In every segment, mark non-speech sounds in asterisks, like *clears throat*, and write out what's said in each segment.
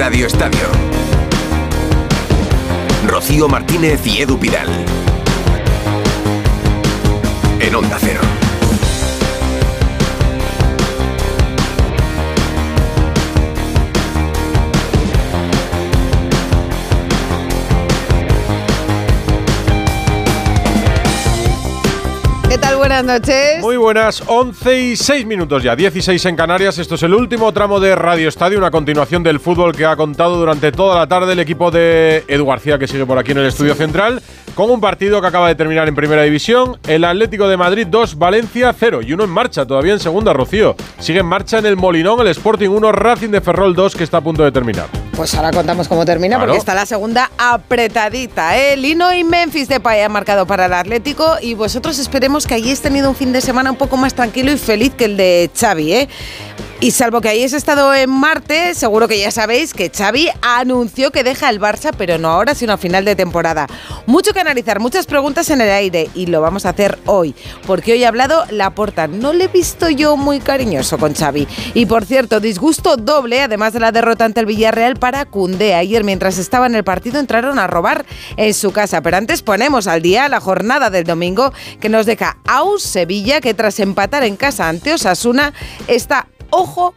Radio Estadio. Rocío Martínez y Edu Pidal. En Onda Cero. Buenas noches. Muy buenas, 11 y 6 minutos ya, 16 en Canarias. Esto es el último tramo de Radio Estadio, una continuación del fútbol que ha contado durante toda la tarde el equipo de Edu García, que sigue por aquí en el estudio central, con un partido que acaba de terminar en Primera División. El Atlético de Madrid 2, Valencia 0 y uno en marcha todavía en Segunda, Rocío. Sigue en marcha en el Molinón el Sporting 1, Racing de Ferrol 2, que está a punto de terminar. Pues ahora contamos cómo termina Claro. porque está la segunda apretadita. ¿eh? Lino y Memphis Depay han marcado para el Atlético y vosotros esperemos que hayáis tenido un fin de semana un poco más tranquilo y feliz que el de Xavi. ¿eh? Y salvo que hayáis estado en Marte, seguro que ya sabéis que Xavi anunció que deja el Barça, pero no ahora, sino a final de temporada. Mucho que analizar, muchas preguntas en el aire y lo vamos a hacer hoy, porque hoy ha hablado Laporta. No le he visto yo muy cariñoso con Xavi. Y por cierto, disgusto doble, además de la derrota ante el Villarreal para Cundé. Ayer, mientras estaba en el partido, entraron a robar en su casa. Pero antes ponemos al día la jornada del domingo que nos deja a un Sevilla que tras empatar en casa ante Osasuna está ojo,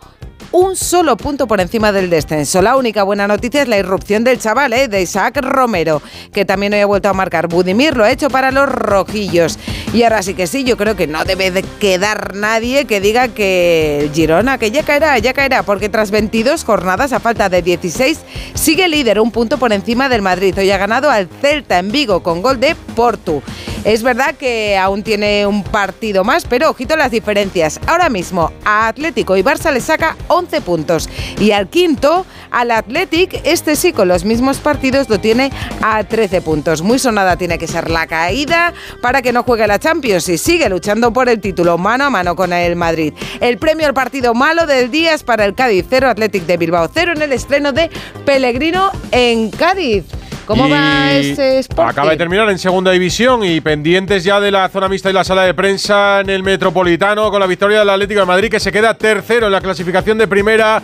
un solo punto por encima del descenso. La única buena noticia es la irrupción del chaval, ¿eh? de Isaac Romero, que también hoy ha vuelto a marcar. Budimir lo ha hecho para los rojillos. Y ahora sí que sí, yo creo que no debe de quedar nadie que diga que Girona, que ya caerá, ya caerá, porque tras 22 jornadas, a falta de 16, sigue líder, un punto por encima del Madrid. Hoy ha ganado al Celta en Vigo con gol de Portu. Es verdad que aún tiene un partido más, pero ojito las diferencias. Ahora mismo a Atlético y Barça le saca 11 puntos. Y al quinto, al Athletic, este sí con los mismos partidos lo tiene a 13 puntos. Muy sonada tiene que ser la caída para que no juegue la Champions y sigue luchando por el título mano a mano con el Madrid. El premio al partido malo del día es para el Cádiz 0, Athletic de Bilbao 0 en el estreno de Pellegrino en Cádiz. ¿Cómo Y va ese Sporting? Acaba de terminar en segunda división y pendientes ya de la zona mixta y la sala de prensa en el Metropolitano con la victoria del Atlético de Madrid que se queda tercero en la clasificación de primera.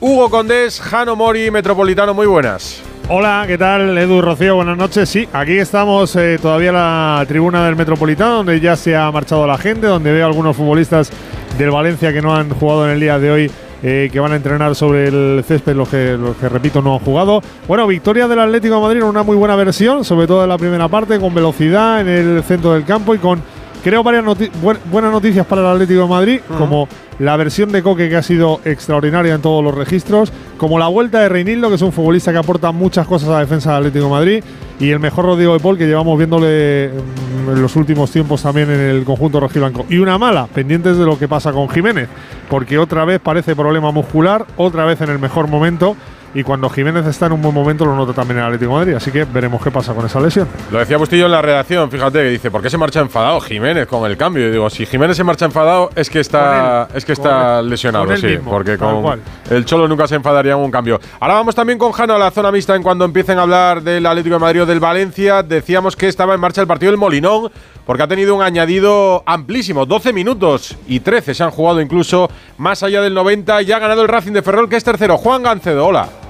Hugo Condés, Jano Mori, Metropolitano, muy buenas. Hola, ¿qué tal? Edu Rocío, buenas noches. Sí, aquí estamos eh, todavía en la tribuna del Metropolitano, donde ya se ha marchado la gente, donde veo algunos futbolistas del Valencia que no han jugado en el día de hoy, eh, que van a entrenar sobre el césped, los que, los que repito no han jugado. Bueno, victoria del Atlético de Madrid en una muy buena versión, sobre todo en la primera parte, con velocidad en el centro del campo y con, creo, varias noti- buenas noticias para el Atlético de Madrid, como la versión de Coque que ha sido extraordinaria en todos los registros, como la vuelta de Reinildo, que es un futbolista que aporta muchas cosas a la defensa del Atlético de Madrid, y el mejor Rodrigo de Paul que llevamos viéndole mm, en los últimos tiempos también en el conjunto rojiblanco. Y una mala, pendientes de lo que pasa con Jiménez, porque otra vez parece problema muscular, otra vez en el mejor momento. Y cuando Jiménez está en un buen momento lo nota también el Atlético de Madrid, así que veremos qué pasa con esa lesión. Lo decía Bustillo en la redacción, fíjate, que dice, ¿por qué se marcha enfadado Jiménez con el cambio? Y digo, si Jiménez se marcha enfadado es que está, él, es que está él, lesionado, sí, mismo, porque con cual. el Cholo nunca se enfadaría en un cambio. Ahora vamos también con Jano a la zona mixta en cuando empiecen a hablar del Atlético de Madrid o del Valencia. Decíamos que estaba en marcha el partido del Molinón, porque ha tenido un añadido amplísimo, 12 minutos y 13 se han jugado incluso más allá del 90 y ha ganado el Racing de Ferrol, que es tercero. Juan Gancedo, hola.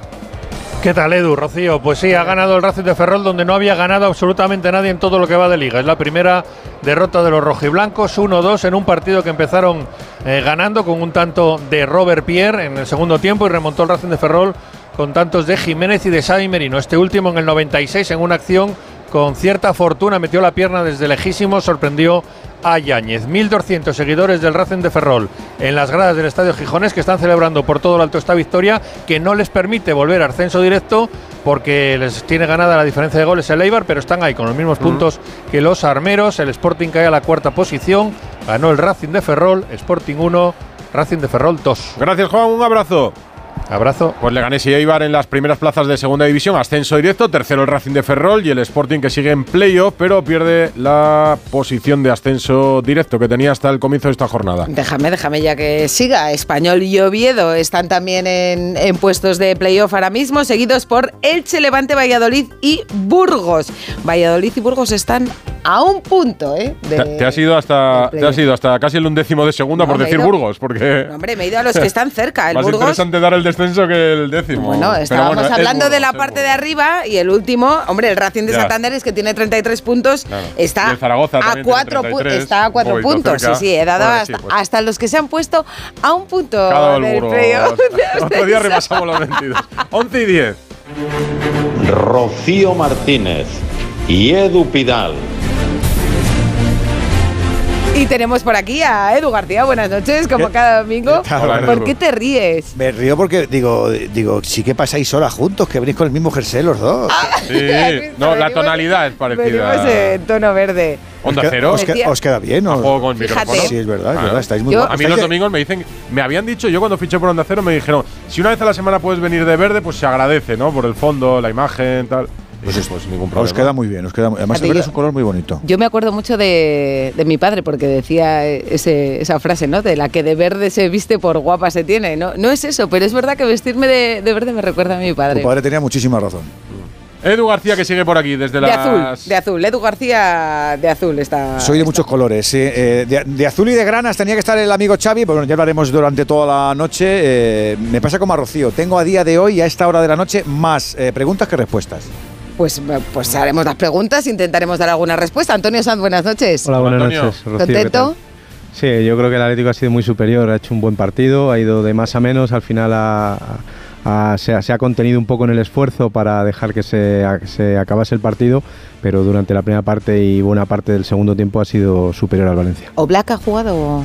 ¿Qué tal, Edu, Rocío? Pues sí, ha ganado el Racing de Ferrol donde no había ganado absolutamente nadie en todo lo que va de liga. Es la primera derrota de los rojiblancos, 1-2 en un partido que empezaron eh, ganando con un tanto de Robert Pierre en el segundo tiempo y remontó el Racing de Ferrol con tantos de Jiménez y de Xavi Merino. Este último en el 96 en una acción con cierta fortuna, metió la pierna desde lejísimo, sorprendió a Yáñez. 1.200 seguidores del Racing de Ferrol en las gradas del Estadio Gijones que están celebrando por todo lo alto esta victoria que no les permite volver a ascenso directo porque les tiene ganada la diferencia de goles el Eibar, pero están ahí con los mismos puntos que los armeros. El Sporting cae a la cuarta posición, ganó el Racing de Ferrol, Sporting 1, Racing de Ferrol 2. Gracias, Juan, un abrazo. Abrazo. Pues Leganés y Eibar en las primeras plazas de segunda división, ascenso directo, tercero el Racing de Ferrol y el Sporting que sigue en playoff, pero pierde la posición de ascenso directo que tenía hasta el comienzo de esta jornada. Déjame, déjame ya que siga. Español y Oviedo están también en, en puestos de playoff ahora mismo, seguidos por Elche, Levante, Valladolid y Burgos. Valladolid y Burgos están a un punto, ¿eh? de- Te, te has ido hasta, te has ido hasta casi el undécimo de segunda No, por decir ido- Burgos, porque No, hombre, me he ido a los que están cerca. El *laughs* más Burgos. interesante dar el descenso que el décimo. Bueno, estábamos bueno, es hablando de la es parte de arriba y el último, hombre, el Racing de Ya. Santander es que tiene 33 puntos, Claro. está Y el Zaragoza a también tiene cuatro pu- 33, está a cuatro puntos. cerca. Sí, sí, he dado Bueno, hasta, sí, pues. hasta los que se han puesto a un punto Cada el del playoff *laughs* *laughs* Otro día repasamos los 22. 11 y 10. Rocío Martínez y Edu Pidal. Y tenemos por aquí a Edu García. Buenas noches, como ¿Qué- cada domingo. qué tal? Hola, ¿Por qué te ríes? Me río porque digo, digo, sí que pasáis horas juntos, que venís con el mismo jersey los dos. Sí, *laughs* no, la tonalidad es Venimos parecida. en tono verde. Onda ¿Os, que- cero. os, que- os queda bien? A ¿o? juego con micrófono. Sí, es verdad, Claro. verdad, estáis muy Yo-. A mí los domingos me dicen, me habían dicho, yo cuando fiché por Onda Cero me dijeron, si una vez a la semana puedes venir de verde, pues se agradece, ¿no? Por el fondo, la imagen, tal. Pues, Pues, pues ningún problema. Os queda muy bien, os queda muy Además, el verde yo- es un color muy bonito. Yo me acuerdo mucho de, de mi padre porque decía ese- esa frase, ¿no? De la que de verde se viste por guapa se tiene. No, no es eso, pero es verdad que vestirme de, de verde me recuerda a mi padre. Tu padre tenía muchísima razón. Edu García que sigue por aquí desde De las. azul, de azul. Edu García de azul está. Soy de muchos colores. sí. Eh, de, de azul y de granas tenía que estar el amigo Xavi, pero bueno, ya hablaremos durante toda la noche. Eh, me pasa como a Rocío. Tengo a día de hoy, a esta hora de la noche, más eh, preguntas que respuestas. Pues, pues haremos las preguntas, intentaremos dar alguna respuesta. Antonio Sanz, buenas noches. Hola, buenas Antonio. noches. Rocío. Sí, yo creo que el Atlético ha sido muy superior, ha hecho un buen partido, ha ido de más a menos, al final ha- ha- se, ha, se ha contenido un poco en el esfuerzo para dejar que se, a- se acabase el partido, pero durante la primera parte y buena parte del segundo tiempo ha sido superior al Valencia. ¿O Black ha jugado?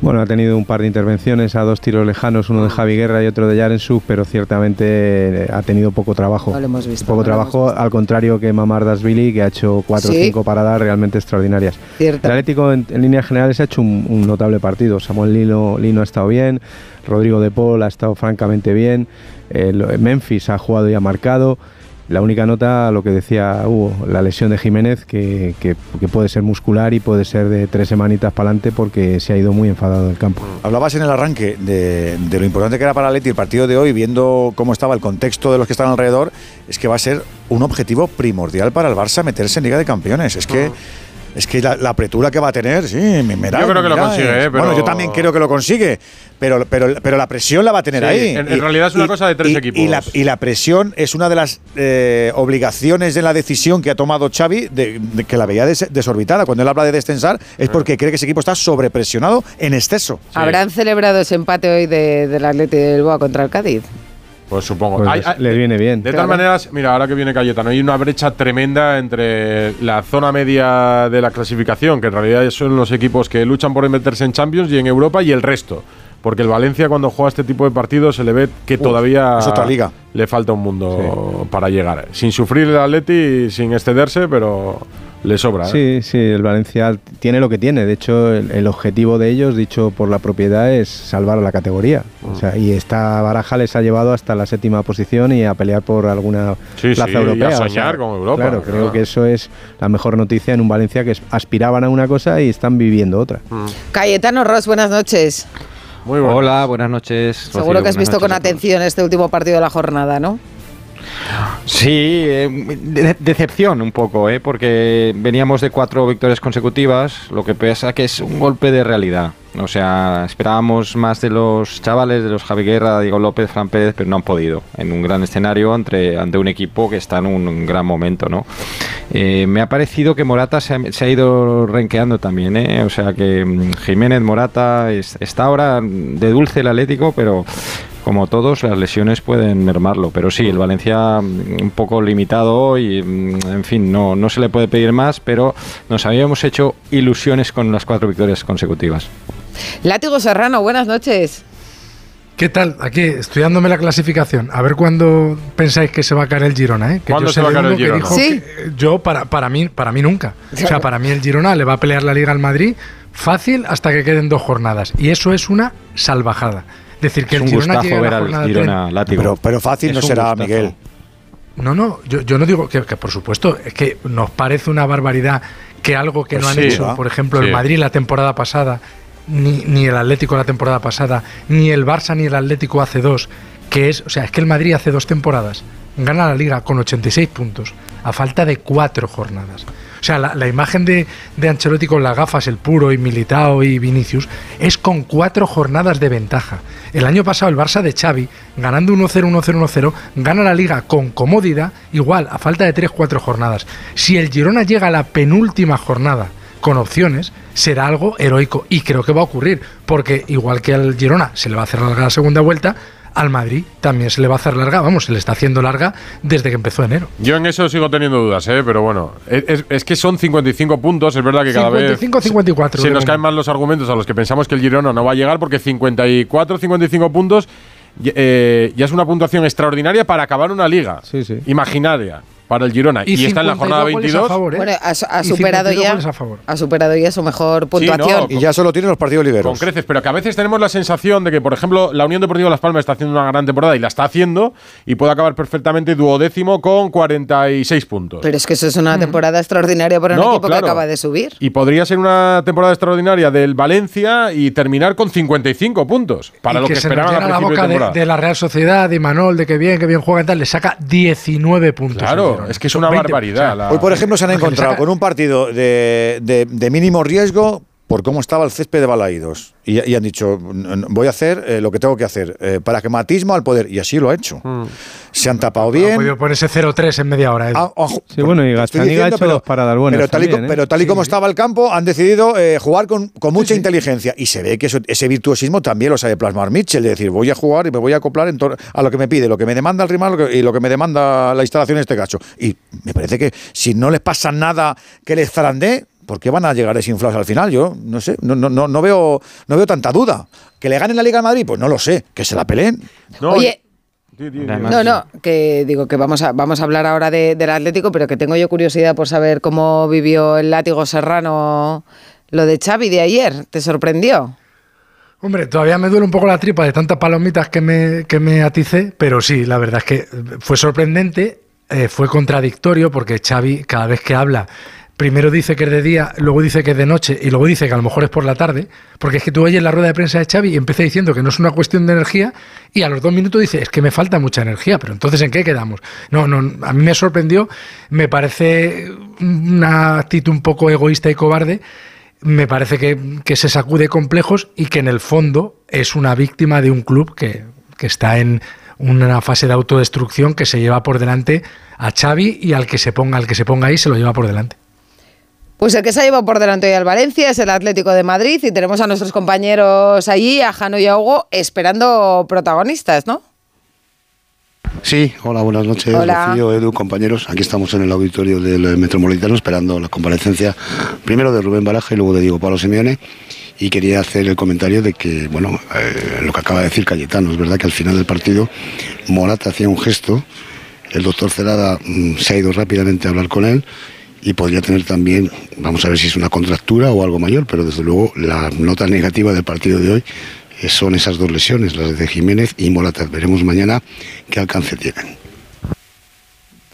Bueno, ha tenido un par de intervenciones a dos tiros lejanos, uno de Javi Guerra y otro de Yarensuk, pero ciertamente eh, ha tenido poco trabajo. No lo hemos visto. Poco no trabajo, visto. al contrario que Mamar Dasvili, que ha hecho cuatro o cinco paradas realmente extraordinarias. Cierto. El Atlético en, en líneas generales ha hecho un, un notable partido. Samuel Lino, Lino ha estado bien, Rodrigo de Paul ha estado francamente bien, el- Memphis ha jugado y ha marcado. La única nota, lo que decía Hugo, la lesión de Jiménez, que, que- que puede ser muscular y puede ser de tres semanitas para adelante porque se ha ido muy enfadado del campo. Hablabas en el arranque de, de lo importante que era para Leti el partido de hoy, viendo cómo estaba el contexto de los que están alrededor, es que va a ser un objetivo primordial para el Barça meterse en Liga de Campeones. Es que. Es que la, la apretura que va a tener, sí, me, me da- Yo creo que me lo consigue, ¿eh? Pero- Bueno, yo también creo que lo consigue, pero, pero, pero la presión la va a tener Sí, ahí. en- en realidad es una cosa de tres y- equipos. Y la, y la presión es una de las eh, obligaciones de la decisión que ha tomado Xavi, de, de que la veía des- desorbitada. Cuando él habla de descensar, es porque cree que ese equipo está sobrepresionado en exceso. ¿Habrán celebrado ese empate hoy de, del Atlético de Bilbao contra el Cádiz? Pues supongo. Pues Hay- les- viene bien. De Claro. todas maneras, mira, ahora que viene Cayetano, hay una brecha tremenda entre la zona media de la clasificación, que en realidad son los equipos que luchan por meterse en Champions y en Europa, y el resto. Porque el Valencia, cuando juega este tipo de partidos, se le ve que todavía es otra liga. le falta un mundo para llegar. Sin sufrir el Atleti, sin excederse, pero le sobra. ¿eh? Sí, sí, el Valencia tiene lo que tiene. De hecho, el, el objetivo de ellos, dicho por la propiedad, es salvar a la categoría. O sea, y esta baraja les ha llevado hasta la séptima posición y a pelear por alguna Sí, plaza sí, y europea. a O sea, soñar con Europa, Claro, claro. creo que eso es la mejor noticia en un Valencia que aspiraban a una cosa y están viviendo otra. Cayetano Ross, buenas noches. Muy bueno. Hola, buenas noches. Seguro Rocío, que has buenas visto con atención este último partido de la jornada, ¿no? Sí, eh, de- decepción un poco, ¿eh? porque veníamos de cuatro victorias consecutivas, lo que pasa que es un golpe de realidad. O sea, esperábamos más de los chavales, de los Javi Guerra, Diego López, Fran Pérez, pero no han podido. En un gran escenario ante, ante un equipo que está en un, gran momento, ¿no? Eh, me ha parecido que Morata se ha, ido renqueando también, ¿eh? O sea que mm, Jiménez, Morata, es- está ahora de dulce el Atlético, pero como todos, las lesiones pueden mermarlo. Pero sí, el Valencia mm, un poco limitado y, mm, en fin, no, no se le puede pedir más, pero nos habíamos hecho ilusiones con las cuatro victorias consecutivas. Látigo Serrano, buenas noches. ¿Qué tal? Aquí, estudiándome la clasificación. A ver cuándo pensáis que se va a caer el Girona, ¿eh? Que ¿Cuándo yo se va a caer el Girona? dijo Sí. que, eh, yo, para, para, mí, para mí nunca. O sea, para mí el Girona le va a pelear la Liga al Madrid fácil hasta que queden dos jornadas. Y eso es una salvajada. Es decir, que Es el un Girona gustazo ver al Girona látigo. Pero, pero fácil Es no será, gustazo. Miguel. No, no, yo, yo no digo que, que, por supuesto, es que nos parece una barbaridad que algo que Pues no han sí, hecho, ¿verdad? por ejemplo, Sí. el Madrid la temporada pasada, ni, ni el Atlético la temporada pasada, ni el Barça ni el Atlético hace dos, que es, o sea, es que el Madrid hace dos temporadas gana la liga con 86 puntos, a falta de cuatro jornadas. O sea, la, imagen de, Ancelotti con las gafas, el puro y Militao y Vinicius, es con cuatro jornadas de ventaja. El año pasado el Barça de Xavi, ganando 1-0, 1-0, 1-0, gana la liga con comodidad, igual, a falta de 3-4 jornadas. Si el Girona llega a la penúltima jornada con opciones, será algo heroico. Y creo que va a ocurrir, porque igual que al Girona se le va a hacer larga la segunda vuelta, al Madrid también se le va a hacer larga, vamos, se le está haciendo larga desde que empezó enero. Yo en eso sigo teniendo dudas, ¿eh? pero bueno, es, es que son 55 puntos, es verdad que cada 55, vez 54. se nos caen más los argumentos a los que pensamos que el Girona no va a llegar porque 54, 55 puntos eh, ya es una puntuación extraordinaria para acabar una liga Sí, sí. imaginaria para el Girona y, está en la 52 jornada goles a 22. favor, ¿eh? Bueno, ha, ha Y superado 52 ya a favor. ha superado ya su mejor puntuación. no, Y ya solo tiene los partidos Con liberos. creces, pero que a veces tenemos la sensación de que, por ejemplo, la Unión Deportiva Las Palmas está haciendo una gran temporada y la está haciendo y puede acabar perfectamente duodécimo con 46 puntos. Pero es que eso es una temporada extraordinaria para un No, equipo claro. que acaba de subir. Y podría ser una temporada extraordinaria del Valencia y terminar con 55 puntos para Y lo que, que, esperaban a la boca de de, temporada. de la Real Sociedad, de Manol, de que bien, que bien juega y tal, le saca 19 puntos. al Claro, es que es una 20, barbaridad. o sea, la- Hoy, por *laughs* ejemplo, se han encontrado con un partido de, de- de mínimo riesgo por cómo estaba el césped de Balaídos. Y, y han dicho, "N- n- voy a hacer eh, lo que tengo que hacer, eh, pragmatismo al poder. Y así lo ha hecho. Se han tapado Ha bien. podido ponerse 0-3 en media hora. Edu. Ah, ojo, Sí, bueno, y Gazzaniga ha hecho dos paradas buenas Pero tal y, también, ¿eh? pero tal y como estaba el campo, han decidido eh, jugar con, con mucha inteligencia. Y se ve que eso- ese virtuosismo también lo sabe plasmar Mitchell. De decir, voy a jugar y me voy a acoplar en a lo que me pide, lo que me demanda el que- y lo que me demanda la instalación en este cacho. Y me parece que si no les pasa nada que les zarandee, ¿por qué van a llegar desinflados al final? Yo no sé, no, no, no, no veo, no veo tanta duda. ¿Que le ganen la Liga de Madrid? Pues no lo sé. ¿Que se la peleen? No, Oye, no, no, que digo que vamos a, vamos a hablar ahora de- del Atlético, pero que tengo yo curiosidad por saber cómo vivió el látigo serrano lo de Xavi de ayer. ¿Te sorprendió? Hombre, todavía me duele un poco la tripa de tantas palomitas que me, que me aticé, pero sí, la verdad es que fue sorprendente, eh, fue contradictorio, porque Xavi cada vez que habla, primero dice que es de día, luego dice que es de noche y luego dice que a lo mejor es por la tarde, porque es que tú oyes la rueda de prensa de Xavi y empieza diciendo que no es una cuestión de energía y a los dos minutos dice, es que me falta mucha energía, pero entonces ¿en qué quedamos? No, no, a mí me sorprendió, me parece una actitud un poco egoísta y cobarde, me parece que, que se sacude complejos y que en el fondo es una víctima de un club que, que está en una fase de autodestrucción que se lleva por delante a Xavi y al que se ponga, al que se ponga ahí se lo lleva por delante. Pues el que se ha llevado por delante hoy al Valencia es el Atlético de Madrid y tenemos a nuestros compañeros allí, a Jano y a Hugo, esperando protagonistas, ¿no? Sí, hola, buenas noches, Hola. Rocío, Edu, compañeros. Aquí estamos en el auditorio del Metropolitano esperando la comparecencia primero de Rubén Baraja y luego de Diego Pablo Simeone. Y quería hacer el comentario de que, bueno, eh, lo que acaba de decir Cayetano, es verdad que al final del partido Morata hacía un gesto, el doctor Celada mm, se ha ido rápidamente a hablar con él y podría tener también, vamos a ver si es una contractura o algo mayor, pero desde luego la nota negativa del partido de hoy eh, son esas dos lesiones, las de Jiménez y Morata. Veremos mañana qué alcance tienen.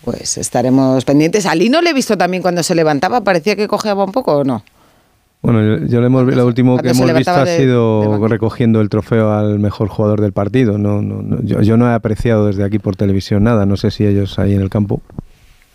Pues estaremos pendientes. A Lino le he visto también cuando se levantaba, parecía que cojeaba un poco o no. Bueno, yo, yo le hemos, lo último que hemos visto ha de- sido de recogiendo el trofeo al mejor jugador del partido. No, no, no, yo, yo no he apreciado desde aquí por televisión nada. No sé si ellos ahí en el campo.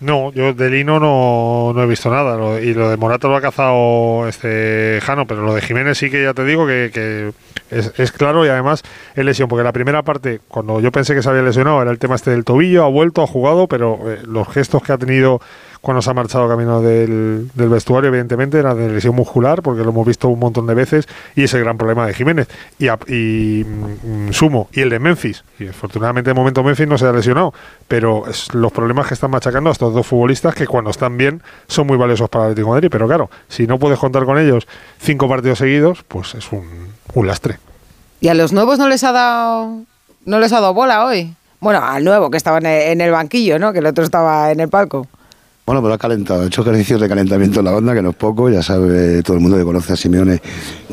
No, yo de Lino no, no he visto nada. lo- y lo de Morata lo ha cazado este Jano, pero lo de Jiménez sí que ya te digo que, que es, es claro y además es lesión. Porque la primera parte, cuando yo pensé que se había lesionado, era el tema este del tobillo, ha vuelto, ha jugado, pero eh, los gestos que ha tenido cuando se ha marchado camino del, del vestuario, evidentemente, era de lesión muscular, porque lo hemos visto un montón de veces, y es el gran problema de Jiménez. Y, a- y mm, Sumo, y el de Memphis. Y afortunadamente de momento Memphis no se ha lesionado, pero los problemas que están machacando a estos dos futbolistas que cuando están bien son muy valiosos para el Atlético Madrid, pero claro, si no puedes contar con ellos cinco partidos seguidos, pues es un, un lastre. ¿Y a los nuevos no les ha dado no les ha dado bola hoy? Bueno, al nuevo que estaba en el, banquillo, ¿no? Que el otro estaba en el palco. Bueno, pero ha calentado, ha hecho ejercicios de calentamiento en la banda, que no es poco, ya sabe todo el mundo que conoce a Simeone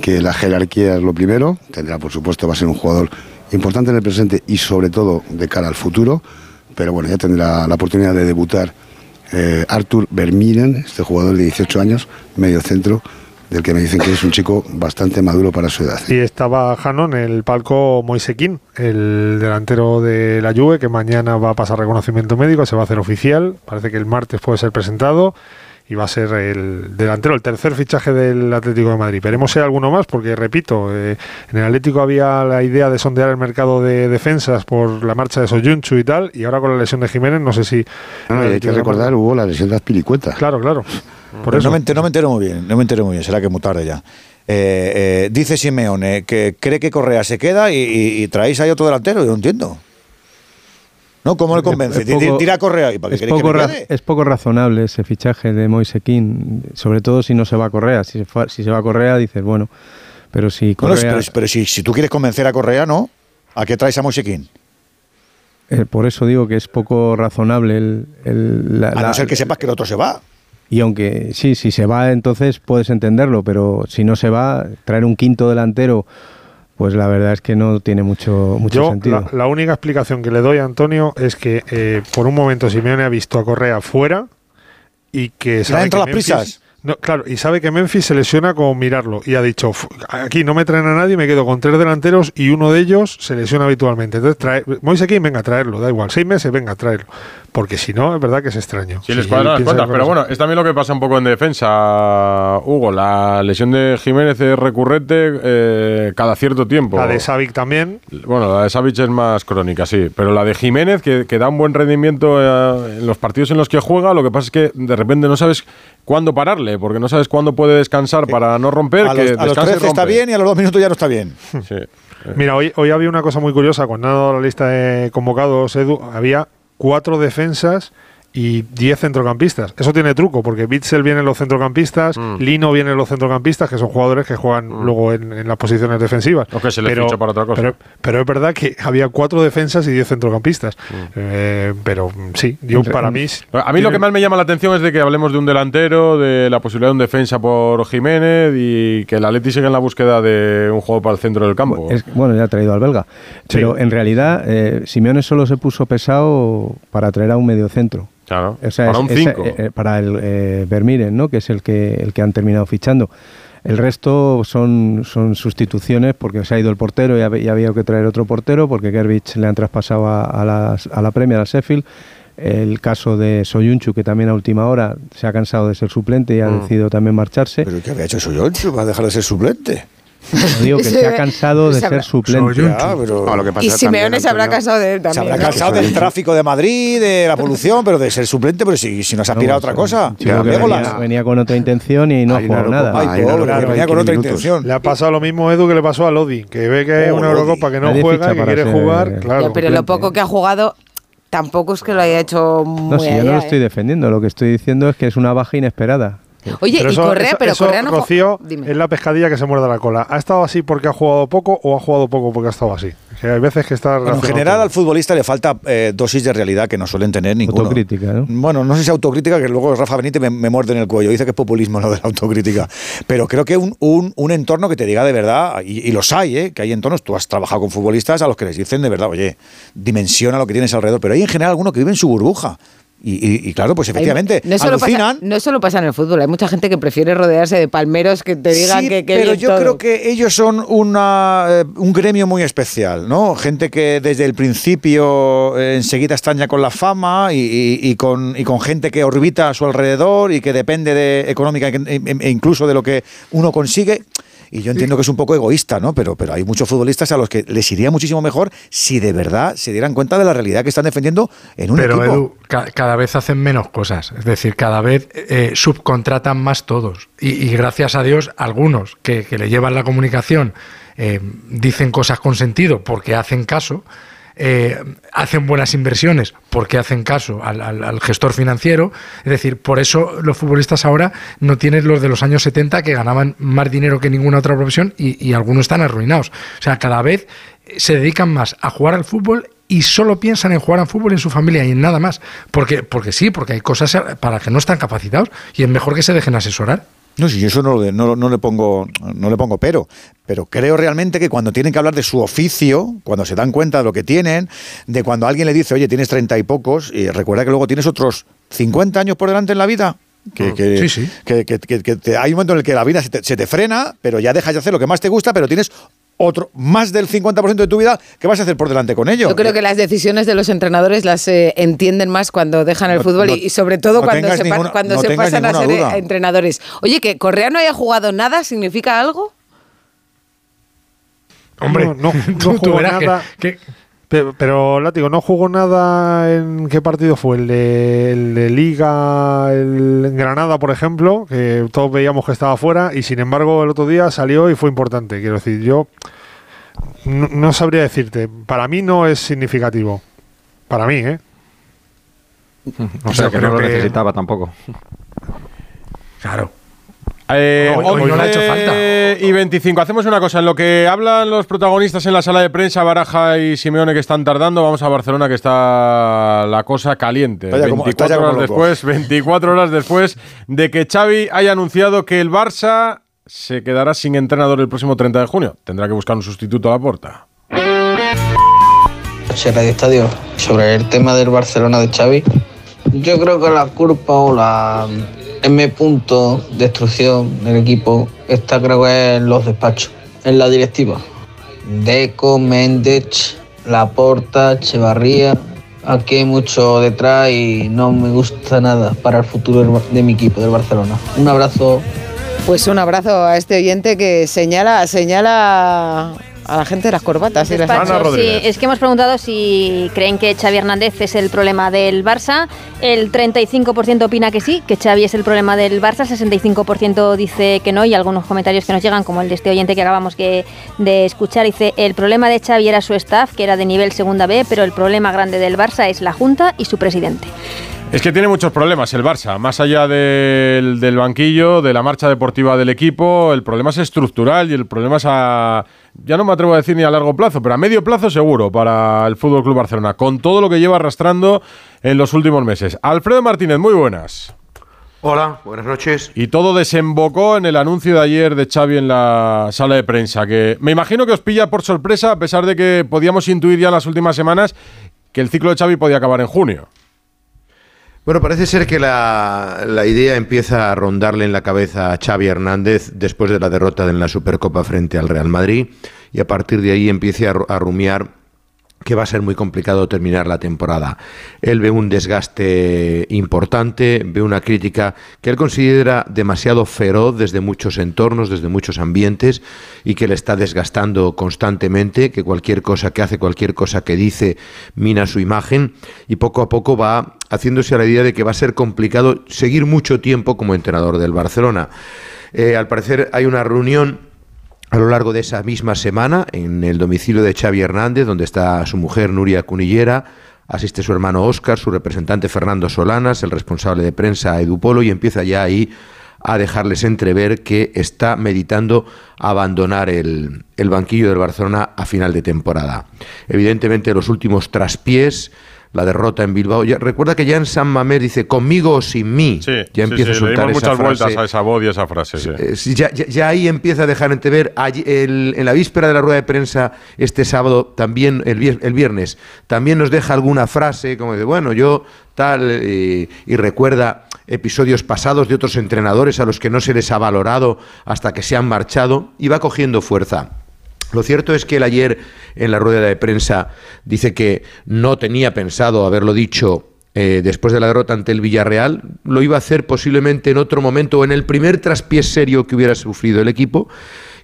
que la jerarquía es lo primero, tendrá por supuesto, va a ser un jugador importante en el presente y sobre todo de cara al futuro, pero bueno, ya tendrá la oportunidad de debutar eh, Arthur Vermiren, este jugador de 18 años, medio centro, del que me dicen que es un chico bastante maduro para su edad. Y estaba Jano en el palco Moisequín, el delantero de la Juve, que mañana va a pasar reconocimiento médico, se va a hacer oficial. Parece que el martes puede ser presentado y va a ser el delantero, el tercer fichaje del Atlético de Madrid. Veremos si hay alguno más, porque repito, eh, en el Atlético había la idea de sondear el mercado de defensas por la marcha de Soyunchu y tal, y ahora con la lesión de Jiménez, no sé si. No, y hay que recordar, hubo la lesión de Azpilicueta. Claro, claro. Por eso. no, me entero, no me entero muy bien, no me entero muy bien, será que muy tarde ya. Eh, eh, dice Simeone que cree que Correa se queda y, y- y traéis ahí otro delantero, yo no entiendo. ¿No? ¿Cómo le convence? Es poco- Tira a Correa y para qué es, queréis que poco me es poco razonable ese fichaje de Moisequín, sobre todo si no se va a Correa. Si se, fue- si se va a Correa, dices, bueno, pero si Bueno, Correa. pero, pero si, si tú quieres convencer a Correa, ¿no? ¿A qué traes a Moisequín? eh, por eso digo que es poco razonable el. el- la- A la- no ser que sepas que el otro se va. Y aunque sí, si se va, entonces puedes entenderlo, pero si no se va, traer un quinto delantero, pues la verdad es que no tiene mucho, mucho Yo, sentido. la, la única explicación que le doy a Antonio es que eh, por un momento Simeone ha visto a Correa fuera y que sabe entra que las Memphis- prisas? No, claro, y sabe que Memphis se lesiona con mirarlo y ha dicho, "Fu- aquí no me traen a nadie, me quedo con tres delanteros y uno de ellos se lesiona habitualmente. Entonces, trae, Moise aquí, venga, traerlo, da igual, seis meses, venga, traerlo. Porque si no, es verdad que es extraño. Sí, les cuadran las cuentas, pero bueno, es también lo que pasa un poco en defensa, Hugo. La lesión de Jiménez es recurrente eh, cada cierto tiempo. La de Savic también. Bueno, la de Savic es más crónica, sí. Pero la de Jiménez, que, que da un buen rendimiento eh, en los partidos en los que juega, lo que pasa es que de repente no sabes cuándo pararle, porque no sabes cuándo puede descansar para no romper. A que los, a los descanse y 13 está bien y a los dos minutos ya no está bien. *laughs* Sí. Mira, hoy, hoy había una cosa muy curiosa. Cuando han dado la lista de convocados, Edu, había cuatro defensas y diez centrocampistas. Eso tiene truco, porque Bitzel viene en los centrocampistas, Mm. Lino viene en los centrocampistas, que son jugadores que juegan luego en, en las posiciones defensivas. O que se les ficha para otra cosa. Pero, pero es verdad que había cuatro defensas y diez centrocampistas. Mm. Eh, pero sí, yo para mí... A mí lo que más me llama la atención es de que hablemos de un delantero, de la posibilidad de un defensa por Jiménez y que el Atleti sigue en la búsqueda de un juego para el centro del campo. Es- bueno, ya ha traído al belga. Pero en realidad, eh, Simeone solo se puso pesado para traer a un medio centro. Claro, O sea, para es- un es- 5. eh, eh, para el eh, Vermiren, ¿no? que es el que, el que han terminado fichando. El resto son, son sustituciones porque se ha ido el portero y, hab- y había que traer otro portero porque Gerbich le han traspasado a, a las- a la Premier, a Sheffield. El caso de Soyunchu, que también a última hora se ha cansado de ser suplente y ha Mm. decidido también marcharse. ¿Pero qué había hecho Soyunchu para dejar de ser suplente? No digo que *laughs* se ha cansado de ser suplente. Ya, pero- Ah, lo que pasa Y Simeone se habrá casado de él Se también. habrá ¿no? cansado del tráfico de Madrid, de la polución, pero de ser suplente, pero si, si no se aspira a otra cosa. Venía, venía con otra intención y no ha jugado nada. Ay, pobre, venía con otra 15 minutos. intención. Le ha pasado lo mismo, Edu, que le pasó a Lodi, que ve que hay Oh, una. Eurocopa que no Nadie juega, que para quiere ser- jugar. Claro. Ya, pero lo poco que ha jugado tampoco es que lo haya hecho muy No, si yo no lo estoy ¿eh? defendiendo, lo que estoy diciendo es que es una baja inesperada. Oye, Pero y eso- Correa, eso- pero eso, Correa no Rocío, Dime. es la pescadilla que se muerde la cola. ¿Ha estado así porque ha jugado poco o ha jugado poco porque ha estado así? Que hay veces que está en general al futbolista le falta eh, dosis de realidad que no suelen tener ninguno. Autocrítica, ¿no? Bueno, no sé si autocrítica, que luego Rafa Benítez me, me muerde en el cuello. Dice que es populismo lo de la autocrítica. Pero creo que un, un, un entorno que te diga de verdad, y, y los hay, ¿eh? que hay entornos, tú has trabajado con futbolistas a los que les dicen de verdad, oye, dimensiona lo que tienes alrededor. Pero hay en general alguno que vive en su burbuja. Y, y- y claro, pues efectivamente, no solo, alucinan. pasa, no solo pasa en el fútbol, hay mucha gente que prefiere rodearse de palmeros que te digan Sí, que, que pero yo todo. creo que ellos son una, eh, un gremio muy especial, ¿no? Gente que desde el principio eh, enseguida están ya con la fama y, y- y con, y con gente que orbita a su alrededor y que depende de económica e, e incluso de lo que uno consigue. Y yo entiendo que es un poco egoísta, ¿no? Pero, pero hay muchos futbolistas a los que les iría muchísimo mejor si de verdad se dieran cuenta de la realidad que están defendiendo en un Pero equipo. Edu, ca- cada vez hacen menos cosas. Es decir, cada vez eh, subcontratan más todos. Y, y gracias a Dios, algunos que, que le llevan la comunicación eh, dicen cosas con sentido porque hacen caso. Eh, hacen buenas inversiones porque hacen caso al, gestor financiero. Es decir, por eso los futbolistas ahora no tienen los de los años 70 que ganaban más dinero que ninguna otra profesión y, algunos están arruinados. O sea, cada vez se dedican más a jugar al fútbol y solo piensan en jugar al fútbol en su familia y en nada más. Porque, porque sí, porque hay cosas para que no están capacitados y es mejor que se dejen asesorar. No, si yo eso no, lo- no, no le pongo, no le pongo pero, pero creo realmente que cuando tienen que hablar de su oficio, cuando se dan cuenta de lo que tienen, de cuando alguien le dice, oye, tienes treinta y pocos, y recuerda que luego tienes otros 50 años por delante en la vida, Que, que- Sí, sí. que- que- que- que te- hay un momento en el que la vida se te, se te frena, pero ya dejas de hacer lo que más te gusta, pero tienes otro más del 50% de tu vida que vas a hacer por delante con ello. Yo creo que las decisiones de los entrenadores las eh, entienden más cuando dejan el No- fútbol y- no- y, sobre todo no cuando se, pa- ninguna- cuando no se tengas pasan a ser eh, duda. entrenadores. Oye, que Correa no haya jugado nada, ¿significa algo? Hombre, no, no, *laughs* jugó que- nada. que- Pero, pero Látigo, ¿no jugó nada en qué partido fue? ¿El de, el de Liga, el en Granada, por ejemplo? Que todos veíamos que estaba fuera y sin embargo el otro día salió y fue importante. Quiero decir, yo no, no sabría decirte. Para mí no es significativo. Para mí, ¿eh? *laughs* O sea, que no lo que- necesitaba tampoco. Claro. Eh, Hoy- hoy no le ha hecho 11 falta. Y 25. Hacemos una cosa. En lo que hablan los protagonistas en la sala de prensa, Baraja y Simeone, que están tardando, vamos a Barcelona, que está la cosa caliente. Está ya como- está 24 ya como horas después, 24 horas después de que Xavi haya anunciado que el Barça se quedará sin entrenador el próximo 30 de junio. Tendrá que buscar un sustituto a la puerta. Radio Estadio sobre el tema del Barcelona de Xavi. Yo creo que la culpa o la M. punto destrucción del equipo está creo que en los despachos, en la directiva. Deco, Méndez, Laporta, Echevarría. Aquí hay mucho detrás y no me gusta nada para el futuro de mi equipo, del Barcelona. Un abrazo. Pues un abrazo a este oyente que señala, señala a la gente de las corbatas. y las- sí, es que hemos preguntado si creen que Xavi Hernández es el problema del Barça. El 35% opina que sí, que Xavi es el problema del Barça. El 65% dice que no y algunos comentarios que nos llegan, como el de este oyente que acabamos que- de escuchar, dice el problema de Xavi era su staff, que era de nivel segunda B, pero el problema grande del Barça es la Junta y su presidente. Es que tiene muchos problemas el Barça, más allá del, del banquillo, de la marcha deportiva del equipo, el problema es estructural y el problema es a, ya no me atrevo a decir ni a largo plazo, pero a medio plazo seguro para el Fútbol Club Barcelona, con todo lo que lleva arrastrando en los últimos meses. Alfredo Martínez, muy buenas. Hola, buenas noches. Y todo desembocó en el anuncio de ayer de Xavi en la sala de prensa, que me imagino que os pilla por sorpresa, a pesar de que podíamos intuir ya en las últimas semanas que el ciclo de Xavi podía acabar en junio. Bueno, parece ser que la, la idea empieza a rondarle en la cabeza a Xavi Hernández después de la derrota en la Supercopa frente al Real Madrid y a partir de ahí empieza a, ru- a rumiar que va a ser muy complicado terminar la temporada. Él ve un desgaste importante, ve una crítica que él considera demasiado feroz desde muchos entornos, desde muchos ambientes y que le está desgastando constantemente, que cualquier cosa que hace, cualquier cosa que dice mina su imagen y poco a poco va haciéndose a la idea de que va a ser complicado seguir mucho tiempo como entrenador del Barcelona. Eh, al parecer hay una reunión a lo largo de esa misma semana en el domicilio de Xavi Hernández, donde está su mujer Nuria Cunillera, asiste su hermano Óscar, su representante Fernando Solanas, el responsable de prensa Edu Polo, y empieza ya ahí a dejarles entrever que está meditando abandonar el, el banquillo del Barcelona a final de temporada. Evidentemente los últimos traspiés, la derrota en Bilbao, ya, recuerda que ya en San Mamés dice conmigo o sin mí, ya empieza sí, a le soltar dimos esa muchas frase. vueltas a esa voz y a esa frase. sí. Ya, ya- ya ahí empieza a dejar entrever, allí- el- en la víspera de la rueda de prensa este sábado, también el, vier- el viernes, también nos deja alguna frase como de, bueno, yo tal, y recuerda episodios pasados de otros entrenadores a los que no se les ha valorado hasta que se han marchado, y va cogiendo fuerza. Lo cierto es que él ayer en la rueda de prensa dice que no tenía pensado haberlo dicho eh, después de la derrota ante el Villarreal, lo iba a hacer posiblemente en otro momento o en el primer traspiés serio que hubiera sufrido el equipo.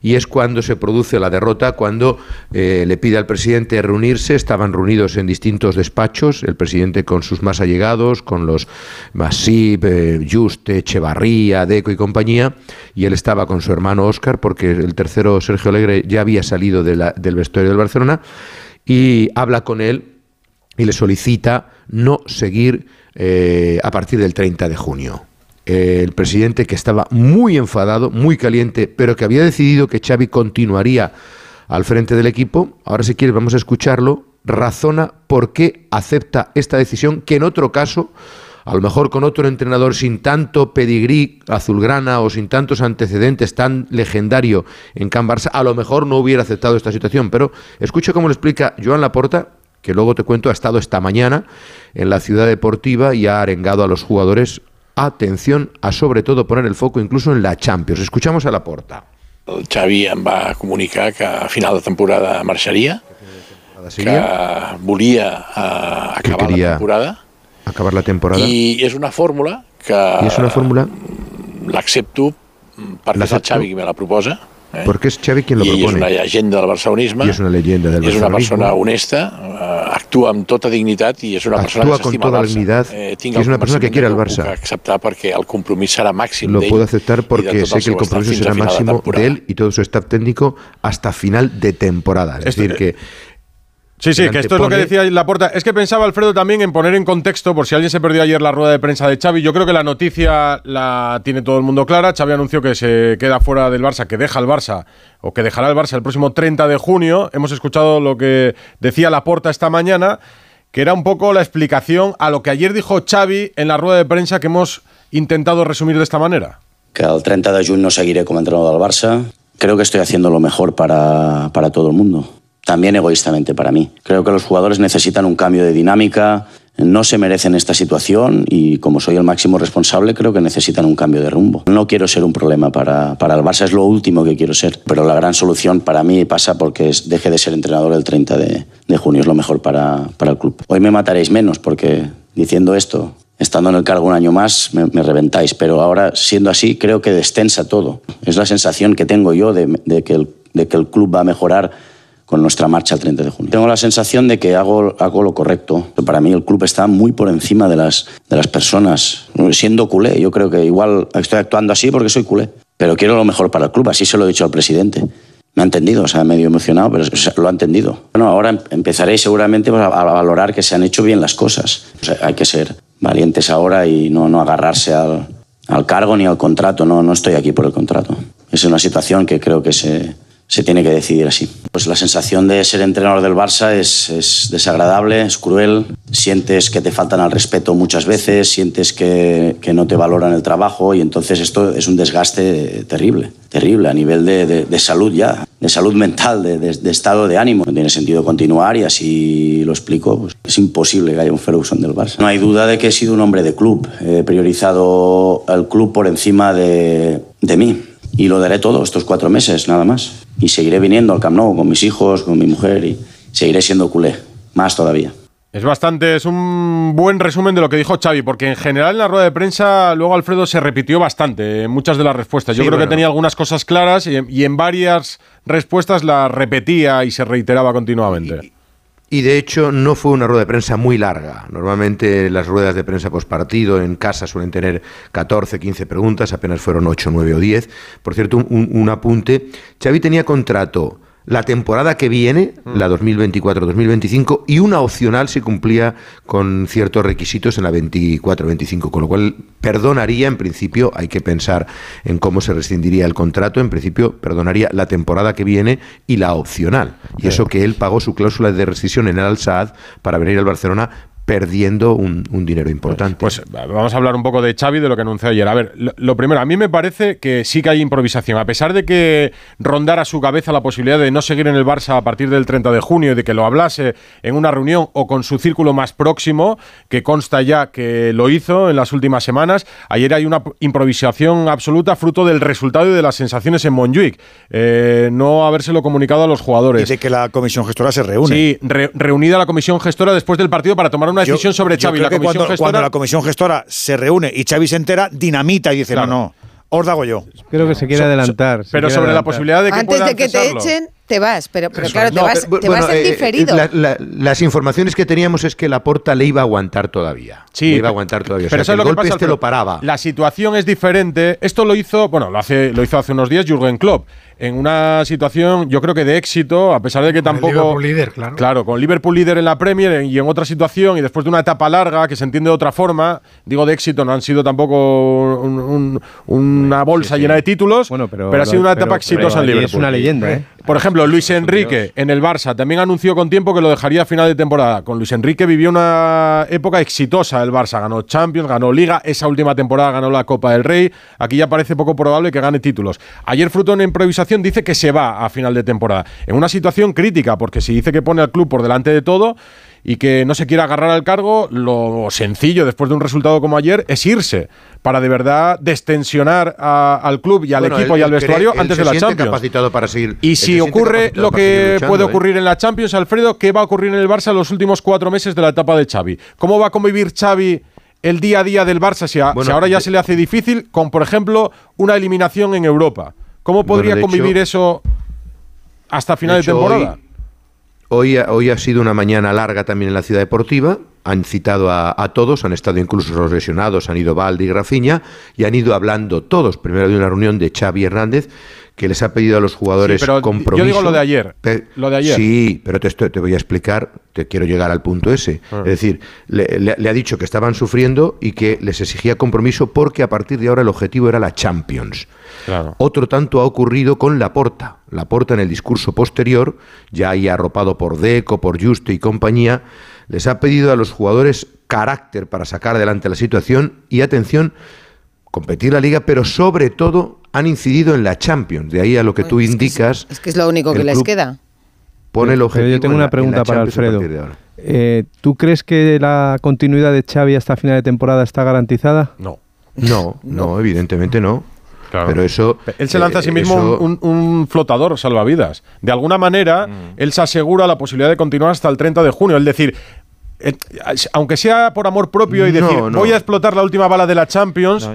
Y es cuando se produce la derrota, cuando eh, le pide al presidente reunirse. Estaban reunidos en distintos despachos, el presidente con sus más allegados, con los Masip, eh, Juste, Echevarría, Deco y compañía, y él estaba con su hermano Óscar, porque el tercero, Sergio Alegre, ya había salido del vestuario del Barcelona, y habla con él y le solicita no seguir eh, a partir del 30 de junio. El presidente que estaba muy enfadado, muy caliente, pero que había decidido que Xavi continuaría al frente del equipo, ahora si quieres vamos a escucharlo, razona por qué acepta esta decisión que en otro caso, a lo mejor con otro entrenador sin tanto pedigrí azulgrana o sin tantos antecedentes tan legendario en Can Barça, a lo mejor no hubiera aceptado esta situación, pero escucha cómo lo explica Joan Laporta, que luego te cuento ha estado esta mañana en la ciudad deportiva y ha arengado a los jugadores atención a sobre todo poner el foco incluso en la Champions. Escuchamos a la porta. El Xavi em va comunicar que a final de temporada marxaria, que volia eh, que acabar quería la temporada acabar la temporada. i és una fórmula que Y es una fórmula l'accepto perquè és el. Xavi qui me la proposa eh? porque es Xavi quien lo i és una propone. llegenda del barcelonisme Y es una leyenda del és una persona honesta, eh, actua amb tota dignitat i és una persona Actúa que con s'estima toda el Barça. dignidad Eh, y tinc es el una persona que quiere al ho puc Barça. acceptar perquè el compromís serà màxim Lo d'ell puedo aceptar i de porque sé que el compromiso será de máximo temporada. de él y todo su staff técnico hasta final de temporada. Es Esto- decir, que Sí, sí, que esto es lo que decía Laporta. Es que pensaba Alfredo también en poner en contexto, por si alguien se perdió ayer la rueda de prensa de Xavi, yo creo que la noticia la tiene todo el mundo clara. Xavi anunció que se queda fuera del Barça, que deja el Barça o que dejará el Barça el próximo 30 de junio. Hemos escuchado lo que decía Laporta esta mañana, que era un poco la explicación a lo que ayer dijo Xavi en la rueda de prensa que hemos intentado resumir de esta manera. que el 30 de juny no seguiré como entrenador del Barça. Creo que estoy haciendo lo mejor para, para todo el mundo, también egoístamente para mí. Creo que los jugadores necesitan un cambio de dinámica, no se merecen esta situación y como soy el máximo responsable creo que necesitan un cambio de rumbo. No quiero ser un problema para, para el Barça, es lo último que quiero ser, pero la gran solución para mí pasa porque deje de ser entrenador el 30 de, de junio, es lo mejor para, para el club. Hoy me mataréis menos porque diciendo esto estando en el cargo un año más me, reventáis, pero ahora siendo así creo que descensa todo. Es la sensación que tengo yo de, que, de que el club va a mejorar con nuestra marcha el 30 de junio. Tengo la sensación de que hago, hago lo correcto. Para mí el club está muy por encima de las, de las personas. Siendo culé, yo creo que igual estoy actuando así porque soy culé, pero quiero lo mejor para el club, así se lo he dicho al presidente. Me ha entendido, o sea, medio emocionado, pero o sea, lo ha entendido. Bueno, ahora em- empezaré seguramente pues, a, a valorar que se han hecho bien las cosas. O sea, hay que ser valientes ahora y no, no agarrarse al, al cargo ni al contrato. No, no estoy aquí por el contrato. Es una situación que creo que se, se tiene que decidir así. Pues la sensación de ser entrenador del Barça es, es desagradable, es cruel. Sientes que te faltan al respeto muchas veces, sientes que, no te valoran el trabajo y entonces esto es un desgaste terrible, terrible a nivel de, salud ya, de salud mental, de, estado de ánimo. No tiene sentido continuar y así lo explico. pues, es imposible que haya un Ferguson del Barça. No hay duda de que he sido un hombre de club. He priorizado el club por encima de mí. Y lo daré todo estos cuatro meses, nada más. Y seguiré viniendo al Camp Nou con mis hijos, con mi mujer y seguiré siendo culé. Más todavía. Es bastante, es un buen resumen de lo que dijo Xavi, porque en general en la rueda de prensa luego Alfredo se repitió bastante en muchas de las respuestas. Yo Sí, creo bueno. que tenía algunas cosas claras y, y en varias respuestas las repetía y se reiteraba continuamente. Y de hecho no fue una rueda de prensa muy larga. Normalmente las ruedas de prensa postpartido en casa suelen tener 14, 15 preguntas, apenas fueron 8, 9 o 10. Por cierto, un, un apunte. Xavi tenía contrato la temporada que viene, la 2024-2025, y una opcional si cumplía con ciertos requisitos en la 24-25, con lo cual perdonaría, en principio, hay que pensar en cómo se rescindiría el contrato, en principio perdonaría la temporada que viene y la opcional. Y eso que él pagó su cláusula de rescisión en el Al-Saad para venir al Barcelona perdiendo un, un dinero importante. Pues vamos a hablar un poco de Xavi, de lo que anunció ayer. A ver, lo, lo primero, a mí me parece que sí que hay improvisación. A pesar de que rondara su cabeza la posibilidad de no seguir en el Barça a partir del 30 de junio y de que lo hablase en una reunión o con su círculo más próximo, que consta ya que lo hizo en las últimas semanas, ayer hay una improvisación absoluta fruto del resultado y de las sensaciones en Montjuic. Eh, no habérselo comunicado a los jugadores. Y de que la comisión gestora se reúne. Sí, re- reunida la comisión gestora después del partido para tomar una Yo- decisión sobre yo Xavi. creo La que comisión cuando, gestora cuando la comisión gestora se reúne y Xavi se entera, dinamita y dice, Claro. no, no, os hago yo. Creo que se quiere So- so- adelantar. se pero quiere sobre la adelantar. posibilidad de que Antes puedan de que te cesarlo. echen, te vas. Pero, pero claro, te vas, pero, te bueno, vas en eh, diferido. la- la- las informaciones que teníamos es que Laporta le iba a aguantar todavía. Sí, le iba a aguantar todavía. O Pero sea, eso lo que golpe pasa, este lo paraba. La situación es diferente. Esto lo hizo, bueno, lo hace, lo hizo hace unos días Jürgen Klopp. En una situación, yo creo que de éxito, a pesar de que Con tampoco. Liverpool líder, claro. Claro, con Liverpool líder en la Premier y en otra situación, y después de una etapa larga que se entiende de otra forma, digo de éxito, no han sido tampoco un- un- una bolsa llena de títulos, pero, ha sido una etapa exitosa en Liverpool. Es una leyenda, ¿eh? Por ejemplo, Luis Enrique en el Barça también anunció con tiempo que lo dejaría a final de temporada. Con Luis Enrique vivió una época exitosa el Barça. Ganó Champions, ganó Liga. Esa última temporada ganó la Copa del Rey. Aquí ya parece poco probable que gane títulos. Ayer, fruto de una improvisación, dice que se va a final de temporada. En una situación crítica, porque si dice que pone al club por delante de todo. Y que no se quiera agarrar al cargo, lo sencillo después de un resultado como ayer es irse para de verdad destensionar a- al club y al Bueno, equipo él- y al vestuario antes de la Champions. capacitado para seguir- y si ocurre lo que luchando, puede ¿eh? ocurrir en la Champions, Alfredo, ¿qué va a ocurrir en el Barça los últimos cuatro meses de la etapa de Xavi? ¿Cómo va a convivir Xavi el día a día del Barça si, a- Bueno, si ahora ya de- se le hace difícil con, por ejemplo, una eliminación en Europa? ¿Cómo podría hecho- convivir eso hasta final de, hecho, temporada? Hoy, hoy, ha- hoy ha sido una mañana larga también en la ciudad deportiva. Han citado a, a todos, han estado incluso los lesionados, han ido Valde y Grafiña y han ido hablando todos. Primero de una reunión de Xavi Hernández que les ha pedido a los jugadores Sí, pero yo compromiso. digo lo de ayer, lo de ayer. Sí, pero te, estoy- te voy a explicar, te quiero llegar al punto ese. Ah. Es decir, le, le- le ha dicho que estaban sufriendo y que les exigía compromiso porque a partir de ahora el objetivo era la Champions. Claro. Otro tanto ha ocurrido con Laporta. Laporta en el discurso posterior, ya ahí arropado por Deco, por Juste y compañía, les ha pedido a los jugadores carácter para sacar adelante la situación y atención, competir la liga, pero sobre todo han incidido en la Champions. De ahí a lo que tú indicas, Es que es lo único que les queda. pone el Pero objetivo. yo tengo en una la- en pregunta la para Alfredo. partir de ahora. Eh, ¿Tú crees que la continuidad de Xavi hasta final de temporada está garantizada? No. No, *laughs* no, evidentemente no. Claro. Pero eso. Él se lanza a sí eh, mismo eso- un, un- flotador salvavidas. De alguna manera, él se asegura la posibilidad de continuar hasta el 30 de junio. Es decir, eh, aunque sea por amor propio y No, decir, no. voy a explotar la última bala de la Champions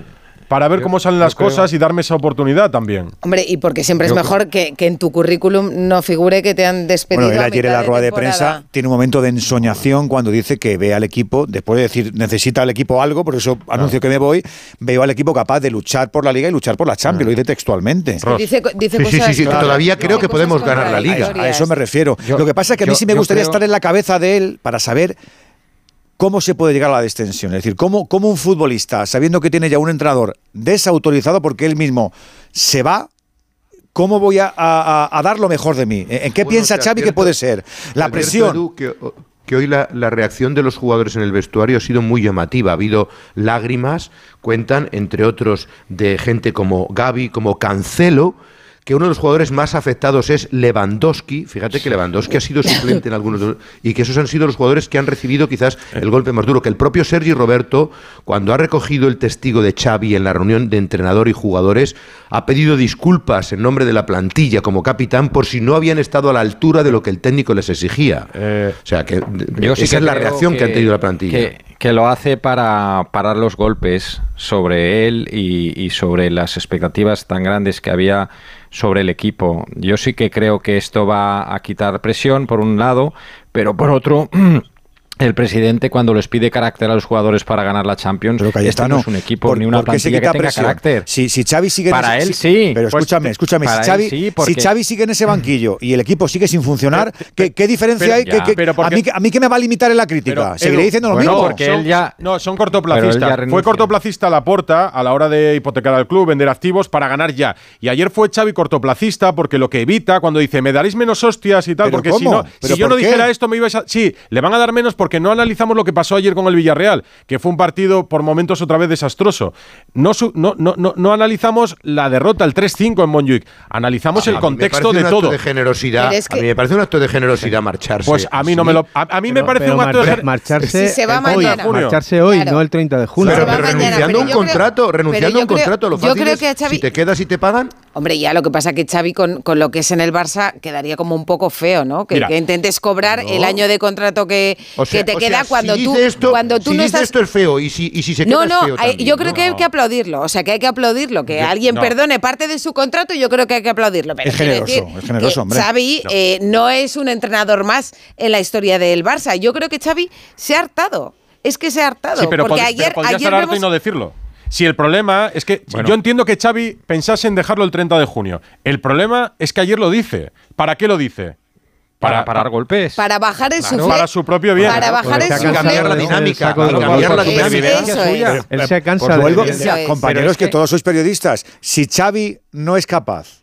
para ver cómo salen las creo- cosas y darme esa oportunidad también. Hombre, y porque siempre es mejor que, que en tu currículum no figure que te han despedido. Bueno, él ayer en la rueda de prensa tiene un momento de ensoñación cuando dice que ve al equipo, después de decir necesita al equipo algo, por eso anuncio que me voy, veo al equipo capaz de luchar por la liga y luchar por la Champions, lo dice textualmente. dice dice Sí, sí, cosas- sí, Claro. todavía creo que podemos ganar la liga. A eso me refiero. Yo- lo que pasa es que a mí sí me gustaría creo- estar en la cabeza de él para saber cómo se puede llegar a la destensión. Es decir, cómo, cómo un futbolista, sabiendo que tiene ya un entrenador desautorizado porque él mismo se va, ¿cómo voy a, a- a dar lo mejor de mí? ¿En qué Bueno, piensa Xavi que puede ser? La presión. Edu, que, que hoy la, la reacción de los jugadores en el vestuario ha sido muy llamativa. Ha habido lágrimas, cuentan, entre otros, de gente como Gaby, como Cancelo, que uno de los jugadores más afectados es Lewandowski. Fíjate que Lewandowski ha sido suplente en algunos de los- y que esos han sido los jugadores que han recibido quizás el golpe más duro. Que el propio Sergi Roberto, cuando ha recogido el testigo de Xavi en la reunión de entrenador y jugadores, ha pedido disculpas en nombre de la plantilla como capitán por si no habían estado a la altura de lo que el técnico les exigía. o sea, que Yo sí esa que es la reacción que, han tenido la plantilla. Que, que lo hace para parar los golpes sobre él y, y sobre las expectativas tan grandes que había sobre el equipo. Yo sí que creo que esto va a quitar presión, por un lado, pero por otro... *clears throat* El presidente cuando les pide carácter a los jugadores para ganar la Champions, este Cayetano, no es un equipo por- ni una ¿por qué se plantilla que tenga presión? carácter. Si, si Xavi sigue en Para ese- él sí. Pero Pues, escúchame, escúchame. Si Xavi, sí, si porque- Xavi sigue en ese banquillo y el equipo sigue sin funcionar, ¿qué, qué diferencia pero- hay? ya. ¿Qué- qué- Pero a, mí, que- ¿A mí qué me va a limitar en la crítica? Pero, Seguiré diciendo lo bueno, mismo. porque él ya- No, son Pero cortoplacistas. Fue cortoplacista la porta a la hora de hipotecar al club, vender activos para ganar ya. Y ayer fue Xavi cortoplacista porque lo que evita cuando dice me daréis menos hostias y tal, ¿Pero porque si no, ¿Pero si yo no dijera esto me ibais a. Sí, le van a dar menos porque no analizamos lo que pasó ayer con el Villarreal, que fue un partido por momentos otra vez desastroso. No, su- no, no, no, no analizamos la derrota, el 3-5 en Montjuic. Analizamos A el me contexto parece de todo. de generosidad. Es A mí que- me parece un acto de generosidad marcharse. Pues a mí no así. me lo. A, a mí me Pero- parece pero un acto de. mar- gen- marcharse Si se va hoy, mañana. marcharse hoy, Claro. no el 30 de junio. Pero, Pero renunciando a un yo creo- contrato, renunciando a un yo creo- contrato, lo yo fácil creo es, que a Xavi- si te quedas y te pagan, Hombre, ya lo que pasa que Xavi con, con lo que es en el Barça quedaría como un poco feo, ¿no? Que, Mira. que intentes cobrar No. el año de contrato que, o sea, que te o queda sea, cuando si tú esto, cuando tú si no estás esto es feo y si, y si se queda no, es no, feo hay- también, yo creo ¿no? que hay que aplaudirlo. O sea, que hay que aplaudirlo. Que Yo- alguien no. perdone parte de su contrato, yo creo que hay que aplaudirlo. Pero Es generoso, decir es generoso, hombre. Xavi No. eh, no es un entrenador más en la historia del Barça. Yo creo que Xavi se ha hartado. Es que se ha hartado. Sí, pero, porque pod- ayer, pero podría ayer ser harto vemos- y no decirlo. Si el problema es que Bueno. yo entiendo que Xavi pensase en dejarlo el 30 de junio. El problema es que ayer lo dice. ¿Para qué lo dice? Para parar golpes. para bajar el Claro. Para su propio bien. Para bajar el cansado cambiar la dinámica, los cambiar la supervivencia Eso es. suya. Él se cansa de- es. compañeros, es que, que- todos sois periodistas. Si Xavi no es capaz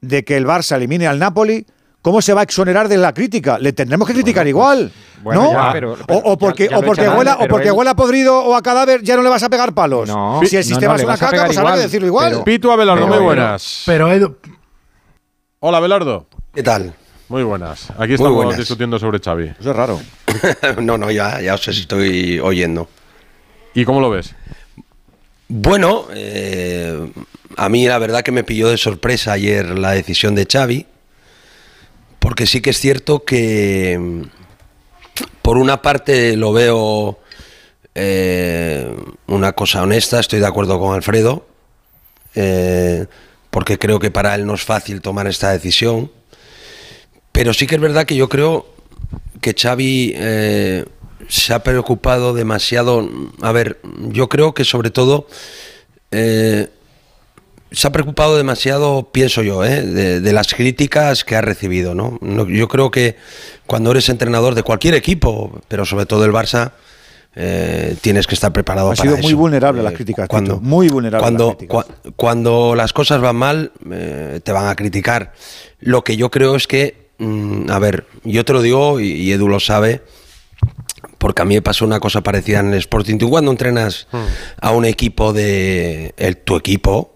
de que el Barça elimine al Napoli, ¿cómo se va a exonerar de la crítica? Le tendremos que criticar igual. bueno, ¿No? ya, pero- o, pero o porque, ya- ya o porque, huela, o porque él- huela podrido o a cadáver, ya no le vas a pegar palos. No, si el sistema no, es una caca, pues habrá que decirlo igual. pero- Pitu Abelardo, muy buenas. Pero Edu, Hola, Abelardo. ¿Qué tal? Muy buenas. Aquí estamos buenas. discutiendo sobre Xavi. Eso es raro. *laughs* no, no, ya, ya os estoy oyendo. ¿Y cómo lo ves? Bueno, eh, a mí la verdad que me pilló de sorpresa ayer la decisión de Xavi, porque sí que es cierto que por una parte lo veo eh, una cosa honesta, estoy de acuerdo con Alfredo, eh, porque creo que para él no es fácil tomar esta decisión, pero sí que es verdad que yo creo que Xavi eh, se ha preocupado demasiado. A ver, yo creo que sobre todo eh, se ha preocupado demasiado, pienso yo, eh, de, de las críticas que ha recibido. ¿no? No, Yo creo que cuando eres entrenador de cualquier equipo, pero sobre todo el Barça, eh, tienes que estar preparado Ha para sido muy vulnerable a las críticas, cuando, Tito, muy vulnerable a las cuando, críticas. cua- cuando las cosas van mal, eh, te van a criticar. Lo que yo creo es que, a ver, yo te lo digo y, y Edu lo sabe, porque a mí me pasó una cosa parecida en el Sporting. Tú cuando entrenas a un equipo de el, tu equipo,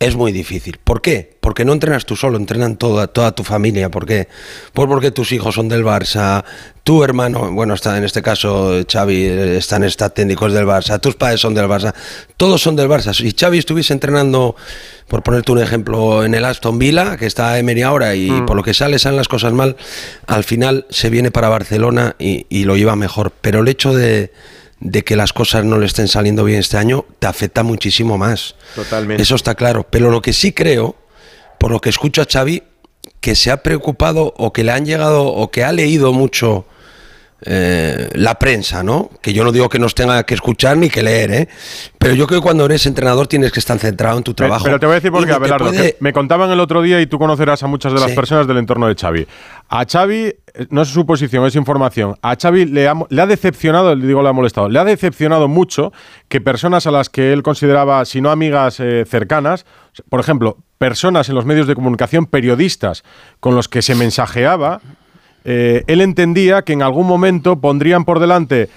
es muy difícil. ¿Por qué? Porque no entrenas tú solo, entrenan toda, toda tu familia. ¿Por qué? Pues porque tus hijos son del Barça, tu hermano, bueno, está en este caso Xavi, eh, están está técnicos del Barça, tus padres son del Barça, todos son del Barça. Si Xavi estuviese entrenando, por ponerte un ejemplo, en el Aston Villa, que está Emery ahora, y Mm. por lo que sale, salen las cosas mal, al final se viene para Barcelona y, y lo lleva mejor. Pero el hecho de, de que las cosas no le estén saliendo bien este año te afecta muchísimo más. Totalmente. Eso está claro. Pero lo que sí creo, por lo que escucho a Xavi, que se ha preocupado o que le han llegado o que ha leído mucho eh, la prensa, ¿no? Que yo no digo que nos tenga que escuchar ni que leer, ¿eh? Pero yo creo que cuando eres entrenador tienes que estar centrado en tu trabajo. Pero te voy a decir por qué, Abelardo. puede- que me contaban el otro día y tú conocerás a muchas de las Sí. personas del entorno de Xavi. A Xavi, eh, no es su posición, es información. A Xavi le ha, mo- le ha decepcionado, le digo le ha molestado, le ha decepcionado mucho que personas a las que él consideraba, si no amigas eh, cercanas, por ejemplo, personas en los medios de comunicación, periodistas con los que se mensajeaba, eh, él entendía que en algún momento pondrían por delante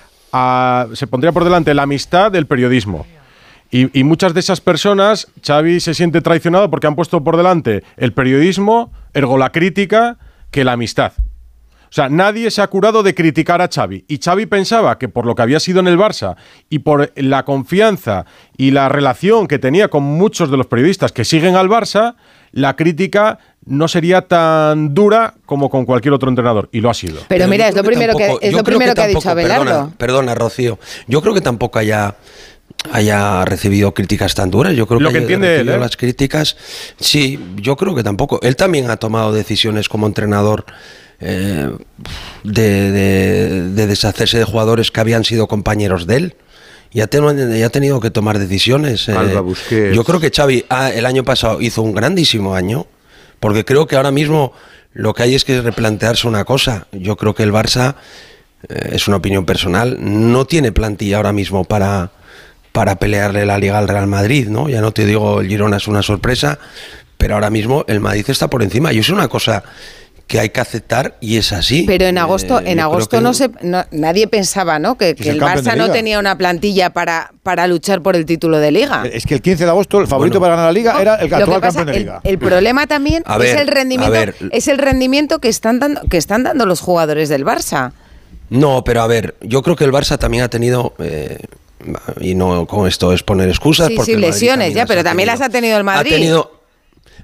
se pondría por delante la amistad del periodismo. Y, y muchas de esas personas, Xavi se siente traicionado porque han puesto por delante el periodismo, ergo la crítica, que la amistad. O sea, nadie se ha curado de criticar a Xavi. Y Xavi pensaba que por lo que había sido en el Barça y por la confianza y la relación que tenía con muchos de los periodistas que siguen al Barça, la crítica no sería tan dura como con cualquier otro entrenador. Y lo ha sido. Pero mira, es lo primero que, tampoco- es lo primero que, ha dicho tampoco- Abelardo. Perdona, perdona, Rocío. Yo creo que tampoco haya haya recibido críticas tan duras. Yo creo Lo que, que haya entiende él, ¿eh? las críticas. Sí, yo creo que tampoco. Él también ha tomado decisiones como entrenador eh, de, de- de deshacerse de jugadores que habían sido compañeros de él. Y ha, ten- y ha tenido que tomar decisiones. eh. Alba Busquets. Yo creo que Xavi ah, el año pasado hizo un grandísimo año, porque creo que ahora mismo lo que hay es que replantearse una cosa. Yo creo que el Barça, eh, es una opinión personal, no tiene plantilla ahora mismo para, para pelearle la liga al Real Madrid, ¿no? Ya no te digo el Girona es una sorpresa, pero ahora mismo el Madrid está por encima y es una cosa que hay que aceptar y es así. Pero en agosto, Eh, en agosto que- no se, no- nadie pensaba, ¿no? Que, el Barça no tenía una plantilla para, para luchar por el título de Liga. Es que el 15 de agosto el favorito para ganar la liga era el actual pasa, campeón de liga. el problema también A es el rendimiento, ver. es el rendimiento que están dando, que están dando los jugadores del Barça. No, pero a ver, yo creo que el Barça también ha tenido, eh, y no con esto es poner excusas, Sí, porque sí, lesiones ya, pero también tenido. las ha tenido el Madrid. Ha tenido.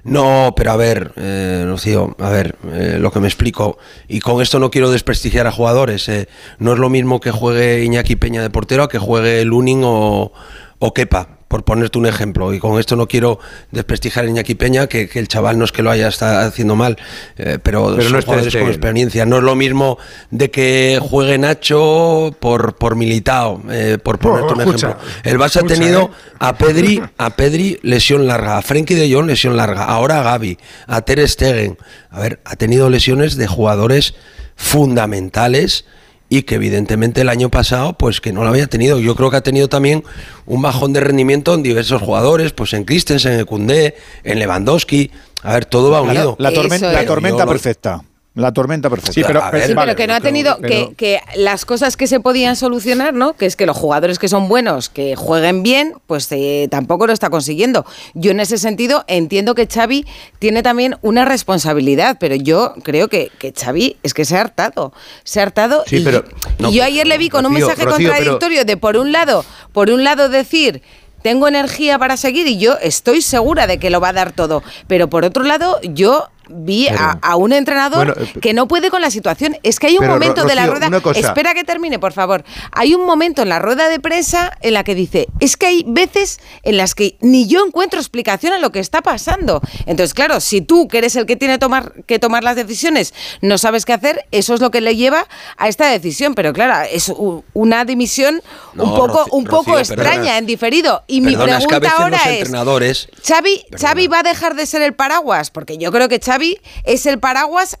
No, pero a ver, eh, Rocío, a ver, eh, lo que me explico, y con esto no quiero desprestigiar a jugadores, eh, no es lo mismo que juegue Iñaki Peña de portero a que juegue Lunin o, o Kepa, por ponerte un ejemplo, y con esto no quiero desprestigiar a Iñaki Peña, que, que el chaval no es que lo haya estado haciendo mal, eh, pero, Pero son no jugadores con experiencia, no es lo mismo de que juegue Nacho por, por Militao, eh, por ponerte un escucha, ejemplo. El Barça ha tenido ¿eh? a Pedri, *laughs* a Pedri lesión larga, a Frenkie de Jong lesión larga, ahora a Gaby, a Ter Stegen. A ver, ha tenido lesiones de jugadores fundamentales y que evidentemente el año pasado pues que no lo había tenido. Yo creo que ha tenido también un bajón de rendimiento en diversos jugadores, pues en Christensen, en Koundé, en Lewandowski. A ver, todo va unido. La, tormenta, la perfecta. La tormenta perfecta. Sí, pero, Sí, pero que no ha tenido que, que las cosas que se podían solucionar, ¿no? Que es que los jugadores que son buenos, que jueguen bien, pues eh, tampoco lo está consiguiendo. Yo en ese sentido entiendo que Xavi tiene también una responsabilidad, pero yo creo que, que Xavi es que se ha hartado, se ha hartado Sí, y, pero- y no, yo ayer le vi con un Rocío, mensaje Rocío, pero- contradictorio de por un lado, por un lado decir tengo energía para seguir y yo estoy segura de que lo va a dar todo, pero por otro lado yo vi a, a un entrenador Bueno, eh, que no puede con la situación. Es que hay un Pero, momento de la rueda. Espera que termine, por favor. Hay un momento en la rueda de prensa en la que dice: Es que hay veces en las que ni yo encuentro explicación a lo que está pasando. Entonces, claro, si tú, que eres el que tiene tomar, que tomar las decisiones, no sabes qué hacer, eso es lo que le lleva a esta decisión. Pero claro, es una dimisión un poco, Rocío, un poco Rocío, extraña, perdona. en diferido. Y mi es que pregunta ahora los es. entrenadores Xavi, Xavi va a dejar de ser el paraguas, porque yo creo que Xavi es el paraguas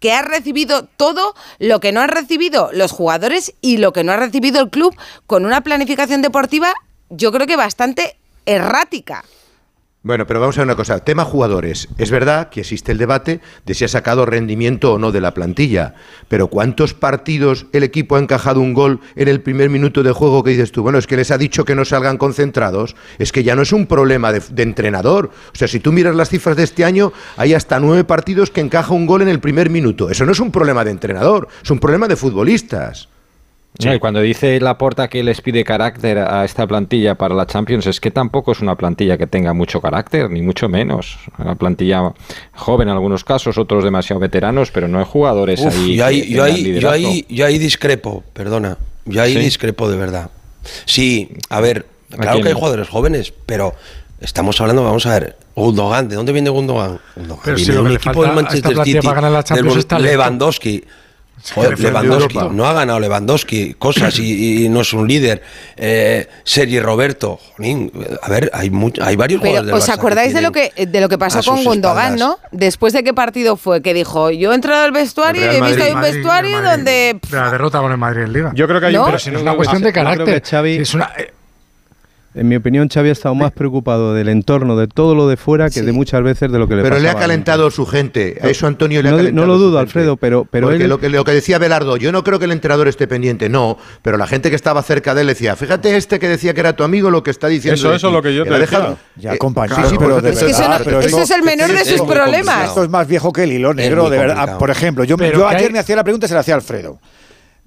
que ha recibido todo lo que no han recibido los jugadores y lo que no ha recibido el club con una planificación deportiva, yo creo que bastante errática. Bueno, pero vamos a ver una cosa. Tema jugadores. Es verdad que existe el debate de si ha sacado rendimiento o no de la plantilla. Pero ¿cuántos partidos el equipo ha encajado un gol en el primer minuto de juego que dices tú? Bueno, es que les ha dicho que no salgan concentrados. Es que ya no es un problema de, de entrenador. O sea, si tú miras las cifras de este año, hay hasta nueve partidos que encaja un gol en el primer minuto. Eso no es un problema de entrenador, es un problema de futbolistas. No, y cuando dice Laporta que les pide carácter a esta plantilla para la Champions, es que tampoco es una plantilla que tenga mucho carácter, ni mucho menos. Una plantilla joven en algunos casos, otros demasiado veteranos, pero no hay jugadores Uf, ahí. yo, ahí, que yo, tengan ahí, yo, liderazgo. ahí, yo ahí discrepo, perdona. Yo ahí ¿Sí? discrepo de verdad. Sí, a ver, ¿A claro que hay jugadores jóvenes, pero estamos hablando, vamos a ver, Gundogan, ¿de dónde viene Gundogan? Gundogan Pero viene si lo que le equipo falta del a esta Manchester City, para ganar la Champions. Lewandowski. Joder, Lewandowski, no ha ganado Lewandowski cosas y, y no es un líder. Eh, Sergi Roberto, jolín, a ver, hay, much- hay varios jugadores Pero del ¿os Barça acordáis de lo que de lo que pasó con Gundogan, espaldas. no? Después de qué partido fue que dijo, "Yo he entrado al vestuario y he visto Madrid. ahí un vestuario Madrid. donde De la derrota con el Madrid en Liga. Yo creo que hay ¿No? un Pero si no es una cuestión de carácter. Xavi- Es una, eh, En mi opinión, Xavi ha estado más preocupado del entorno, de todo lo de fuera, que de muchas veces de lo que le Pero le ha calentado su gente. A eso Antonio le ha No- calentado. no lo dudo. Alfredo, pero- pero Porque él- lo, que, lo que decía Belardo, yo no creo que el entrenador esté pendiente, no. Pero la gente que estaba cerca de él decía, fíjate este que decía que era tu amigo, lo que está diciendo. Eso, eso ti". es lo que yo te ha dejado- Ya, Eh, compañeros, sí, sí, pero de Es que eso verdad, no- pero eso es el menor de sus problemas. complicado. Esto es más viejo que el hilo negro, de verdad. complicado. Por ejemplo, yo, ayer hay- me hacía la pregunta y se la hacía Alfredo.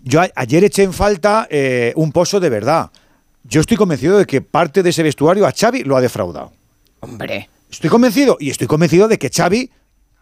Yo a- ayer eché en falta eh, un pozo de verdad. Yo estoy convencido de que parte de ese vestuario a Xavi lo ha defraudado. Hombre, Estoy convencido y estoy convencido de que Xavi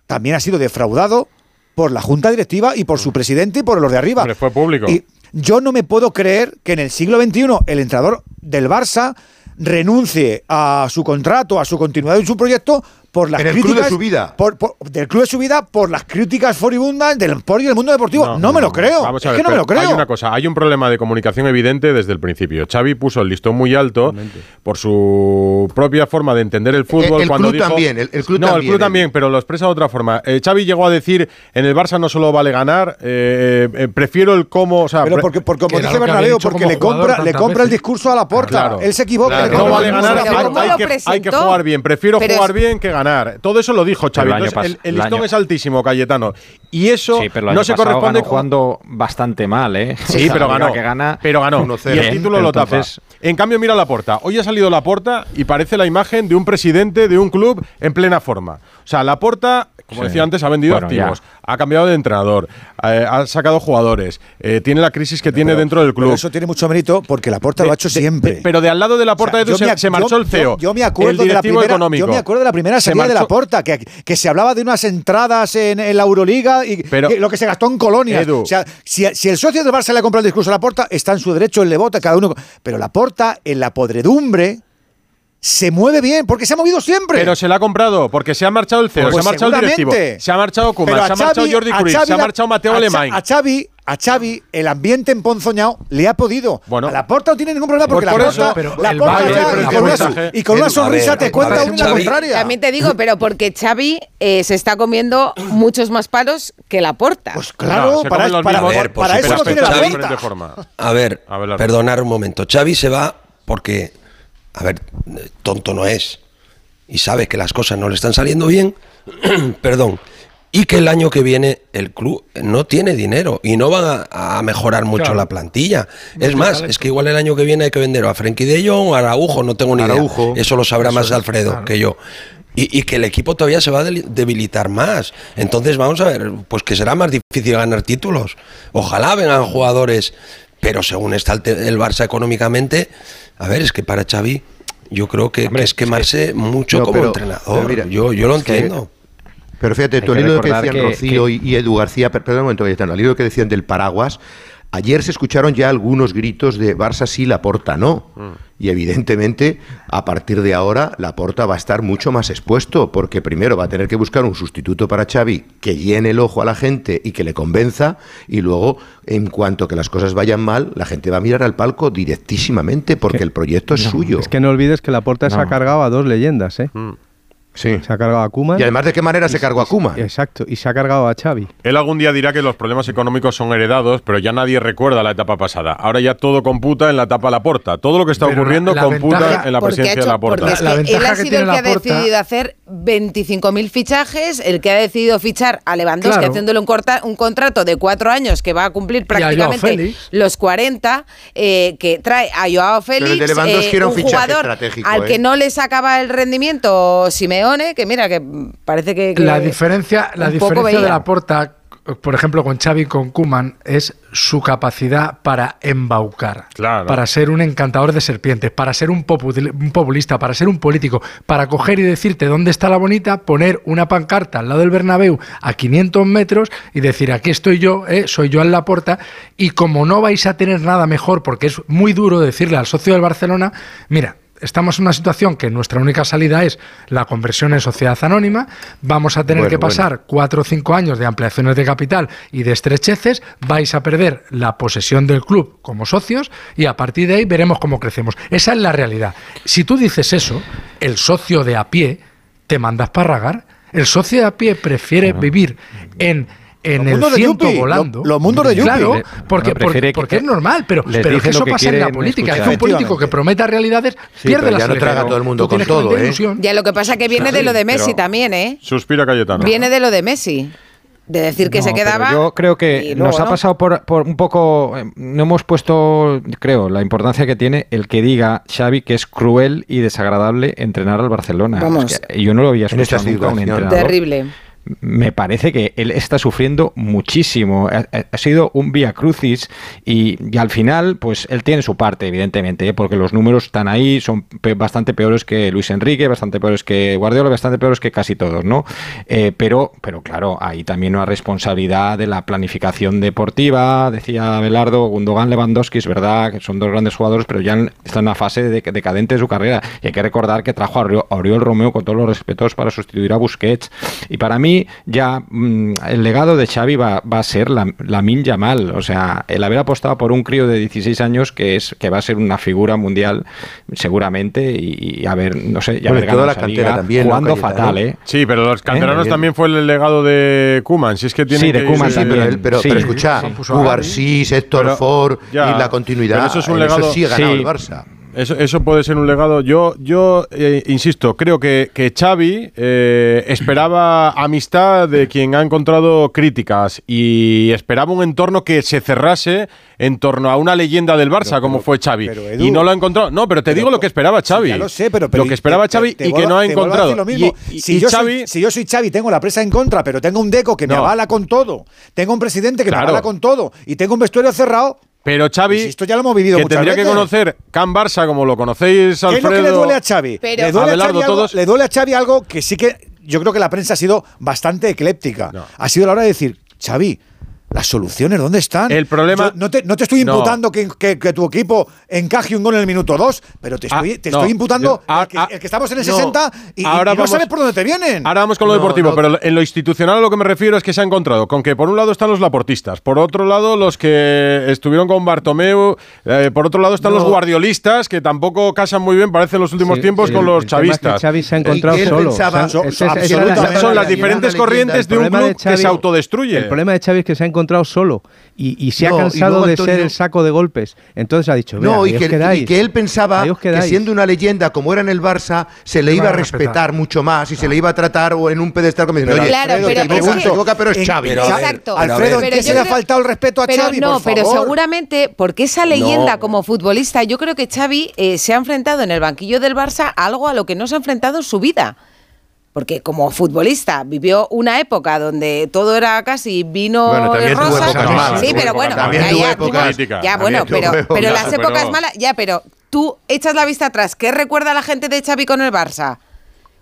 también ha sido defraudado por la junta directiva y por su presidente y por los de arriba. Hombre, fue público. Y yo no me puedo creer que en el siglo XXI el entrenador del Barça renuncie a su contrato, a su continuidad en su proyecto por las En el club críticas de su vida. por- por- del club de su vida por las críticas furibundas del sport y del mundo deportivo. No, me lo creo. Vamos a es ver, que no me lo creo. Hay una cosa, hay un problema de comunicación evidente desde el principio. Xavi puso el listón muy alto por su propia forma de entender el fútbol. El- el cuando club dijo- también, el- el club no, también, el club el- también, pero lo expresa de otra forma. Eh, Xavi llegó a decir, en el Barça no solo vale ganar, eh, eh, prefiero el cómo... O sea, Pero porque, porque como dice Bernabéu, porque le compra, le tantas compra el discurso a la porta. Claro. Él se equivoca. Claro, le no compra vale ganar, hay, ¿cómo hay lo que, hay que presentó? jugar bien. Prefiero Pero jugar bien que ganar. Todo eso lo dijo Xavi. el Entonces, listón es altísimo, Cayetano. Y eso Sí, pero el no se corresponde ganó con- jugando bastante mal, ¿eh? Sí, *laughs* pero ganó. Que gana pero ganó. *laughs* 1-0. Y el Bien, título lo tapa. entonces- En cambio, mira la porta. Hoy ha salido la porta y parece la imagen de un presidente de un club en plena forma. O sea, la porta, como Sí. decía antes, ha vendido Bueno, activos, ya. ha cambiado de entrenador, eh, ha sacado jugadores, eh, tiene la crisis que tiene Pero- dentro del pero club. eso tiene mucho mérito porque la porta De- lo ha hecho de- siempre. de- pero de al lado de la porta O sea, yo se, me se marchó yo- el CEO. Yo, yo me acuerdo el de la primera, económico. yo me acuerdo de la primera Se salida de la porta, que, que se hablaba de unas entradas en, en la Euroliga y Pero- que lo que se gastó en colonias. Edu. O sea, si, si el socio del Barça le ha comprado el discurso a la porta, está en su derecho, él le vota, cada uno. Pero la porta, en la podredumbre, se mueve bien, porque se ha movido siempre. Pero se la ha comprado porque se ha marchado el CEO, Pues se ha marchado el directivo, se ha marchado a se ha marchado Jordi Xavi se ha marchado Mateo Alemán. A Xavi, a Xavi, el ambiente emponzoñado le ha podido. Bueno. a la porta no tiene ningún problema porque por la eso, porta, pero la porta ya- y con una, y con una sonrisa ver, te cuenta ver, una Xavi- contraria. También te digo, pero porque Xavi eh, se está comiendo muchos más palos que la porta. Pues claro, No, para, para- mismos, ver, para eso no tiene la porta. forma. A ver, A ver, la- perdonar un momento. Xavi se va porque, a ver, tonto no es. Y sabe que las cosas no le están saliendo bien. *clears throat* Perdón. Y que el año que viene el club no tiene dinero y no van a, a mejorar mucho Claro. la plantilla. No es más, es que igual el año que viene hay que vender a Frenkie de Jong a Araujo, no tengo ni Araujo, idea. Eso lo sabrá eso más es, Alfredo claro. que yo. Y, y que el equipo todavía se va a debilitar más. Entonces vamos a ver, pues que será más difícil ganar títulos. Ojalá vengan jugadores, pero según está el, el Barça económicamente, a ver, es que para Xavi yo creo que, que es quemarse mucho No, como pero- entrenador. pero mira, yo, yo lo que- entiendo. Pero fíjate, tú hilo que decían que- Rocío y, y Edu García, per- perdón un momento, Cayetano, al hilo que decían del paraguas, ayer se escucharon ya algunos gritos de Barça sí, Laporta no. Y evidentemente, a partir de ahora, Laporta va a estar mucho más expuesto, porque primero va a tener que buscar un sustituto para Xavi que llene el ojo a la gente y que le convenza, y luego, en cuanto que las cosas vayan mal, la gente va a mirar al palco directísimamente, porque el proyecto es No, suyo. Es que no olvides que la Porta se ha cargado a dos leyendas, ¿eh? Sí. Se ha cargado a Kuman. Y además, ¿de qué manera se cargó a Koeman? Exacto, y se ha cargado a Xavi. Él algún día dirá que los problemas económicos son heredados, pero ya nadie recuerda la etapa pasada. Ahora ya todo computa en la etapa Laporta. Todo lo que está Pero ocurriendo la- la computa ventaja- en la ha presidencia de hecho- Laporta. es que La él ha que sido tiene el que ha decidido hacer 25.000 fichajes, el que ha decidido fichar a Lewandowski Claro. haciéndole un, corta- un contrato de cuatro años que va a cumplir prácticamente los 40, eh, que trae a Joao Félix, el de Lewandowski eh, un jugador estratégico, al que ¿eh? no le sacaba el rendimiento Simeone, que mira, que parece que... que La diferencia, la diferencia de la porta, por ejemplo, con Xavi y con Kuman, es su capacidad para embaucar, Claro. para ser un encantador de serpientes, para ser un, popul- un populista, para ser un político, para coger y decirte dónde está la bonita, poner una pancarta al lado del Bernabéu a 500 metros y decir aquí estoy yo, eh, soy yo en la porta y como no vais a tener nada mejor, porque es muy duro decirle al socio del Barcelona, mira, estamos en una situación que nuestra única salida es la conversión en sociedad anónima, vamos a tener Bueno, que pasar cuatro o cinco años de ampliaciones de capital y de estrecheces, vais a perder la posesión del club como socios y a partir de ahí veremos cómo crecemos. Esa es la realidad. Si tú dices eso, el socio de a pie te manda a esparragar. El socio de a pie prefiere vivir en en el ciento Yupi, volando. lo- los mundos de Yupi. Claro, porque, no, prefiere porque, porque que- es normal, pero, pero es que eso que pasa en la política. Es que un político que prometa realidades Sí, pierde la ya no traga todo el mundo con todo, ¿eh? ilusión. Ya lo que pasa que viene de lo de Messi también, ¿eh? Suspira Cayetano. Viene de lo de Messi. De decir que No, se quedaba. Yo creo que luego nos ha no. pasado por, por un poco. eh, No hemos puesto, creo, la importancia que tiene el que diga Xavi que es cruel y desagradable entrenar al Barcelona. Vamos. Es que yo no lo había En escuchado nunca a un entrenador. Terrible. Me parece que él está sufriendo muchísimo. Ha, sido un vía crucis y, al final, pues él tiene su parte, evidentemente, ¿eh? porque los números están ahí, son pe- bastante peores que Luis Enrique, bastante peores que Guardiola, bastante peores que casi todos, ¿no? Eh, pero, pero claro, hay también una responsabilidad de la planificación deportiva, decía Belardo, Gundogan, Lewandowski, es verdad que son dos grandes jugadores, pero ya están en una fase de- decadente de su carrera. Y hay que recordar que trajo a Oriol Romeo con todos los respetos para sustituir a Busquets. Y para mí, ya mm, el legado de Xavi va, va a ser la, la Min Yamal. O sea, el haber apostado por un crío de 16 años que es que va a ser una figura mundial seguramente y, y a ver, no sé, ya Bueno, toda la cantera liga también, ¿no, jugando Cayetano? fatal, ¿eh? Sí, pero los canteranos ¿Eh? también fue el legado de Kuman. Si es que tienen Sí, de irse- Sí, pero, él- pero, Sí. pero escucha, Se puso a Cubarsí, Héctor Pero- Ford y la continuidad. pero eso es un legado- sí ha ganado Sí. el Barça. Eso, eso puede ser un legado. Yo, yo eh, insisto, creo que, que Xavi eh, esperaba amistad de quien ha encontrado críticas y esperaba un entorno que se cerrase en torno a una leyenda del Barça, como fue Xavi. Edu, y no lo ha encontrado. No, pero te pero digo lo que esperaba Xavi. Ya lo sé, pero, lo que esperaba te- Xavi te- te y que no ha encontrado. lo mismo. Y- y- si, y yo Xavi, soy, si yo soy Xavi, tengo la presa en contra, pero tengo un Deco que me avala con todo. Tengo un presidente que Claro. me avala con todo. Y tengo un vestuario cerrado. Pero Xavi, Pues esto ya lo hemos vivido que tendría que conocer Can Barça como lo conocéis, ¿Qué es lo Alfredo. que le duele a Xavi? Pero- le, duele a Xavi algo, todos- le duele a Xavi algo que sí que yo creo que la prensa ha sido bastante ecléptica. No. Ha sido la hora de decir, Xavi, las soluciones, ¿dónde están? El problema- Yo no, te, no te estoy No. imputando que, que- que tu equipo encaje un gol en el minuto 2, pero te estoy, Ah, te no. estoy imputando Yo- ah, el, que, ah, el que estamos en el no. 60 y, Ahora y no vamos- sabes por dónde te vienen. Ahora vamos con lo No, deportivo, no. pero en lo institucional a lo que me refiero es que se ha encontrado con que por un lado están los laportistas, por otro lado los que estuvieron con Bartomeu, eh, por otro lado están No. los guardiolistas que tampoco casan muy bien, parece en los últimos Sí, tiempos el- con los el chavistas. Xavi se ha encontrado solo. pensaba- O sea, es. Son las diferentes corrientes de un club que se autodestruye. El problema de Xavi es que se ha encontrado encontrado solo y, y se No, ha cansado luego, de Antonio- ser el saco de golpes. Entonces ha dicho, No, "Vea, y que, os quedáis, y que él pensaba que quedáis". siendo una leyenda como era en el Barça, se le iba a respetar, mucho más y se le iba a tratar o en un pedestal como diciendo, Pero oye, Claro, Alfredo, pero te te equivocas, es pero es Xavi. Pero a ver, Exacto. pero a Alfredo, ver. ¿en Pero qué yo se le ha faltado el respeto a pero Xavi, no, por pero seguramente porque esa leyenda No. como futbolista, yo creo que Xavi eh, se ha enfrentado en el banquillo del Barça a algo a lo que no se ha enfrentado en su vida. Porque como futbolista vivió una época donde todo era casi vino Bueno, rosa. sí, pero bueno, También ya, tuvo ya, bueno, pero, pero las épocas malas, ya, pero tú echas la vista atrás, ¿qué recuerda la gente de Xavi con el Barça?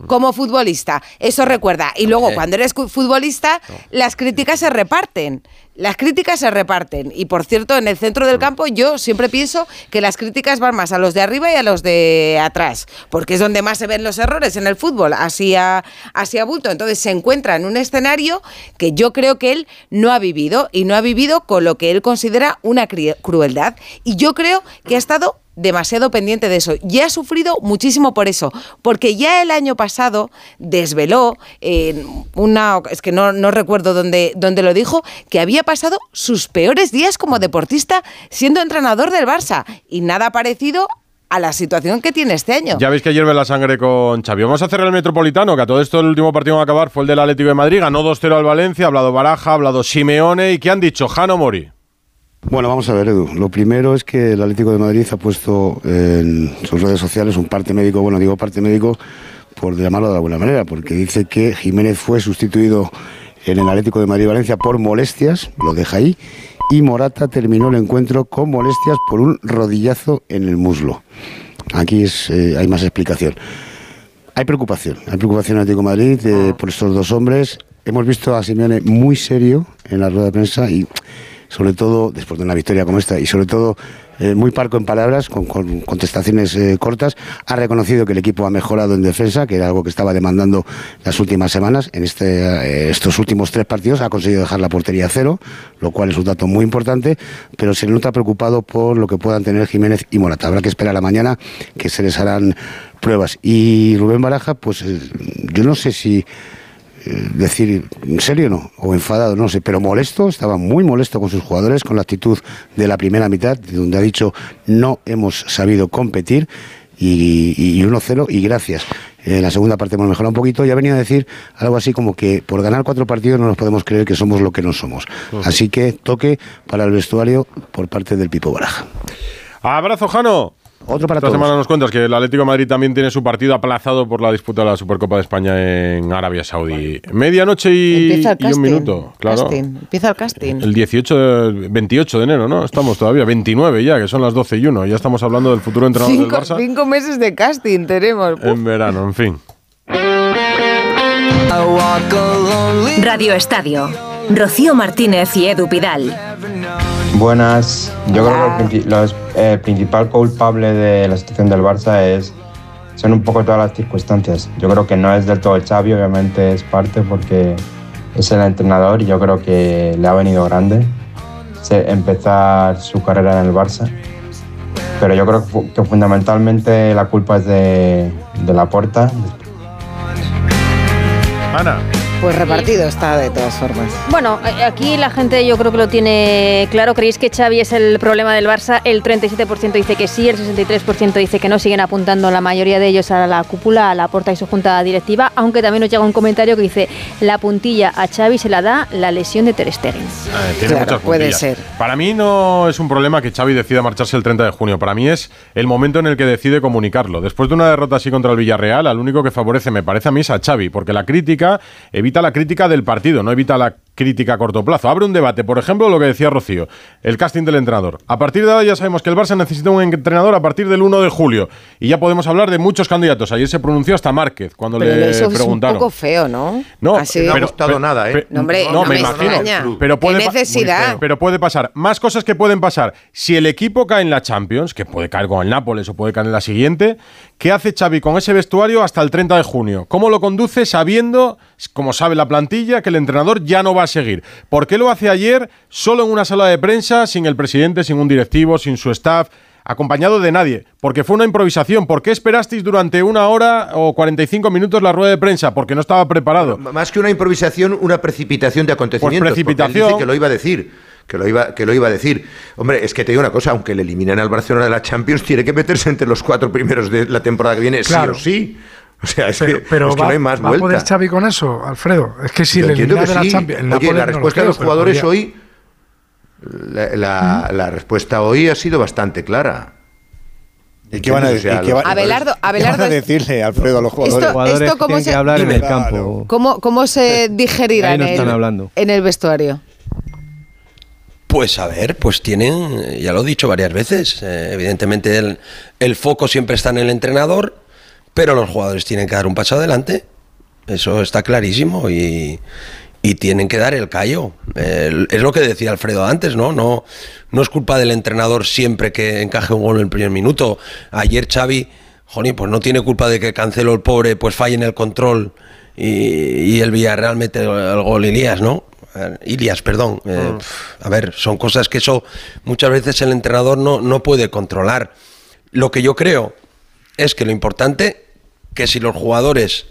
Como futbolista, eso recuerda. Y luego, cuando eres futbolista, las críticas se reparten. Las críticas se reparten. Y por cierto, en el centro del campo, yo siempre pienso que las críticas van más a los de arriba y a los de atrás. Porque es donde más se ven los errores en el fútbol, así a, así a bulto. Entonces se encuentra en un escenario que yo creo que él no ha vivido. Y no ha vivido con lo que él considera una crueldad. Y yo creo que ha estado demasiado pendiente de eso y ha sufrido muchísimo por eso, porque ya el año pasado desveló en una es que no, no recuerdo dónde, dónde lo dijo, que había pasado sus peores días como deportista siendo entrenador del Barça y nada parecido a la situación que tiene este año. Ya veis que hierve la sangre con Xavi. Vamos a hacer el Metropolitano, que a todo esto el último partido va a acabar fue el del Atlético de Madrid. Ganó 2-0 al Valencia, ha hablado Baraja, ha hablado Simeone. ¿Y qué han dicho? Jano Mori. Bueno, vamos a ver, Edu. Lo primero es que el Atlético de Madrid ha puesto en sus redes sociales un parte médico, bueno, digo parte médico por llamarlo de alguna manera, porque dice que Jiménez fue sustituido en el Atlético de Madrid-Valencia por molestias, lo deja ahí, y Morata terminó el encuentro con molestias por un rodillazo en el muslo. Aquí eh, hay más explicación. Hay preocupación, hay preocupación en Atlético de Madrid eh, por estos dos hombres. Hemos visto a Simeone muy serio en la rueda de prensa y sobre todo, después de una victoria como esta, y sobre todo eh, muy parco en palabras, con, con contestaciones eh, cortas, ha reconocido que el equipo ha mejorado en defensa, que era algo que estaba demandando las últimas semanas. En este, eh, estos últimos tres partidos ha conseguido dejar la portería a cero, lo cual es un dato muy importante, pero se nota preocupado por lo que puedan tener Jiménez y Morata. Habrá que esperar a mañana que se les harán pruebas. Y Rubén Baraja, pues yo no sé si decir en serio no, o enfadado, no sé, pero molesto, estaba muy molesto con sus jugadores, con la actitud de la primera mitad, donde ha dicho no hemos sabido competir y, y 1-0 y gracias. En la segunda parte hemos mejorado un poquito y ha venido a decir algo así como que por ganar cuatro partidos no nos podemos creer que somos lo que no somos. Así que toque para el vestuario por parte del Pipo Baraja. Abrazo, Jano. Otro para Esta todos. semana nos cuentas que el Atlético de Madrid también tiene su partido aplazado por la disputa de la Supercopa de España en Arabia Saudí. Medianoche y, y un minuto, claro. Casting. Empieza el casting. El 18, de- 28 de enero, ¿no? Estamos todavía, 29 ya, que son las 12 y 1. Ya estamos hablando del futuro entrenador Cinco, del Barça cinco meses de casting tenemos. en verano, en fin. Radio Estadio. Rocío Martínez y Edu Pidal. Buenas. Yo creo que el, princi- los- el principal culpable de la situación del Barça es son un poco todas las circunstancias. Yo creo que no es del todo Xavi, obviamente es parte porque es el entrenador y yo creo que le ha venido grande se- empezar su carrera en el Barça. Pero yo creo que fu- que fundamentalmente la culpa es de, de la porta. Ana. Pues repartido está de todas formas. Bueno, aquí la gente yo creo que lo tiene claro. ¿Creéis que Xavi es el problema del Barça? El 37% dice que sí, el 63% dice que no. Siguen apuntando la mayoría de ellos a la cúpula, a la porta y su junta directiva. Aunque también nos llega un comentario que dice la puntilla a Xavi se la da la lesión de Ter Stegen. Eh, tiene Claro, muchas puede ser. Para mí no es un problema que Xavi decida marcharse el 30 de junio. Para mí es el momento en el que decide comunicarlo. Después de una derrota así contra el Villarreal, al único que favorece, me parece a mí, es a Xavi, porque la crítica evita la crítica del partido, no evita la crítica a corto plazo. Abre un debate, por ejemplo, lo que decía Rocío, el casting del entrenador. A partir de ahora ya sabemos que el Barça necesita un entrenador a partir del 1 de julio y ya podemos hablar de muchos candidatos. Ayer se pronunció hasta Márquez cuando Pero le eso es un preguntaron. poco feo, ¿no? No, Así. no ha gustado nada, ¿eh? No, hombre, no me extraña. Pero puede ¿Qué pa- necesidad? Pero puede pasar. Más cosas que pueden pasar. Si el equipo cae en la Champions, que puede caer con el Nápoles o puede caer en la siguiente, ¿qué hace Xavi con ese vestuario hasta el 30 de junio? ¿Cómo lo conduce sabiendo, como sabe la plantilla, que el entrenador ya no va a seguir? ¿Por qué lo hace ayer solo en una sala de prensa, sin el presidente, sin un directivo, sin su staff? acompañado de nadie, porque fue una improvisación. ¿Por qué esperasteis durante una hora o 45 minutos la rueda de prensa? Porque no estaba preparado. Más que una improvisación, una precipitación de acontecimientos. Pues precipitación. él dice que lo iba a decir. Que lo, iba, que lo iba a decir. Hombre, es que te digo una cosa, aunque le eliminen al Barcelona de la Champions, tiene que meterse entre los cuatro primeros de la temporada que viene, Claro. sí o sí. *laughs* O sea, es Pero, que, pero es que va, no hay más ¿va a vuelta. poder Xavi con eso, Alfredo? Es que si Yo le que de la sí. Champions... el Oye, la no lo respuesta de creo, los jugadores podría. hoy, la, la- la respuesta hoy ha sido bastante clara. ¿Y qué van a decir? ¿Y qué van- Abelardo- ¿Qué van Abelardo a decirle, Alfredo, a los Esto- jugadores? esto cómo tienen se- que hablar en el campo. ¿Cómo, cómo se digerirá *laughs* Ahí en, no están el, hablando. en el vestuario? Pues a ver, pues tienen, ya lo he dicho varias veces, eh, evidentemente el, el foco siempre está en el entrenador, pero los jugadores tienen que dar un paso adelante, eso está clarísimo y, y tienen que dar el callo. Eh, es lo que decía Alfredo antes, ¿no? ¿no? No es culpa del entrenador siempre que encaje un gol en el primer minuto. Ayer Xavi, joni, pues no tiene culpa de que Cancelo el pobre pues falle en el control y, y el Villarreal mete el, gol Ilías, ¿no? Eh, Ilias, perdón. Eh, pf, A ver, son cosas que eso muchas veces el entrenador no, no puede controlar. Lo que yo creo es que lo importante que si los jugadores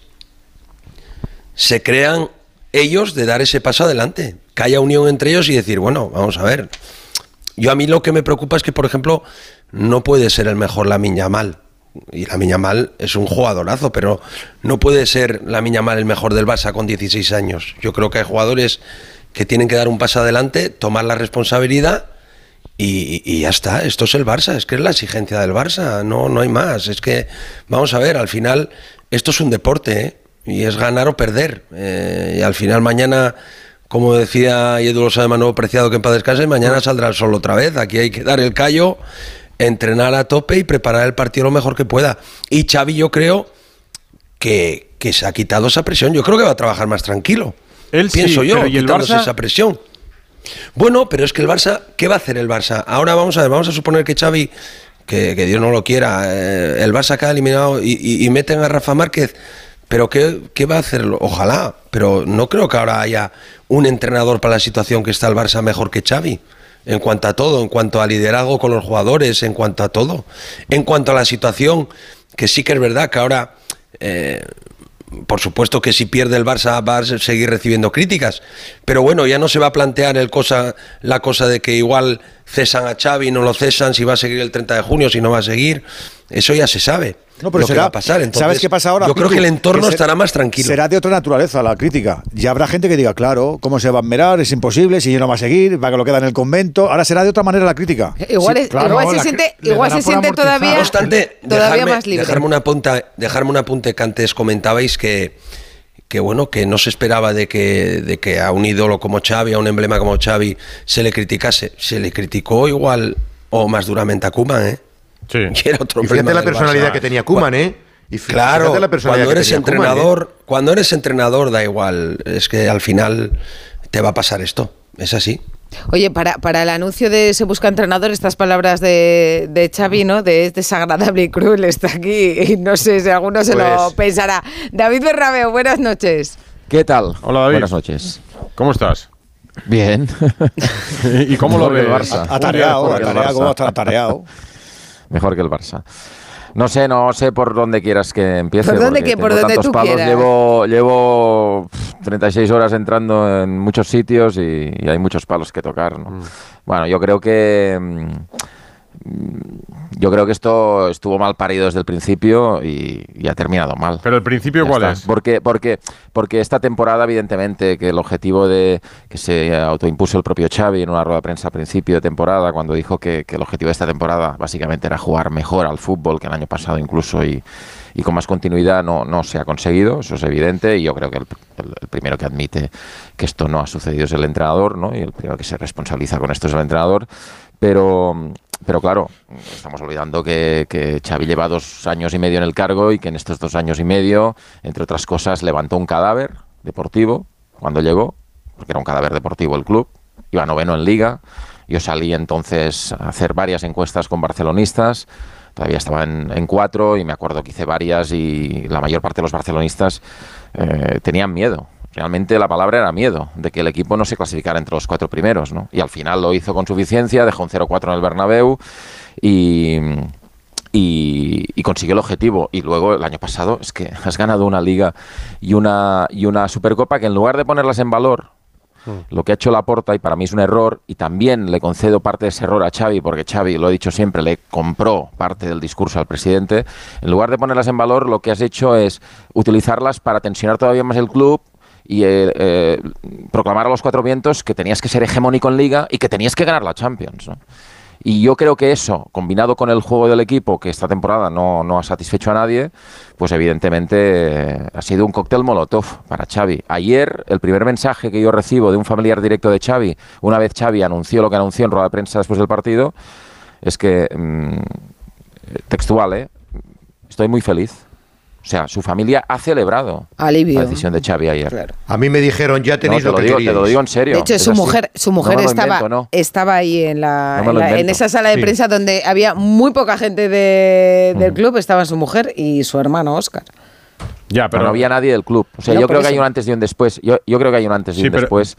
se crean ellos de dar ese paso adelante, que haya unión entre ellos y decir, bueno, vamos a ver. Yo a mí lo que me preocupa es que, por ejemplo, no puede ser el mejor la Mal. Y la Mal es un jugadorazo, pero no puede ser la Mal el mejor del Barça con 16 años. Yo creo que hay jugadores que tienen que dar un paso adelante, tomar la responsabilidad y, y ya está. Esto es el Barça, es que es la exigencia del Barça, no, no hay más. Es que, vamos a ver, al final esto es un deporte ¿eh? y es ganar o perder. Eh, y al final mañana, como decía y Edu lo sabe Manuel Preciado que en paz descanse, mañana saldrá el sol otra vez. Aquí hay que dar el callo, entrenar a tope y preparar el partido lo mejor que pueda. Y Xavi yo creo que, que se ha quitado esa presión. Yo creo que va a trabajar más tranquilo. Él sí, Pienso yo, pero ¿y el Barça? esa presión. Bueno, pero es que el Barça, ¿qué va a hacer el Barça? Ahora vamos a ver, vamos a suponer que Xavi, que, Dios no lo quiera, eh, el Barça queda eliminado y meten a Rafa Márquez. Pero ¿qué, ¿qué va a hacer? Ojalá, pero no creo que ahora haya un entrenador para la situación que está el Barça mejor que Xavi. En cuanto a todo, en cuanto a liderazgo con los jugadores, en cuanto a todo. En cuanto a la situación, que sí que es verdad que ahora eh, por supuesto que si pierde el Barça va a seguir recibiendo críticas, pero bueno, ya no se va a plantear el cosa, la cosa de que igual cesan a Xavi, no lo cesan, si va a seguir el 30 de junio, si no va a seguir, eso ya se sabe. No, pero lo que va a pasar. Entonces, ¿Sabes qué pasa ahora? Yo creo que el entorno ser- estará más tranquilo. Será de otra naturaleza la crítica. Ya habrá gente que diga, claro, ¿cómo se va a admirar? Es imposible, si no va a seguir, va a que lo queda en el convento. Ahora será de otra manera la crítica. Igual, Sí, es- claro, igual se siente, igual se siente todavía, No obstante, todavía dejarme, más libre. dejarme un apunte, dejarme un apunte que antes comentabais que, que bueno, que no se esperaba de que, de que a un ídolo como Xavi, a un emblema como Xavi, se le criticase. Se le criticó igual o más duramente a Koeman, ¿eh? Sí. *laughs* Y era otro Y fíjate emblema la personalidad Barça. que tenía Koeman, ¿eh? Y Claro, fíjate la personalidad cuando que eres Koeman, ¿eh? entrenador, cuando eres entrenador da igual, es que al final te va a pasar esto, es así. Oye, para, para el anuncio de Se Busca Entrenador, estas palabras de, de Xavi, ¿no? De es desagradable y cruel está aquí y no sé si alguno se lo Pues- pensará. David Berrabeo, buenas noches. ¿Qué tal? Hola, David. Buenas noches. ¿Cómo estás? Bien. *laughs* ¿Y cómo lo que el? Barça. Atareado, atareado, Barça. ¿cómo está atareado? Mejor que el Barça. *laughs* No sé, no sé por dónde quieras que empiece. ¿Por dónde que- por donde tú palos. quieras? Llevo, llevo pf, 36 horas entrando en muchos sitios y, y hay muchos palos que tocar. ¿no? Mm. Bueno, yo creo que mm, yo creo que esto estuvo mal parido desde el principio y, y ha terminado mal. Pero el principio, Ya ¿cuál está. es? Porque, porque, porque esta temporada, evidentemente, que el objetivo de que se autoimpuso el propio Xavi en una rueda de prensa a principio de temporada, cuando dijo que, que el objetivo de esta temporada básicamente era jugar mejor al fútbol que el año pasado incluso y, y con más continuidad, no, no se ha conseguido, eso es evidente, y yo creo que el, el- el primero que admite que esto no ha sucedido es el entrenador, ¿no? y el primero que se responsabiliza con esto es el entrenador, pero... Pero claro, estamos olvidando que, que Xavi lleva dos años y medio en el cargo y que en estos dos años y medio, entre otras cosas, levantó un cadáver deportivo cuando llegó, porque era un cadáver deportivo el club, iba noveno en liga. Yo salí entonces a hacer varias encuestas con barcelonistas, todavía estaba en, cuatro y me acuerdo que hice varias y la mayor parte de los barcelonistas eh, tenían miedo. Realmente la palabra era miedo, de que el equipo no se clasificara entre los cuatro primeros, ¿no? Y al final lo hizo con suficiencia, dejó un 0-4 en el Bernabéu y, y, y consiguió el objetivo. Y luego el año pasado es que has ganado una liga y una, y una supercopa que en lugar de ponerlas en valor, lo que ha hecho Laporta, y para mí es un error, y también le concedo parte de ese error a Xavi, porque Xavi, lo he dicho siempre, le compró parte del discurso al presidente, en lugar de ponerlas en valor, lo que has hecho es utilizarlas para tensionar todavía más el club y eh, eh, proclamar a los cuatro vientos que tenías que ser hegemónico en liga y que tenías que ganar la Champions. ¿no? Y yo creo que eso, combinado con el juego del equipo, que esta temporada no, no ha satisfecho a nadie, pues evidentemente eh, ha sido un cóctel molotov para Xavi. Ayer, el primer mensaje que yo recibo de un familiar directo de Xavi, una vez Xavi anunció lo que anunció en rueda de prensa después del partido, es que, mm, textual, ¿eh? estoy muy feliz. O sea, su familia ha celebrado Alivio. la decisión de Xavi ayer. A mí me dijeron, ya tenéis No, lo te que lo digo, te lo digo en serio. De hecho, su así. mujer, su mujer estaba, invento, ¿no? estaba ahí en, la, en, la- esa sala de Sí. prensa donde había muy poca gente de- del club. Estaba su mujer y su hermano Oscar. Ya, pero no había nadie del club. O sea, yo creo que hay un antes y un después. Yo, yo creo que hay un antes y Sí, un pero- después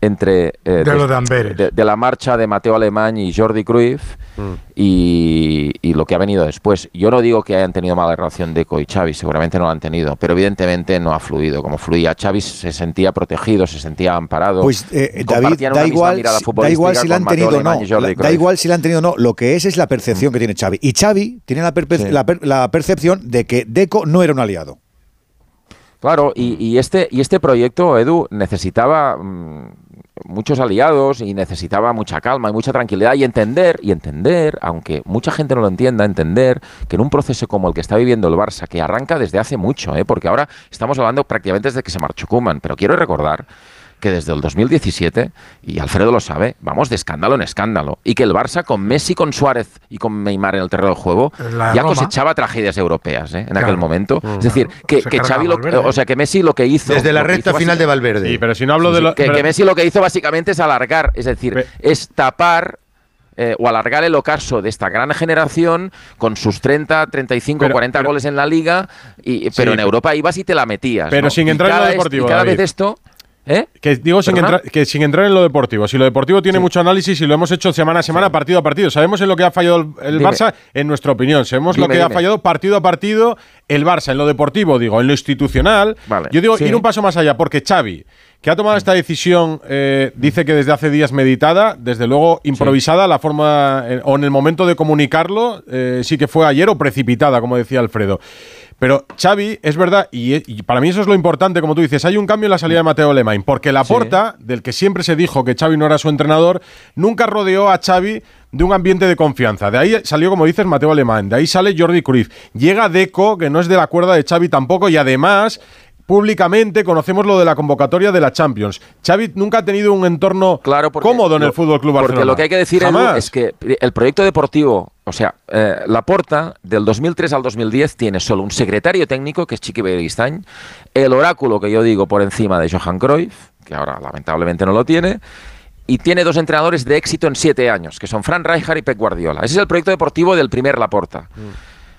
entre eh, De lo de Amberes. de- de la marcha de Mateo Alemán y Jordi Cruyff Mm. y, y lo que ha venido después. Yo no digo que hayan tenido mala relación Deco y Xavi, seguramente no la han tenido, pero evidentemente no ha fluido como fluía. Xavi se sentía protegido, se sentía amparado. Pues eh, David, Compartían da igual, da igual si la han Mateo tenido o no. Da Cruyff. igual si la han tenido o no. Lo que es es la percepción que tiene Xavi. Y Xavi tiene la, perpe- Sí. la per- la percepción de que Deco no era un aliado. Claro, y, y este, y este proyecto, Edu, necesitaba mm, muchos aliados y necesitaba mucha calma y mucha tranquilidad y entender, y entender, aunque mucha gente no lo entienda, entender que en un proceso como el que está viviendo el Barça, que arranca desde hace mucho, ¿eh? porque ahora estamos hablando prácticamente desde que se marchó Koeman, pero quiero recordar que desde el 2017, y Alfredo lo sabe, vamos de escándalo en escándalo, y que el Barça con Messi, con Suárez y con Neymar en el terreno de juego, La ya Roma. cosechaba tragedias europeas ¿eh? en Claro. aquel momento. Mm. Es decir, que, Se que Xavi, lo- o sea, que Messi lo que hizo... Desde la recta final de Valverde. Sí, pero si no hablo Sí, de lo. que, pero- que Messi lo que hizo básicamente es alargar, es decir, es tapar eh, o alargar el ocaso de esta gran generación con sus 30, 35, Pero- 40 goles en la liga, y, pero en pero- Europa ibas y te la metías. Pero ¿no? sin Y entrar en lo deportivo, Y cada David. vez esto... ¿eh? Que digo sin entrar, que sin entrar en lo deportivo. Si lo deportivo tiene mucho análisis y lo hemos hecho semana a semana, partido a partido. Sabemos en lo que ha fallado el, Dime. Barça, en nuestra opinión. Sabemos lo Dime, que ha fallado partido a partido el Barça. En lo deportivo, digo, en lo institucional. Vale, Yo digo sí. ir un paso más allá, porque Xavi, que ha tomado esta decisión, eh, dice que desde hace días meditada, desde luego improvisada, la forma eh, o en el momento de comunicarlo, sí que fue ayer o precipitada, como decía Alfredo. Pero Xavi, es verdad, y, y para mí eso es lo importante, como tú dices, hay un cambio en la salida de Mateo Lemain, porque Laporta, del que siempre se dijo que Xavi no era su entrenador, nunca rodeó a Xavi de un ambiente de confianza. De ahí salió, como dices, Mateo Alemán, de ahí sale Jordi Cruyff. Llega Deco, que no es de la cuerda de Xavi tampoco, y además públicamente conocemos lo de la convocatoria de la Champions. Xavi nunca ha tenido un entorno cómodo en el Fútbol Club Barcelona. Porque lo que hay que decir Edu, es que el proyecto deportivo, o sea, eh, Laporta, del 2003 al 2010, tiene solo un secretario técnico, que es Chiqui Beristain, el oráculo que yo digo por encima de Johan Cruyff, que ahora lamentablemente no lo tiene, y tiene dos entrenadores de éxito en siete años, que son Fran Rijkaard y Pep Guardiola. Ese es el proyecto deportivo del primer Laporta.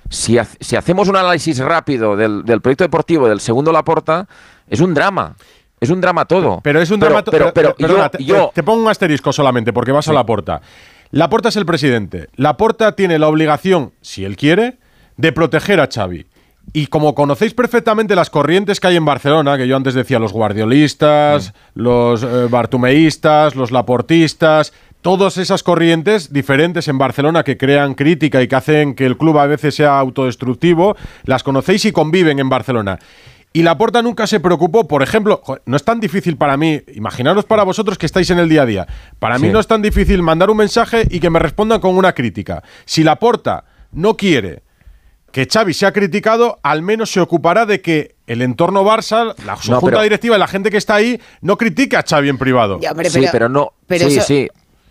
Si, ha- si hacemos un análisis rápido del, del proyecto deportivo del segundo Laporta, es un drama. Es un drama todo. Pero es un drama. Pero, pero, pero- perdona, yo- te, yo, te pongo un asterisco solamente porque vas a la porta. La porta es el presidente. La porta tiene la obligación, si él quiere, de proteger a Xavi. Y como conocéis perfectamente las corrientes que hay en Barcelona, que yo antes decía los guardiolistas, los eh, bartumeístas, los laportistas, todas esas corrientes diferentes en Barcelona que crean crítica y que hacen que el club a veces sea autodestructivo, las conocéis y conviven en Barcelona. Y Laporta nunca se preocupó, por ejemplo, no es tan difícil para mí, imaginaros para vosotros que estáis en el día a día, para mí no es tan difícil mandar un mensaje y que me respondan con una crítica. Si Laporta no quiere que Xavi sea criticado, al menos se ocupará de que el entorno Barça, la su No, junta pero- directiva y la gente que está ahí no critique a Xavi en privado. Ya, hombre, sí, pero- pero no. pero sí, eso- sí.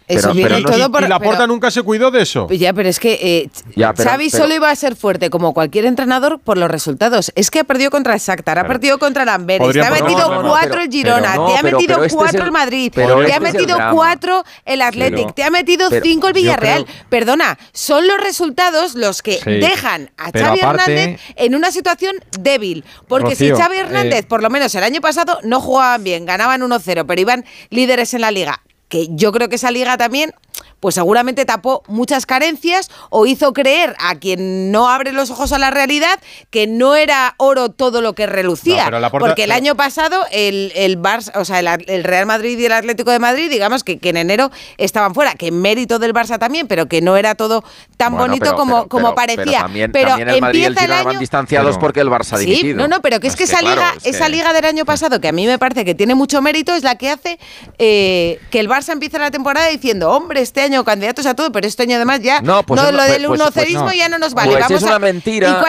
Eso Pero, viene pero no- todo por- y Laporta pero- nunca se cuidó de eso. Ya, pero es que eh, Ya, pero- Xavi solo iba a ser fuerte como cualquier entrenador por los resultados. Es que ha perdido contra el Shakhtar, ha perdido contra el Amberes, te ha metido No, no, no, cuatro el Girona, te ha metido este es cuatro el- Madrid, te este ha metido cuatro el Athletic, te ha metido cinco el Villarreal. Perdona, son los resultados los que dejan a Xavi Hernández en una situación débil. Porque si Xavi Hernández, eh, por lo menos el año pasado, no jugaban bien, ganaban 1-0, pero iban líderes en la liga. Que yo creo que esa liga también pues seguramente tapó muchas carencias o hizo creer a quien no abre los ojos a la realidad que no era oro todo lo que relucía. Porque el eh, año pasado el, el, Barça, o sea, el, el, Real Madrid y el Atlético de Madrid, digamos que, que en enero estaban fuera, que en mérito del Barça también, pero que no era todo tan bonito pero, como, pero, como pero, parecía. Pero también, el el año... distanciados porque el Barça sí, No, no, pero que es, que, esa, liga, esa liga del año pasado, que a mí me parece que tiene mucho mérito, es la que hace eh, que el Barça empiece la temporada diciendo, hombre, este año año candidatos a todo, pero este año además ya no, pues lo pues del pues unocerismo pues ya no nos vale. Pues Vamos es una a, mentira,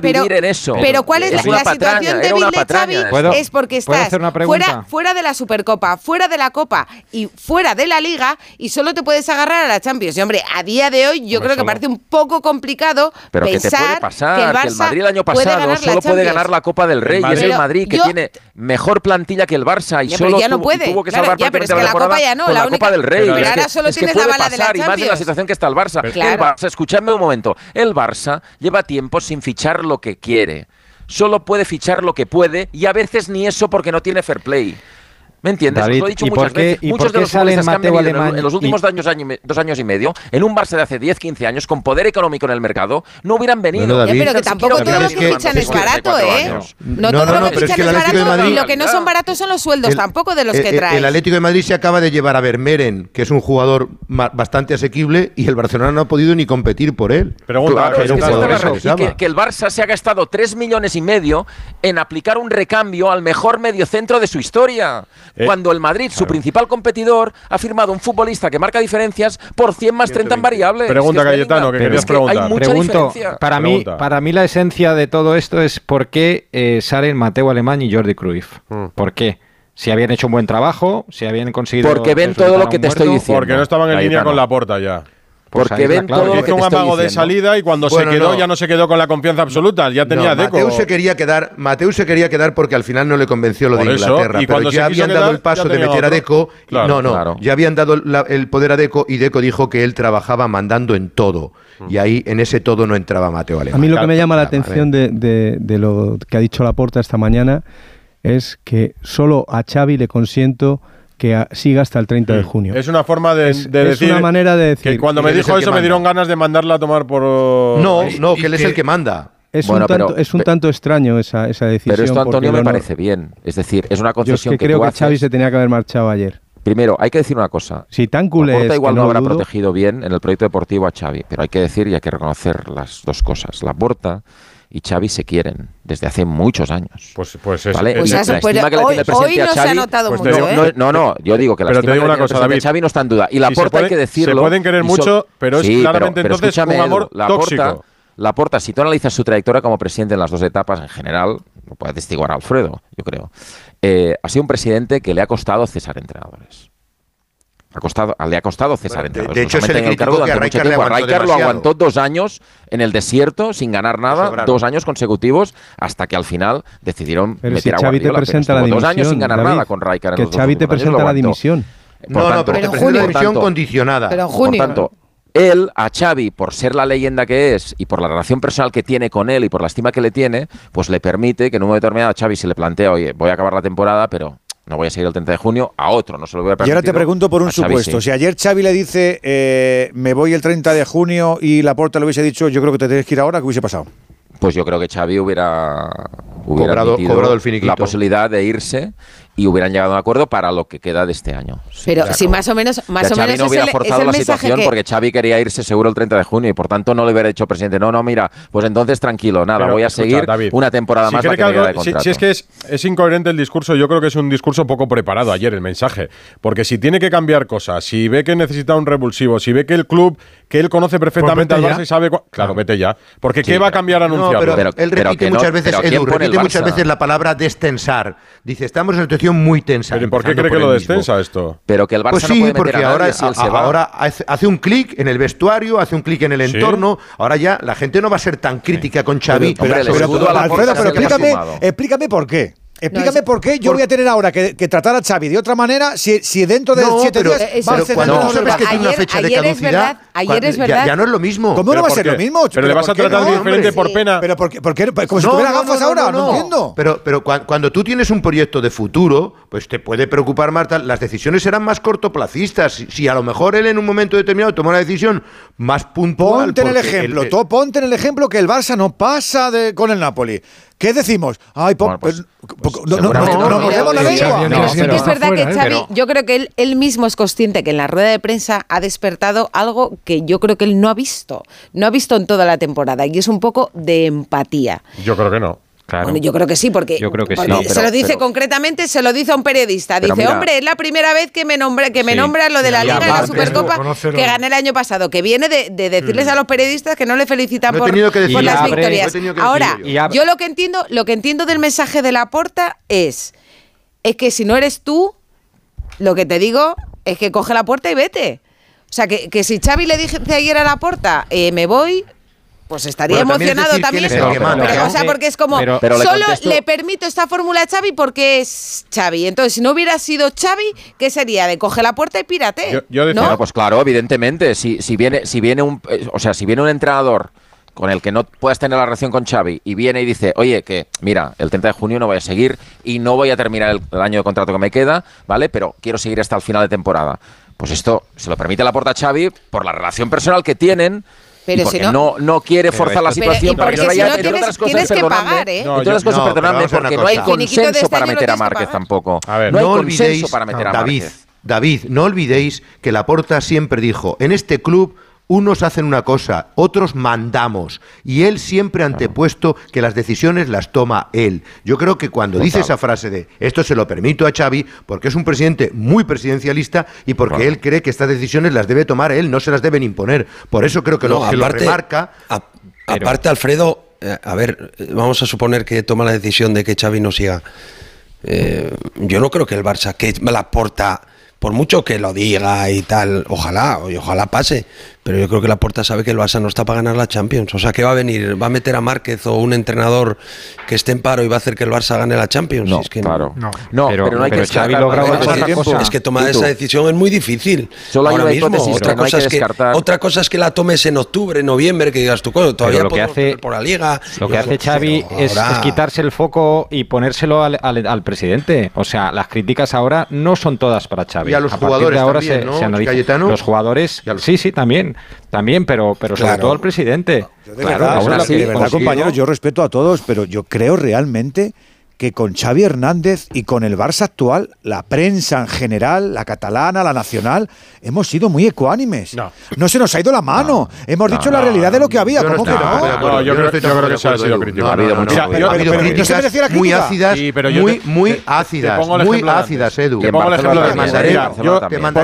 vivir pero, en eso. Pero ¿cuál es, la, situación de Vile Xavi? Es porque estás fuera, de la Supercopa, fuera de la Copa y fuera de la Liga y solo te puedes agarrar a la Champions. Y hombre, a día de hoy yo creo que parece un poco complicado pensar que, el, Barça el Madrid el año pasado solo puede ganar la Copa del Rey. Es el Madrid que tiene mejor plantilla que el Barça y solo tuvo que salvar la Copa del Rey y más en la situación que está el Barça. El Barça, escuchadme un momento, el Barça lleva tiempo sin fichar lo que quiere. Solo puede fichar lo que puede y a veces ni eso porque no tiene fair play. ¿Me entiendes? David, lo he dicho ¿y muchas veces. Muchos de los sale que han venido Alemán, en los últimos años, dos años y medio, en un Barça de hace 10, 15 años, con poder económico en el mercado, no hubieran venido. No, no, David, pero que tampoco todo lo que, fichan es barato, ¿eh? No, todo lo que fichan es, barato. Y lo que no son baratos son los sueldos tampoco de los eh, que traen. El Atlético de Madrid se acaba de llevar a Vermeeren, que es un jugador bastante asequible, y el Barcelona no ha podido ni competir por él. Pregunta, que el Barça se ha gastado 3 millones y medio en aplicar un recambio al mejor mediocentro de su historia eh, cuando el Madrid, su principal competidor, ha firmado un futbolista que marca diferencias por 100 más 30 en variables. Pregunta, Cayetano, que querías preguntar. Hay mucha Para, mí, para mí la esencia de todo esto es por qué eh, salen Mateo Alemán y Jordi Cruyff. Mm. ¿Por qué? si habían hecho un buen trabajo, si habían conseguido. Porque ven todo lo que te estoy diciendo. Porque no estaban en línea con la porta ya porque ven un amago de salida y cuando se quedó ya no se quedó con la confianza absoluta, ya tenía Deco. Mateu se quería quedar, Mateu se quería quedar porque al final no le convenció lo de Inglaterra, y pero ya habían dado el paso de meter a Deco, claro, no, no, ya habían dado el poder a Deco y Deco dijo que él trabajaba mandando en todo. Mm. Y ahí en ese todo no entraba Mateo Alemán. A mí lo que me llama la atención de, de lo que ha dicho Laporta esta mañana es que solo a Xavi le consiento que siga hasta el 30 de mm. junio. Es una forma de, decir. Es una manera de decir. Que cuando me dijo eso me dieron ganas de mandarla a tomar por. No, no, que él es el que manda. Es, un tanto, extraño esa, esa decisión. Pero esto, Antonio, me parece bien. Es decir, es una concesión Yo es que, creo que haces... Se tenía que haber marchado ayer. Primero, hay que decir una cosa. Si tan culé es igual no, no habrá protegido bien en el proyecto deportivo a Xavi, pero hay que decir y hay que reconocer las dos cosas. La Porta y Xavi se quieren desde hace muchos años. Pues, pues eso. ¿Vale? Pues la, eso, la estima pues, le hoy, tiene no a Xavi, se ha notado pues mucho, no, ¿eh? no, no, yo digo que la pero estima te digo que una cosa, David, Xavi no está en duda. Y la si porta hay que decirlo. Se pueden querer mucho, pero es sí, claramente pero, pero entonces un amor la tóxico. Porta, la porta, si tú analizas su trayectoria como presidente en las dos etapas en general, lo puede atestiguar Alfredo, yo creo. Eh, ha sido un presidente que le ha costado cesar entrenadores. Ha costado, ah, le ha costado cesar bueno, de, de, hecho, se el cargo que a Rijkaard, le lo aguantó dos años en el desierto sin ganar nada, dos años consecutivos, hasta que al final decidieron pero meter si a Xavi te presenta la dimisión, dos años sin ganar nada con Rijkaard. En que Xavi te presenta la dimisión. No, no, pero, te presenta la dimisión condicionada. Pero en junio. Por tanto, él, a Xavi, por ser la leyenda que es y por la relación personal que tiene con él y por la estima que le tiene, pues le permite que en un momento determinado a Xavi se le plantea, oye, voy a acabar la temporada, pero no voy a seguir el 30 de junio, a otro, no se lo voy a permitir. Y ahora te pregunto por un supuesto. Si ayer Xavi le dice, eh, me voy el 30 de junio y la Laporta le hubiese dicho, yo creo que te tienes que ir ahora, ¿qué hubiese pasado? Pues yo creo que Xavi hubiera, cobrado, cobrado el la posibilidad de irse y hubieran llegado a un acuerdo para lo que queda de este año. Pero si más o menos, más o menos no hubiera forzado la situación porque Xavi quería irse seguro el 30 de junio y por tanto no le hubiera dicho presidente, no, no, mira, pues entonces tranquilo, nada, voy a seguir David, una temporada más. La que algo. Si, es que es, es, incoherente el discurso, yo creo que es un discurso poco preparado ayer el mensaje, porque si tiene que cambiar cosas, si ve que necesita un revulsivo, si ve que el club que él conoce perfectamente pues al Barça y sabe. Claro, vete ya. Porque ¿qué va a cambiar anunciado? No, él repite, muchas, veces, Edu, repite muchas veces la palabra destensar. Dice, estamos en el competición muy tensa. ¿Pero por qué cree por que lo descensa esto? Pero que el Barça pues sí, no puede meter porque a ahora, si él se va. ahora hace un clic en el vestuario, hace un clic en el entorno. ¿Sí? Ahora ya la gente no va a ser tan crítica sí. con Xavi. Pero, pero, pero, pero Alfredo, pero explícame, explícame por qué. Explícame por qué yo voy a tener ahora que, tratar a Xavi de otra manera si, dentro de no, siete pero, días eh, cuando no, sabes que ayer, tiene una fecha de caducidad, es verdad, ayer es verdad. Ya, no es lo mismo. ¿Cómo no va a ser lo mismo? Pero, le vas a tratar diferente por pena. Pero porque, porque, pues como si tuviera gafas ahora, no, entiendo. Pero, pero cuando tú tienes un proyecto de futuro, pues te puede preocupar más, las decisiones serán más cortoplacistas. Si a lo mejor él en un momento determinado toma una decisión más puntual. Ponte en el ejemplo, eh, ponte en el ejemplo que el Barça no pasa con el Napoli. ¿Qué decimos? Ay, po, bueno, pues, pues, pues no, no, no, no es verdad que Xavi, yo creo que él, él, mismo es consciente que en la rueda de prensa ha despertado algo que yo creo que él no ha visto, no ha visto en toda la temporada y es un poco de empatía. Yo creo que no. Bueno, yo creo que sí, porque, se lo dice concretamente, se lo dice a un periodista. Dice, hombre, es la primera vez que me nombra, que me lo de la Liga y la Supercopa que gané el año pasado, que viene de, decirles a los periodistas que no le felicitan por, las victorias. Ahora, yo. lo que entiendo, lo que entiendo del mensaje de la porta es, es que si no eres tú, lo que te digo es que coge la puerta y vete. O sea, que, que si Xavi le dije ayer a la porta, eh, me voy, pues estaría emocionado también. o sea, porque es como, solo le, permito esta fórmula a Xavi porque es Xavi. Entonces, si no hubiera sido Xavi, ¿qué sería? De coge la puerta y pírate. Yo, yo decía, ¿no? bueno, pues claro, evidentemente, si, si, viene, si viene un, eh, o sea, si viene un entrenador con el que no puedas tener la relación con Xavi y viene y dice, oye, que mira, el 30 de junio no voy a seguir y no voy a terminar el, año de contrato que me queda, ¿vale? Pero quiero seguir hasta el final de temporada. Pues esto se lo permite la puerta a Xavi por la relación personal que tienen, pero no, no, quiere forzar la situación para que se vaya. Entre otras cosas, perdonadme, porque no hay consenso para meter a Márquez tampoco. A ver, no hay consenso para meter a Márquez. David, no olvidéis que Laporta siempre dijo, en este club unos hacen una cosa, otros mandamos. Y él siempre ha antepuesto que las decisiones las toma él. Yo creo que cuando dice esa frase de esto se lo permito a Xavi, porque es un presidente muy presidencialista y porque él cree que estas decisiones las debe tomar él, no se las deben imponer. Por eso creo que, no, lo, aparte, remarca. Alfredo, eh, a ver, eh, vamos a suponer que toma la decisión de que Xavi no siga. Eh, yo no creo que el Barça, que la porta por mucho que lo diga y tal, ojalá, ojalá pase, pero yo creo que la puerta sabe que el Barça no está para ganar la Champions. O sea, ¿qué va a venir? ¿Va a meter a Márquez o un entrenador que esté en paro y va a hacer que el Barça gane la Champions? No, es que claro. No. no. pero, no hay pero que Xavi. Es que tomar esa decisión es muy difícil. Ahora mismo. Otra, cosa es que, la tomes en octubre, noviembre, que digas tú, todavía lo que hace, por la Liga. Lo que hace Xavi es, quitarse el foco y ponérselo al, al, al, presidente. O sea, las críticas ahora no son todas para Xavi. Y a los jugadores de ahora se, analizan. Los jugadores, sí, sí, también también, pero, pero sobre claro. todo al presidente. Yo de claro, verdad, aún así, de verdad compañeros, yo respeto a todos, pero yo creo realmente que con Xavi Hernández y con el Barça actual, la prensa en general, la catalana, la nacional, hemos sido muy ecuánimes. No, no se nos ha ido la mano. Hemos dicho la realidad de lo que había. ¿Cómo que no? Yo creo que se ha sido criticado. La crítica. Muy ácidas, sí, muy, te, muy ácidas, muy ácidas, Edu. Te pongo el ejemplo Te mandaré, yo,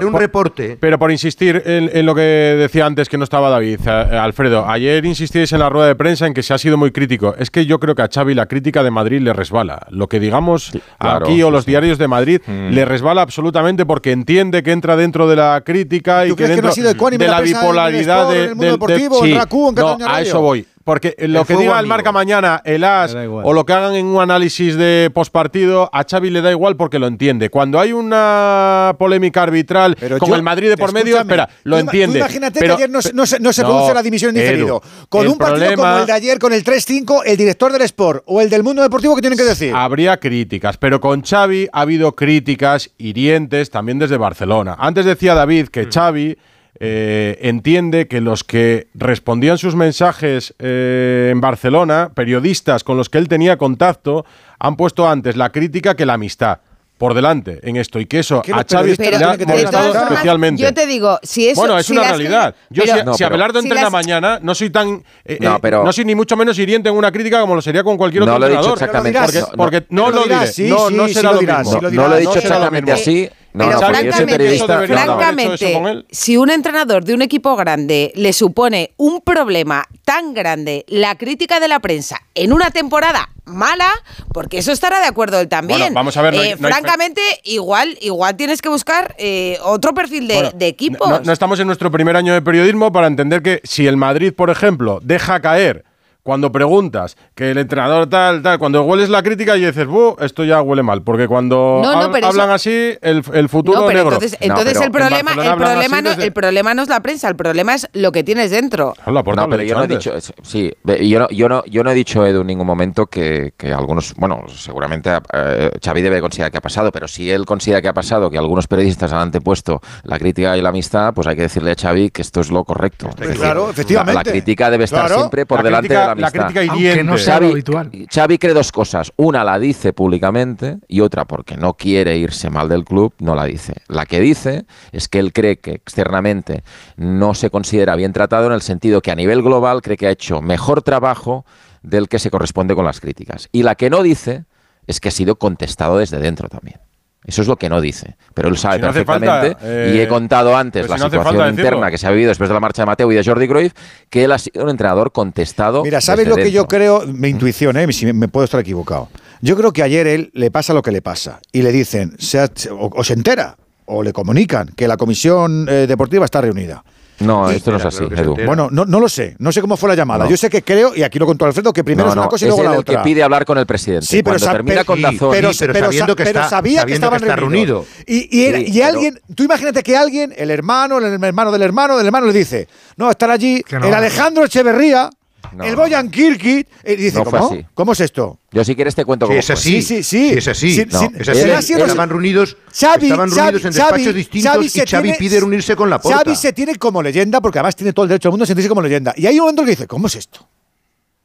un reporte. Pero por insistir en, lo que decía antes que no estaba David, eh, Alfredo, ayer insistíais en la rueda de prensa en que se ha sido muy crítico. Es que yo creo que a Xavi la crítica de Madrid le resbala. Lo que digamos aquí o los diarios de Madrid mm. le resbala absolutamente porque entiende que entra dentro de la crítica y que dentro que de la bipolaridad de, de, de, de, a eso voy. Porque lo que diga el marca mañana, el As, o lo que hagan en un análisis de postpartido, a Xavi le da igual porque lo entiende. Cuando hay una polémica arbitral pero con el Madrid de por medio, espera, lo entiende. Imagínate que ayer no, se, produce la dimisión diferido. Con un partido como el de ayer, con el 3-5, el director del Sport o el del Mundo Deportivo, ¿qué tienen que decir? Habría críticas, pero con Xavi ha habido críticas hirientes también desde Barcelona. Antes decía David que mm. Xavi eh, entiende que los que respondían sus mensajes eh, en Barcelona, periodistas con los que él tenía contacto, han puesto antes la crítica que la amistad por delante en esto. Y que eso a Xavi le ha especialmente. Yo te digo, si eso Bueno, es una realidad. Si, no, si Abelardo entre la mañana, no soy tan eh, no, pero, no, soy ni mucho menos hiriente en una crítica como lo sería con cualquier otro no lo he dicho exactamente. Porque, no, lo, diré, no, no será lo, mismo. no, lo he dicho exactamente así, pero francamente, francamente si un entrenador de un equipo grande le supone un problema tan grande la crítica de la prensa en una temporada mala, porque eso estará de acuerdo él también. Vamos a ver. No eh, francamente, igual, igual tienes que buscar eh, otro perfil de, equipo. No estamos en nuestro primer año de periodismo para entender que si el Madrid, por ejemplo, deja caer cuando preguntas que el entrenador tal, tal, cuando hueles la crítica y dices, "Buh, esto ya huele mal", porque cuando No, no, hab- pero hablan eso- así, el, el futuro No, pero negro. entonces, entonces el problema, el problema, no, desde- el problema no es la prensa, el problema es lo que tienes dentro. La Porta No, pero yo no he dicho, sí, yo no, yo no, yo no he dicho Edu en ningún momento que, que algunos, bueno, seguramente eh, Xavi debe considerar que ha pasado, pero si él considera que ha pasado, que algunos periodistas han antepuesto la crítica y la amistad, pues hay que decirle a Xavi que esto es lo correcto. Es decir, claro, la- efectivamente. La, crítica debe estar Claro. siempre por La delante crítica- de la la crítica hiriente. Aunque no sea lo Xavi, habitual. Xavi cree dos cosas. Una la dice públicamente y otra porque no quiere irse mal del club, no la dice. La que dice es que él cree que externamente no se considera bien tratado en el sentido que a nivel global cree que ha hecho mejor trabajo del que se corresponde con las críticas. Y la que no dice es que ha sido contestado desde dentro también. Eso es lo que no dice. Pero él sabe Si no hace perfectamente, falta, eh, y he contado antes pero la si no hace situación interna que se ha vivido después de la marcha de Mateo y de Jordi Cruyff, que él ha sido un entrenador contestado. Mira, ¿sabes lo que yo creo? *laughs* Mi intuición, ¿eh? si me, me puedo estar equivocado. Yo creo que ayer él le pasa lo que le pasa y le dicen, se ha- o, o se entera, o le comunican que la comisión eh, deportiva está reunida. No, Y- esto no es así, Edu. Bueno, no, no lo sé, no sé cómo fue la llamada. No. Yo sé que creo, y aquí lo contó Alfredo, que primero No, es una cosa y es luego él la el otra. que pide hablar con el presidente. Sí, pero Cuando sa- termina con Dazón. pero, Sí, pero pero sabiendo sa- que está- sabía que sabiendo que estaban está reunidos. reunido. Y, y, era- Sí, y pero- alguien, tú imagínate que alguien, el hermano, el hermano del hermano del hermano, le dice, no, estar allí, el Alejandro Echeverría, No. el Boyan Kirkit, y dice, No ¿cómo? así. ¿Cómo es esto? Yo si quieres te cuento Sí, cómo es así. Sí, sí, sí. es así. Sí, No, él- así no estaban reunidos, Xavi, estaban reunidos en despachos Xavi, distintos Xavi y se Xavi tiene- pide reunirse con la porta. Xavi se tiene como leyenda, porque además tiene todo el derecho del mundo a sentirse como leyenda. Y hay un momento que dice, ¿cómo es esto?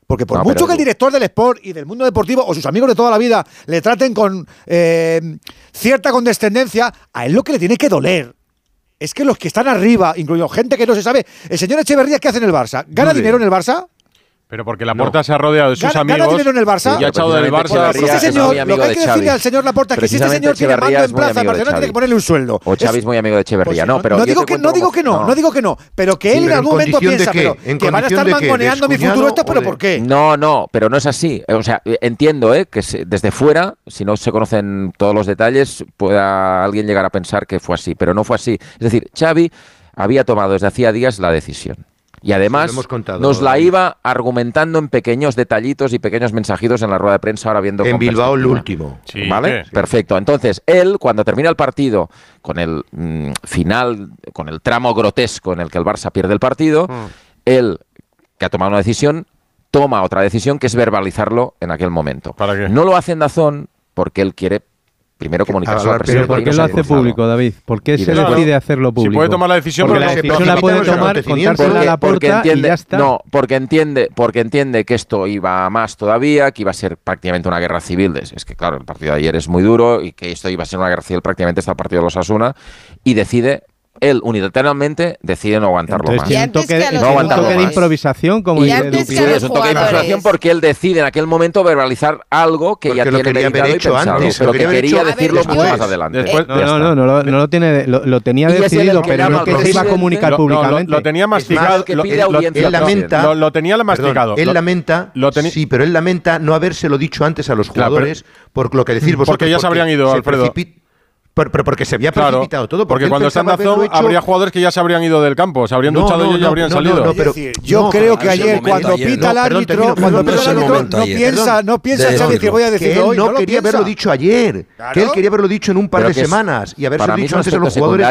Porque por No, mucho que el director del Sport y del mundo deportivo o sus amigos de toda la vida le traten con eh, cierta condescendencia, a él lo que le tiene que doler es que los que están arriba, incluido gente que no se sabe, el señor Echeverría, ¿qué hace en el Barça? ¿Gana Dude. dinero en el Barça? Pero porque Laporta se ha rodeado de sus ¿Gana, amigos. gana dinero en el Barça? y ha echado del Barça. Echeverría este es señor, muy lo amigo que hay de decirle al señor Laporta, que si este señor tiene mando Echeverría en es plaza en Barcelona, tiene que ponerle un sueldo. O Xavi Es- es muy amigo de Echeverría. pues no, pero digo que, no digo que no, no digo que no, pero que él en pero en algún momento piensa, qué, pero en que van a estar mangoneando mi futuro esto, pero de- ¿por qué? No, no, pero no es así. O sea, entiendo ¿eh? que se- desde fuera, si no se conocen todos los detalles, pueda alguien llegar a pensar que fue así, pero no fue así. Es decir, Xavi había tomado desde hacía días la decisión. Y además contado, nos la iba argumentando en pequeños detallitos y pequeños mensajitos en la rueda de prensa ahora viendo En Bilbao el último. Sí, ¿Vale? sí. Perfecto. Entonces, él, cuando termina el partido, con el mm, final, con el tramo grotesco en el que el Barça pierde el partido, Mm. él, que ha tomado una decisión, toma otra decisión que es verbalizarlo en aquel momento. ¿Para qué? No lo hace en Dazón porque él quiere primero comunicarse al hablar presidente. primero ¿Por qué no lo hace público, David? ¿Por qué se decide hacerlo público? Si puede tomar la decisión, Porque la no- decisión la puede tomar, contársela a la entiende, y ya está. no, porque entiende, porque entiende que esto iba a más todavía, que iba a ser prácticamente una guerra civil. Es, es que claro, el partido de ayer es muy duro y que esto iba a ser una guerra civil prácticamente hasta el partido de los Asuna y decide él unilateralmente decide no aguantarlo Entonces más. Y un antes toque, que de, tiene un toque de improvisación, como Y Sí, es un toque de improvisación porque él decide en aquel momento verbalizar algo que Porque ya lo tiene meditado y hecho pensado, antes, pero lo que quería decirlo mucho más adelante. Después- No, no, no, no, lo- no lo tiene, lo, lo tenía decidido, pero no que se iba a comunicar no, públicamente. lo, tenía masticado. que lo- pide lo- audiencia él lamenta, Lo, lo tenía masticado. él Lo- lamenta, lo teni- sí, pero él lamenta no habérselo dicho antes a los Claro, jugadores por lo que decir vosotros. Porque ya se habrían ido, Alfredo. Por- pero porque se había Claro, precipitado todo. porque cuando está Dazón hecho- habría jugadores que ya se habrían ido del campo, se habrían No, duchado no, ellos y no, habrían salido. pero- decir, yo no, creo pero que ayer cuando ayer, pita el árbitro, cuando pita el árbitro, no piensa, no piensa Xavi que voy a él hoy, no quería haberlo dicho ayer, que él quería haberlo dicho en un par Pero de semanas y haberse dicho antes a los jugadores.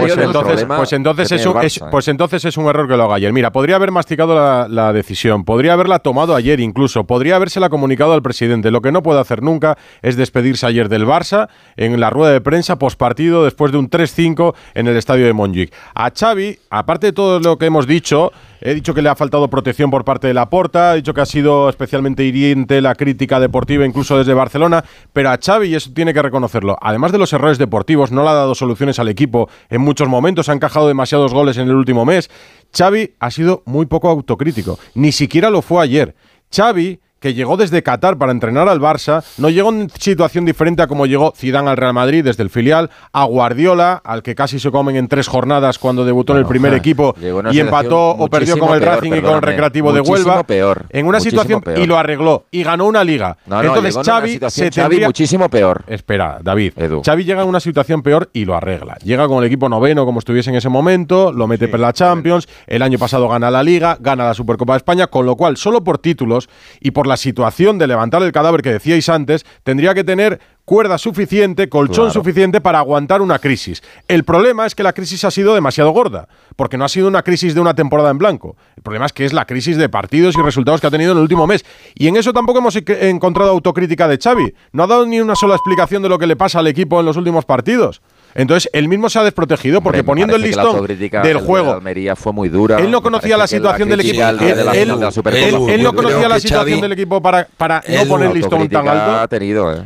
Pues entonces, pues, es ¿eh? pues entonces es un error que lo haga ayer. Mira, podría haber masticado la, la decisión, podría haberla tomado ayer incluso, podría habérsela comunicado al presidente. Lo que no puede hacer nunca es despedirse ayer del Barça en la rueda de prensa postpartido después de un 3-5 en el estadio de Montjuic. A Xavi, aparte de todo lo que hemos dicho, he dicho que le ha faltado protección por parte de la Porta, he dicho que ha sido especialmente hiriente la crítica deportiva incluso desde Barcelona, pero a Xavi, y eso tiene que reconocerlo, además de los errores deportivos, no le ha dado soluciones al equipo en muchos momentos, ha encajado demasiados goles en el último mes. Xavi ha sido muy poco autocrítico, ni siquiera lo fue ayer. Xavi que llegó desde Qatar para entrenar al Barça, no llegó en situación diferente a como llegó Zidane al Real Madrid desde el filial, a Guardiola, al que casi se comen en tres jornadas cuando debutó en el primer equipo y empató o perdió con el Racing y con el Recreativo de Huelva. peor, en una situación peor. y lo arregló y ganó una liga. No, no, Entonces en Xavi se Xavi, tendría muchísimo peor. Espera, David. Xavi llega en una situación peor y lo arregla. Llega con el equipo noveno como estuviese en ese momento, lo mete por la Champions, el año pasado gana la Liga, gana la Supercopa de España, con lo cual solo por títulos y por la situación de levantar el cadáver que decíais antes, tendría que tener cuerda suficiente, colchón Claro. suficiente para aguantar una crisis. El problema es que la crisis ha sido demasiado gorda, porque no ha sido una crisis de una temporada en blanco. El problema es que es la crisis de partidos y resultados que ha tenido en el último mes. Y en eso tampoco hemos encontrado autocrítica de Xavi. No ha dado ni una sola explicación de lo que le pasa al equipo en los últimos partidos. Entonces, él mismo se ha desprotegido porque Hombre, poniendo el listón del el de juego Almería fue muy dura. él no conocía la situación del equipo. Él, de la él- final de la Supercopa él- fue él muy no conocía la situación Xavi- del equipo para, para no poner el listón tan alto. ha tenido, ¿eh?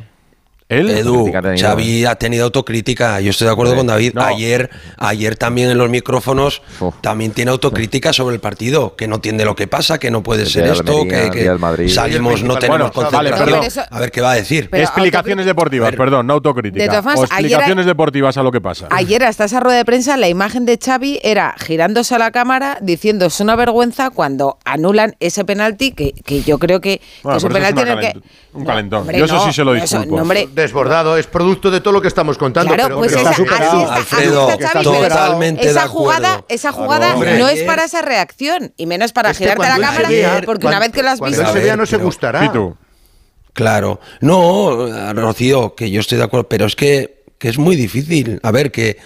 Él, Edu, ha tenido, Xavi ha tenido autocrítica. Yo estoy de acuerdo con David. no. Ayer, ayer también en los micrófonos también tiene autocrítica sobre el partido, que no entiende lo que pasa, que no puede El ser esto, Almería, que, salimos, no Bueno, tenemos concentración. eso- a ver qué va a decir. Pero Explicaciones deportivas, perdón, no autocrítica. De todas formas, o ayer- explicaciones deportivas a lo que pasa. Ayer hasta esa rueda de prensa la imagen de Xavi era girándose a la cámara diciendo es una vergüenza cuando anulan ese penalti que, que yo creo que, que Bueno, es un es en el que calentón. hombre, Yo eso no, sí se lo eso- disculpo. no, hombre, Desbordado, es producto de todo lo que estamos contando. Claro, pero, pues pero- esa, así está, así Alfredo, está Xavi, pero totalmente esa de acuerdo. jugada, esa jugada Hombre, no es para esa reacción y menos para Es que girarte a la cuando cámara vea- porque una cuando- vez que lo has cuando visto él se vea no se gustará. Claro. No, Rocío, que yo estoy de acuerdo, pero es que, que es muy difícil. A ver, que,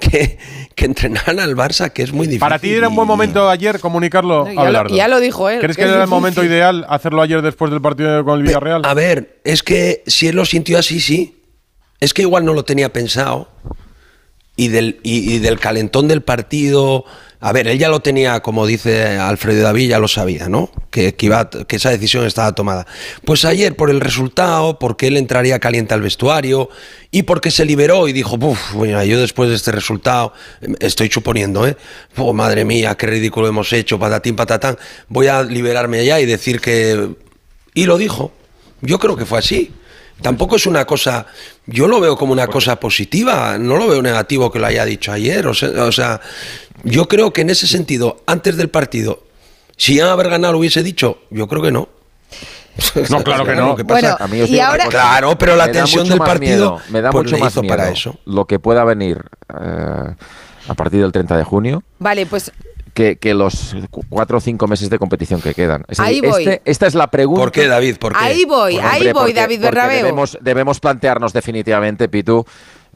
que, que entrenar al Barça, que es muy difícil. Para ti era un buen momento ayer comunicarlo, No, ya lo- Abelardo. ya lo dijo él, ¿Crees que era el momento ideal hacerlo ayer después del partido con el Villarreal? A ver, es que si él lo sintió así, sí. Es que igual no lo tenía pensado. Y del, y, y del calentón del partido. A ver, él ya lo tenía, como dice Alfredo David, ya lo sabía, ¿no? Que, que, iba, que esa decisión estaba tomada. Pues ayer, por el resultado, porque él entraría caliente al vestuario y porque se liberó y dijo, uff, bueno, yo después de este resultado, em, estoy suponiendo, ¿eh? Oh, madre mía, qué ridículo hemos hecho, patatín, patatán. Voy a liberarme allá y decir que. Y lo dijo. Yo creo que fue así. Tampoco es una cosa, yo lo veo como una cosa positiva, no lo veo negativo que lo haya dicho ayer. O sea, o sea, yo creo que en ese sentido, antes del partido, si iban a haber ganado lo hubiese dicho, yo creo que no. *laughs* No, claro que no. Lo que pasa- Bueno, A mí os y ahora- cosa, Claro, pero la me da tensión mucho del más partido, miedo, me da pues, mucho más hizo miedo para eso. lo que pueda venir eh, a partir del 30 de junio Vale, pues que, que los cu- cuatro o cinco meses de competición que quedan. Es Ahí decir, voy. este- esta es la pregunta. ¿Por qué, David? ¿Por qué? ahí voy, Hombre, ahí voy, porque- David porque Bernabéu. Debemos, debemos plantearnos definitivamente, Pitu,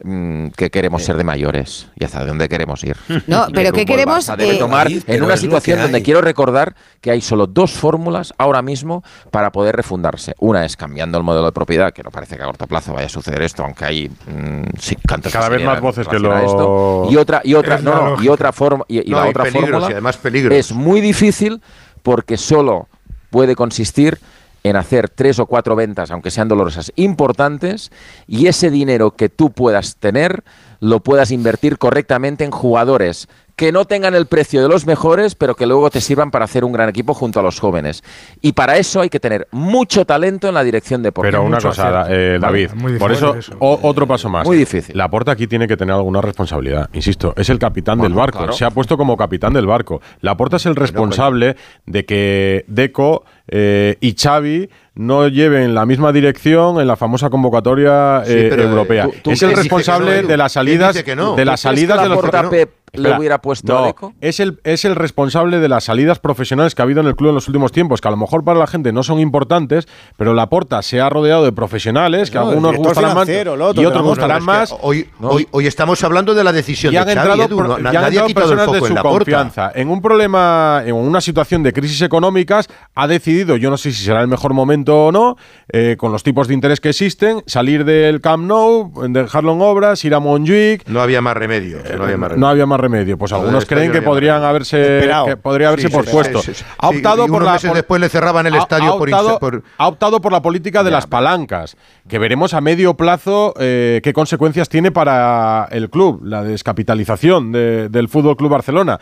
mm, que queremos ser de mayores y hasta dónde queremos ir. *laughs* No, pero qué ¿qué queremos? Barça debe Eh, tomar en una situación donde quiero recordar que hay solo dos fórmulas ahora mismo para poder refundarse. Una es cambiando el modelo de propiedad, que no parece que a corto plazo vaya a suceder esto, aunque hay mm, sí, cantos Cada que vez se más voces que lo- esto. Y otra, y otra, no, y otra forma, y, y No, la otra peligros fórmula y además peligros. es muy difícil porque solo puede consistir en hacer tres o cuatro ventas, aunque sean dolorosas, importantes, y ese dinero que tú puedas tener lo puedas invertir correctamente en jugadores que no tengan el precio de los mejores, pero que luego te sirvan para hacer un gran equipo junto a los jóvenes. Y para eso hay que tener mucho talento en la dirección deportiva. Pero una Mucho cosa, eh, David, muy por eso, difícil eso. o- otro paso más. Muy difícil. La Porta aquí tiene que tener alguna responsabilidad. Insisto, es el capitán Bueno, del barco. claro. Se ha puesto como capitán del barco. La Porta es el responsable de que Deco eh, y Xavi no lleven la misma dirección en la famosa convocatoria Sí, eh, pero, eh, europea. tú- tú es el responsable no, de las ¿Quién salidas no? de las ¿Tú crees salidas que de los Pep le Espera, hubiera puesto no, Deco? es el, es el responsable de las salidas profesionales que ha habido en el club en los últimos tiempos, que a lo mejor para la gente no son importantes, pero Laporta se ha rodeado de profesionales que No, algunos gustarán más otro, y otros gustarán es más. que Hoy, No. hoy, hoy estamos hablando de la decisión Y han de Xavi, entrado, Edu, pro- no- y na- han nadie ha quitado el foco de en su la porta. confianza. En un problema, en una situación de crisis económicas, ha decidido, yo no sé si será el mejor momento o no, eh, con los tipos de interés que existen, salir del Camp Nou, dejarlo en obras, ir a Montjuic. No había más remedio. no había más remedio. No había más remedio. Pues algunos creen que podrían haberse, que podría haberse Sí, pospuesto. sí, sí, sí. Ha optado por la por- después le cerraban el ha- estadio ha por optado, insta- por- ha optado por la política de las palancas, que veremos a medio plazo eh, qué consecuencias tiene para el club, la descapitalización de- del Fútbol Club Barcelona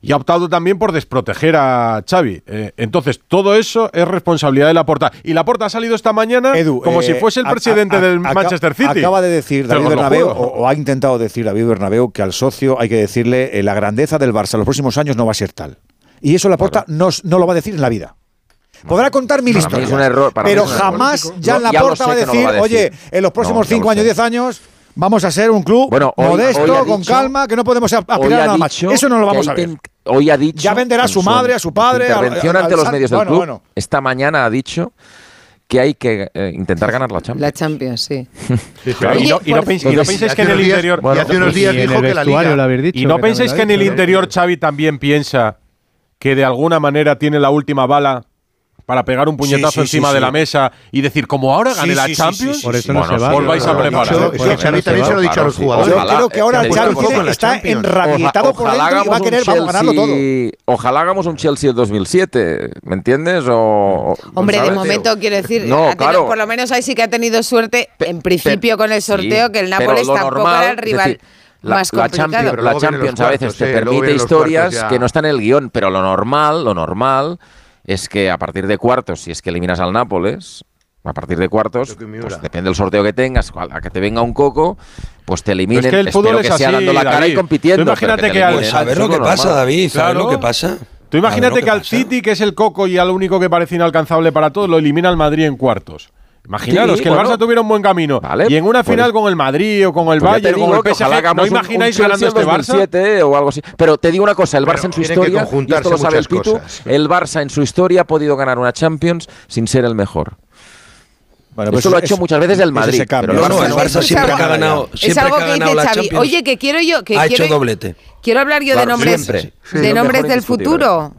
y ha optado también por desproteger a Xavi. Eh, entonces, todo eso es responsabilidad de la Laporta. Y la Laporta ha salido esta mañana como si eh, fuese el presidente del Manchester City. Acaba de decir David Bernabeu, o, ha intentado decir David Bernabeu, que al socio hay que decirle eh, la grandeza del Barça en los próximos años no va a ser tal. Y eso Laporta claro. no, no lo va a decir en la vida. Podrá contar mil para historias. Es un error, para pero mí es jamás error. ya la porta va a decir, oye, en los próxos no, años, 10 años, Vamos a ser un club modesto, con calma, que no podemos aspirar a nada más. Eso no lo vamos a ver. Hoy ha dicho. Ya venderá a su madre, a su padre. Intervención a, a, a, ante los medios del bueno, club. Esta mañana ha dicho que hay que eh, intentar ganar la Champions. La Champions, sí. y, no, y, no, penséis, que en el interior... Y hace unos días dijo que la Liga... Y no penséis que en el interior Xavi también piensa que de alguna manera tiene la última bala para pegar un puñetazo sí, sí, encima sí, de la mesa y decir, como ahora gane la Champions, por eso no se va. Volváis a preparar. Yo, yo, Xavi también se lo he dicho a los jugadores. Yo creo que ahora el Xavi está enrabietado por dentro y va a querer vamos, ganarlo todo. Ojalá hagamos un Chelsea 2007, ¿me entiendes? O, Hombre, de momento quiero eh, decir, no, claro. por lo menos ahí sí que ha tenido suerte, en principio con el sorteo, que el Nápoles tampoco era el rival. La, más la, Champions, la Champions a veces cuartos, te eh, permite historias que no están en el guion, pero lo normal, lo normal es que a partir de cuartos, si es que eliminas al Nápoles, a partir de cuartos, pues depende del sorteo que tengas, a que te venga un coco, pues te eliminen. Es que el fútbol es que así, sea dando la cara y compitiendo. Tú imagínate que, al... saber lo que pasa, David, claro. lo que pasa. Tú imagínate que, al City, que es el coco y al único que parece inalcanzable para todos, lo elimina al Madrid en cuartos. Imaginaros que el Barça tuviera un buen camino vale, y en una final con el Madrid o con el pues Bayern o el PSG, no imagináis un, un ganando este Barça o algo así. Pero te digo una cosa, el Barça en su historia, y esto lo sabe el el Barça en su historia ha podido ganar una Champions sin ser el mejor. Bueno, pues Esto lo ha hecho muchas veces el Madrid. El Barça siempre ha ganado. Es algo que dice Xavi. Oye, que quiero yo. Que ha quiero, hecho doblete. Quiero hablar yo de nombres, de nombres del futuro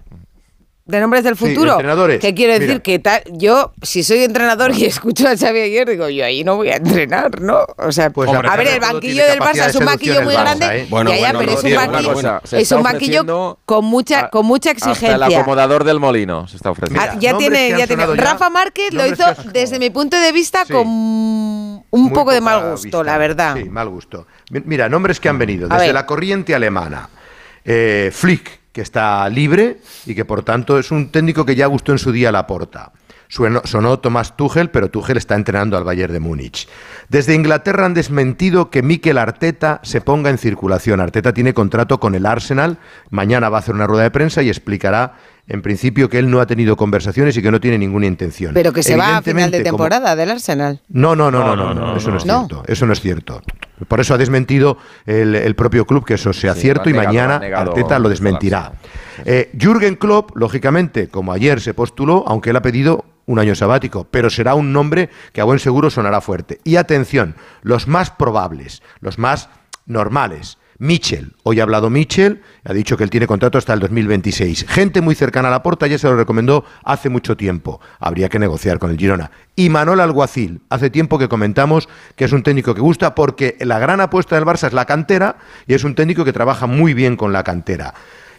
de nombres del futuro. Sí, que quiero decir que tal, yo, si soy entrenador y *laughs* escucho a Xavi ayer, digo, yo ahí no voy a entrenar, ¿no? O sea, pues hombre, a ver, el banquillo del Barça es un banquillo muy grande. ¿eh? Bueno, pero es un banquillo, cosa, es un banquillo con mucha, con mucha exigencia. El acomodador del molino se está ah, ofreciendo. Ya tiene, ya tiene. Rafa Márquez lo hizo, desde mi punto de vista, con un poco de mal gusto, la verdad. Sí, mal gusto. Mira, nombres que han venido, desde la corriente alemana. Eh, Flick, que está libre y que por tanto es un técnico que ya gustó en su día la porta. Sonó Tomás Tuchel, pero Tuchel está entrenando al Bayern de Múnich. Desde Inglaterra han desmentido que Mikel Arteta se ponga en circulación. Arteta tiene contrato con el Arsenal. Mañana va a hacer una rueda de prensa y explicará en principio que él no ha tenido conversaciones y que no tiene ninguna intención. Pero que se va a final de temporada del Arsenal. No, no, no, no, no, eso no, es cierto. Eso no es cierto. Por eso ha desmentido el, propio club que eso sea cierto y mañana Arteta lo desmentirá. Eh, Jürgen Klopp, lógicamente, como ayer se postuló, aunque él ha pedido un año sabático, pero será un nombre que a buen seguro sonará fuerte. Y atención, los más probables, los más normales, Mitchell, hoy ha hablado Mitchell, ha dicho que él tiene contrato hasta el 2026. Gente muy cercana a la porta ya se lo recomendó hace mucho tiempo. Habría que negociar con el Girona. Y Manuel Alguacil, hace tiempo que comentamos que es un técnico que gusta porque la gran apuesta del Barça es la cantera y es un técnico que trabaja muy bien con la cantera.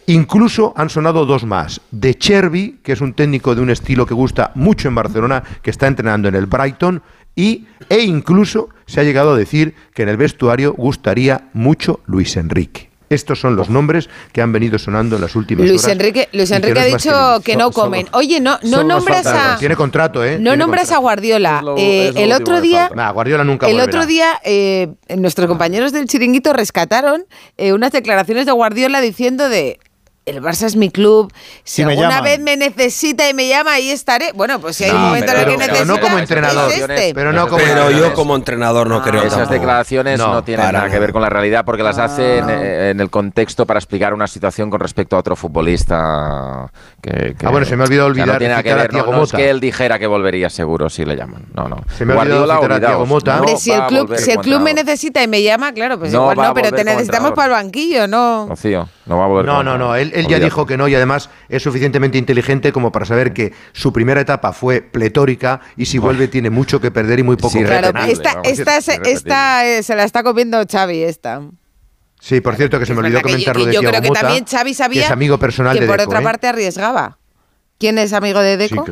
Incluso han sonado dos más. De Cherby, que es un técnico de un estilo que gusta mucho en Barcelona, que está entrenando en el Brighton, y, e incluso se ha llegado a decir que en el vestuario gustaría mucho Luis Enrique. Estos son los nombres que han venido sonando en las últimas Luis. Enrique, Luis Enrique ha dicho que, no comen. Oye, no, no nombras a tiene contrato, ¿eh? No nombras a Guardiola. Eh, el otro día, El otro día eh, nuestros compañeros del chiringuito rescataron eh, unas declaraciones de Guardiola diciendo de el Barça es mi club. Si, si alguna vez me necesita y me llama, ahí estaré. Bueno, pues si hay un momento en el que necesita. Pero no como pues entrenador. Es. Este. Pero, no como pero yo como entrenador no ah, creo. Esas declaraciones no, tienen nada que ver con la realidad porque las ah. hace eh, en, el contexto para explicar una situación con respecto a otro futbolista. Que, ah, bueno, se me olvidó olvidar. No tiene que ver. No, que él dijera que volvería seguro si le llaman. No, no. Se me olvidó citar a Tiago Mota. Hombre, si el club, si el club me necesita y me llama, claro, pues igual no, pero te necesitamos para el banquillo, ¿no? Rocío. No. No, no. Él, ya dijo que no y además es suficientemente inteligente como para saber que su primera etapa fue pletórica y si vuelve tiene mucho que perder y muy poco sí, Claro, esta, eh, se, la está comiendo Xavi, esta. Sí, por cierto, que se me olvidó comentarlo de Yo creo que también Xavi sabía que, es amigo personal que por otra ¿eh? parte arriesgaba. ¿Quién es amigo de Deco?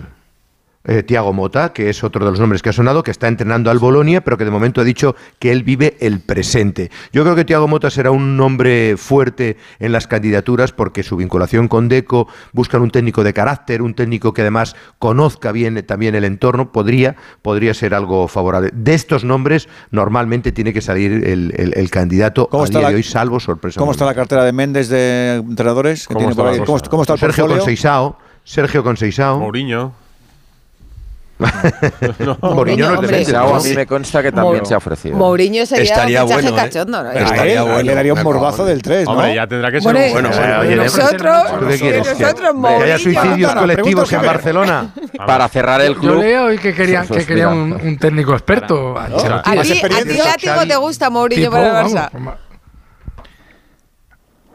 Eh, Tiago Mota, que es otro de los nombres que ha sonado, que está entrenando al Bolonia, pero que de momento ha dicho que él vive el presente. Yo creo que Tiago Mota será un nombre fuerte en las candidaturas porque su vinculación con Deco buscan un técnico de carácter, un técnico que además conozca bien también el entorno, podría, podría ser algo favorable. De estos nombres normalmente tiene que salir el, el- el candidato ¿Cómo a está día la- de hoy, salvo sorpresa. ¿Cómo está la cartera de Méndez de entrenadores? ¿Cómo tiene está por la ahí? cosa? ¿Cómo, cómo está el Sergio portfolio? Sergio. Mourinho. *laughs* Mourinho no es defensa. Sao a mí me consta que también se ha ofrecido. Mourinho sería Estaría un bueno, ¿eh? cachondo, ¿no? A él, a él le daría un morbazo del 3, ¿no? Hombre, ya tendrá que ser Bueno, un- bueno, bueno, oye, nosotros, ¿Tú qué quieres? que nosotros, ¿Que haya Mourinho. suicidios No, colectivos en Barcelona? *laughs* Para cerrar el Yo club. leo hoy que querían, que Pues querían mira. un, un técnico experto. Ancelotti. ¿A ti, a ti látigo te gusta Mourinho para el Barça?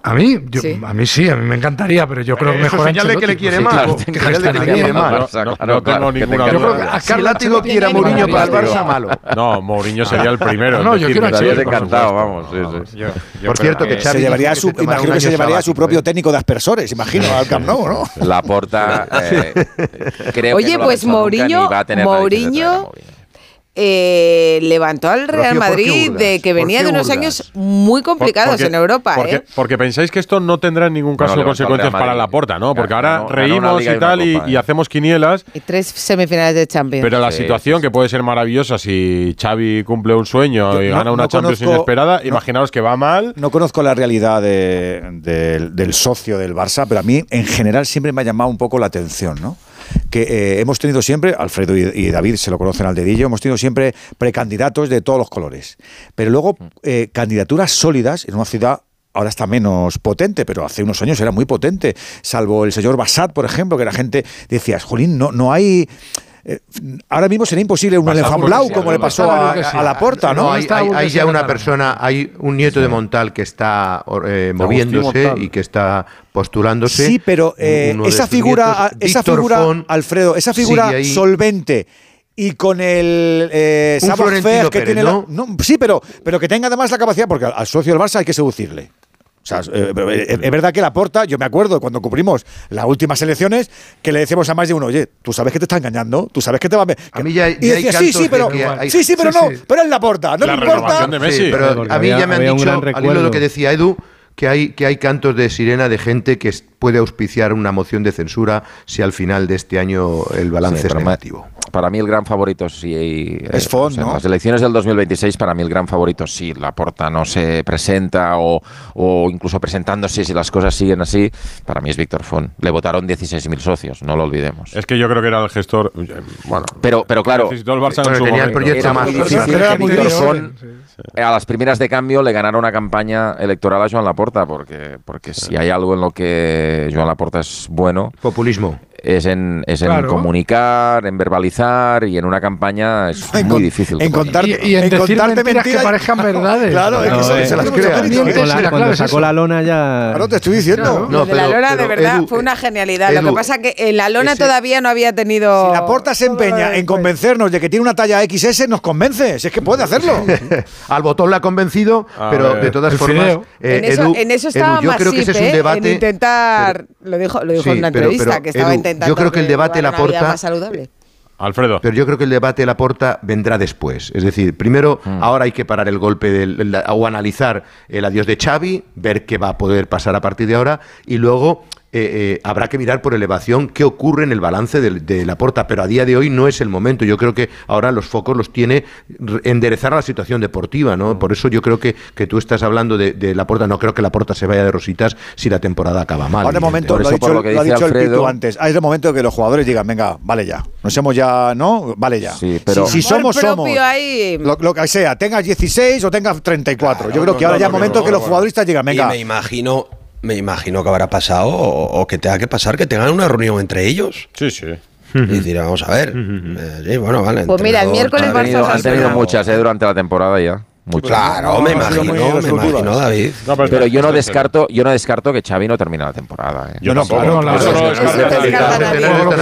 A mí, yo, Sí. a mí sí, a mí me encantaría, pero yo creo que mejor señal de que le quiere más. claro, Sí, que señal de que está le quiere bien. más. No. Yo creo que a Si Carlo Látigo Ancelotti quiere a Mourinho para el Barça, malo. *laughs* No, Mourinho sería el primero. No, yo quiero a encantado, vamos. sí, sí. Por cierto, que Se Xavi llevaría su, imagino que se llevaría a su propio técnico de aspersores, imagino, al Camp Nou, ¿no? La porta. *laughs* eh, creo que Oye, pues Mourinho Mourinho. Eh, levantó al Real Rocío, ¿por qué Madrid de que ¿Por venía de unos años muy complicados Porque- en Europa. Porque, ¿eh? porque pensáis que esto no tendrá en ningún caso al consecuencias para la porta, ¿no? Porque ahora reímos y tal y, copa, y ¿eh? hacemos quinielas, Y tres semifinales de Champions. pero la Sí, situación sí, que puede ser maravillosa si Xavi cumple un sueño Yo y no- gana una no Champions conozco- inesperada, no- imaginaos que va mal. No conozco la realidad de- del- del socio del Barça, pero a mí en general siempre me ha llamado un poco la atención, ¿no? Que eh, hemos tenido siempre, Alfredo y, y David se lo conocen al dedillo, hemos tenido siempre precandidatos de todos los colores. Pero luego eh, candidaturas sólidas en una ciudad ahora está menos potente, pero hace unos años era muy potente, salvo el señor Bassat, por ejemplo, que la gente decía, jolín, no, no hay... eh, ahora mismo sería imposible un elefant blau como le pasó a, la porta, ¿no? No, hay, ya una persona, hay un nieto de Montal que está eh, moviéndose Montal. y que está postulándose. Sí, pero eh, esa figura, nietos, esa figura, Alfredo, esa figura ahí. solvente y con el eh, que Pérez, tiene la- ¿no? no, sí, pero, pero que tenga además la capacidad, porque al, al socio del Barça hay que seducirle. O sea, eh, pero, eh, es verdad que la porta, yo me acuerdo cuando cubrimos las últimas elecciones, que le decíamos a más de uno, oye, tú sabes que te está engañando, tú sabes que te va a... ver". A mí ya- y hay decía, sí, sí, pero, que hay- sí, sí, pero Sí, no, sí. pero es la porta, no La me importa. renovación de Messi. Sí, pero a mí ya me han dicho, al hilo de lo que decía Edu, que hay, que hay cantos de sirena de gente que puede auspiciar una moción de censura si al final de este año el balance Sí, es negativo. Para mí el gran favorito sí. eh, Es Font, o sea, en ¿no? Las elecciones del 2026, para mí el gran favorito sí. La porta no se presenta o, o incluso presentándose, si las cosas siguen así, para mí es Víctor Font. Le votaron 16.000 socios, no lo olvidemos. Es que yo creo que era el gestor. eh, Bueno, Pero, pero claro, necesitó el Barça en Bueno, su tenía el proyecto era más difícil. era Víctor difícil. Font a las primeras de cambio le ganara una campaña electoral a Joan Laporta, porque, porque si hay algo en lo que Joan Laporta es bueno, Populismo. Es en, es en Claro. comunicar, en verbalizar y en una campaña es *laughs* En muy con- difícil. en que pueda. contar- Y, y en, en decir contarte mentiras que mentiras- parezcan *laughs* verdades. Claro, es que No, se- eh, se las mucho crea. mérito. Con Esa la- es cuando es sacó la lona ya. Claro, te estoy diciendo. Claro. Lo de la pero- lona, de pero, verdad, Edu, fue una genialidad. Lo Edu, que pasa que en la lona ese- todavía no había tenido. Si la porta se empeña en convencernos de que tiene una talla XS, nos convence. Si es que puede hacerlo. *laughs* Al botón la ha convencido, A pero ver. de todas formas, eh, en, eso, Edu, en eso Edu, estaba yo creo que ese es un ¿eh? debate. en intentar. lo dijo, lo dijo en una pero- entrevista, pero, que estaba Edu, intentando. yo creo que el debate la una vida porta- más saludable. Alfredo. Pero yo creo que el debate de la porta vendrá después. Es decir, primero, ahora hay que parar el golpe del, la- o analizar el adiós de Xavi, ver qué va a poder pasar a partir de ahora, y luego eh, eh, habrá que mirar por elevación qué ocurre en el balance de, la porta. Pero a día de hoy no es el momento. Yo creo que ahora los focos los tiene re- enderezar a la situación deportiva, ¿no? Por eso yo creo que, que tú estás hablando de, de la porta. No creo que la porta se vaya de rositas si la temporada acaba mal. Ahora de momento, lo ha dicho, lo que lo ha dice dicho el Pitu antes. Ah, Es el momento de que los jugadores digan, venga, vale ya. Nos hemos ya, ¿no? Vale ya. Sí, pero- si, somos, somos. propio ahí. Lo, lo que sea, tengas 16 o tengas 34. Yo creo no, que ahora no, ya es no, momento no, que no, los futbolistas digan, Y venga. me imagino, me imagino que habrá pasado o, o que tenga que pasar que tengan una reunión entre ellos. Sí, sí. Y decir, vamos a ver. eh, sí, bueno, vale. Pues mira, el miércoles. Han tenido, Barça han tenido muchas eh, durante la temporada ya. Muchas. Claro, me imagino, me imagino, David. No, Pero yo no descarto, yo no descarto que Xavi no termine la temporada. ¿eh. Yo no, claro, claro,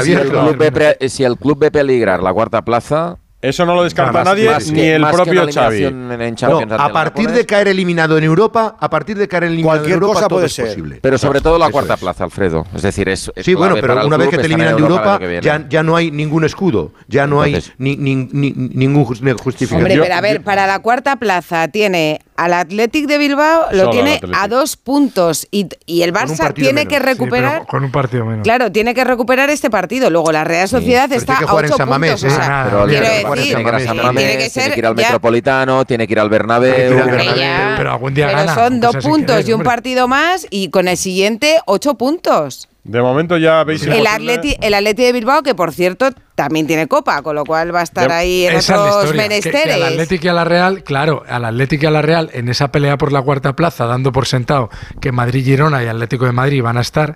si el club ve peligrar la cuarta plaza, Eso no lo descarta Más- nadie, más ni que- el propio Xavi. en No, a partir de caer eliminado en Europa, a partir de caer eliminado Cualquier en Europa, cosa todo puede es ser. posible. Pero sobre todo la Eso cuarta es. plaza, Alfredo. Es decir, es, es Sí, bueno, pero una vez que te eliminan de Europa, ya, ya no hay ningún escudo, ya no Entonces- hay ni, ni- ni- ningún jus- justificación. Hombre, pero a ver, para la cuarta plaza tiene al Athletic de Bilbao, lo tiene a dos puntos y, y el Barça tiene menos. que Sí, recuperar. con un partido menos. Claro, tiene que recuperar este partido. Luego la Real Sociedad Pero está a jugar en ocho San Mamés, puntos. ¿eh? tiene que ir a San tiene Mamés, que tiene ser que ir al ya- Metropolitano, tiene que ir al Bernabéu. Tiene que ir al Hombre, Bernabéu. ya. Pero algún día Pero gana, son dos puntos querer, y un partido más y con el siguiente ocho puntos. De momento ya veis El Atleti, el Atleti de Bilbao, que por cierto también tiene copa, con lo cual va a estar ahí en Esa es la otros historia, que- Que, menesteres. al Atlético y a la Real, claro, al Atlético y a la Real, en esa pelea por la cuarta plaza, dando por sentado que Madrid, Girona y Atlético de Madrid van a estar,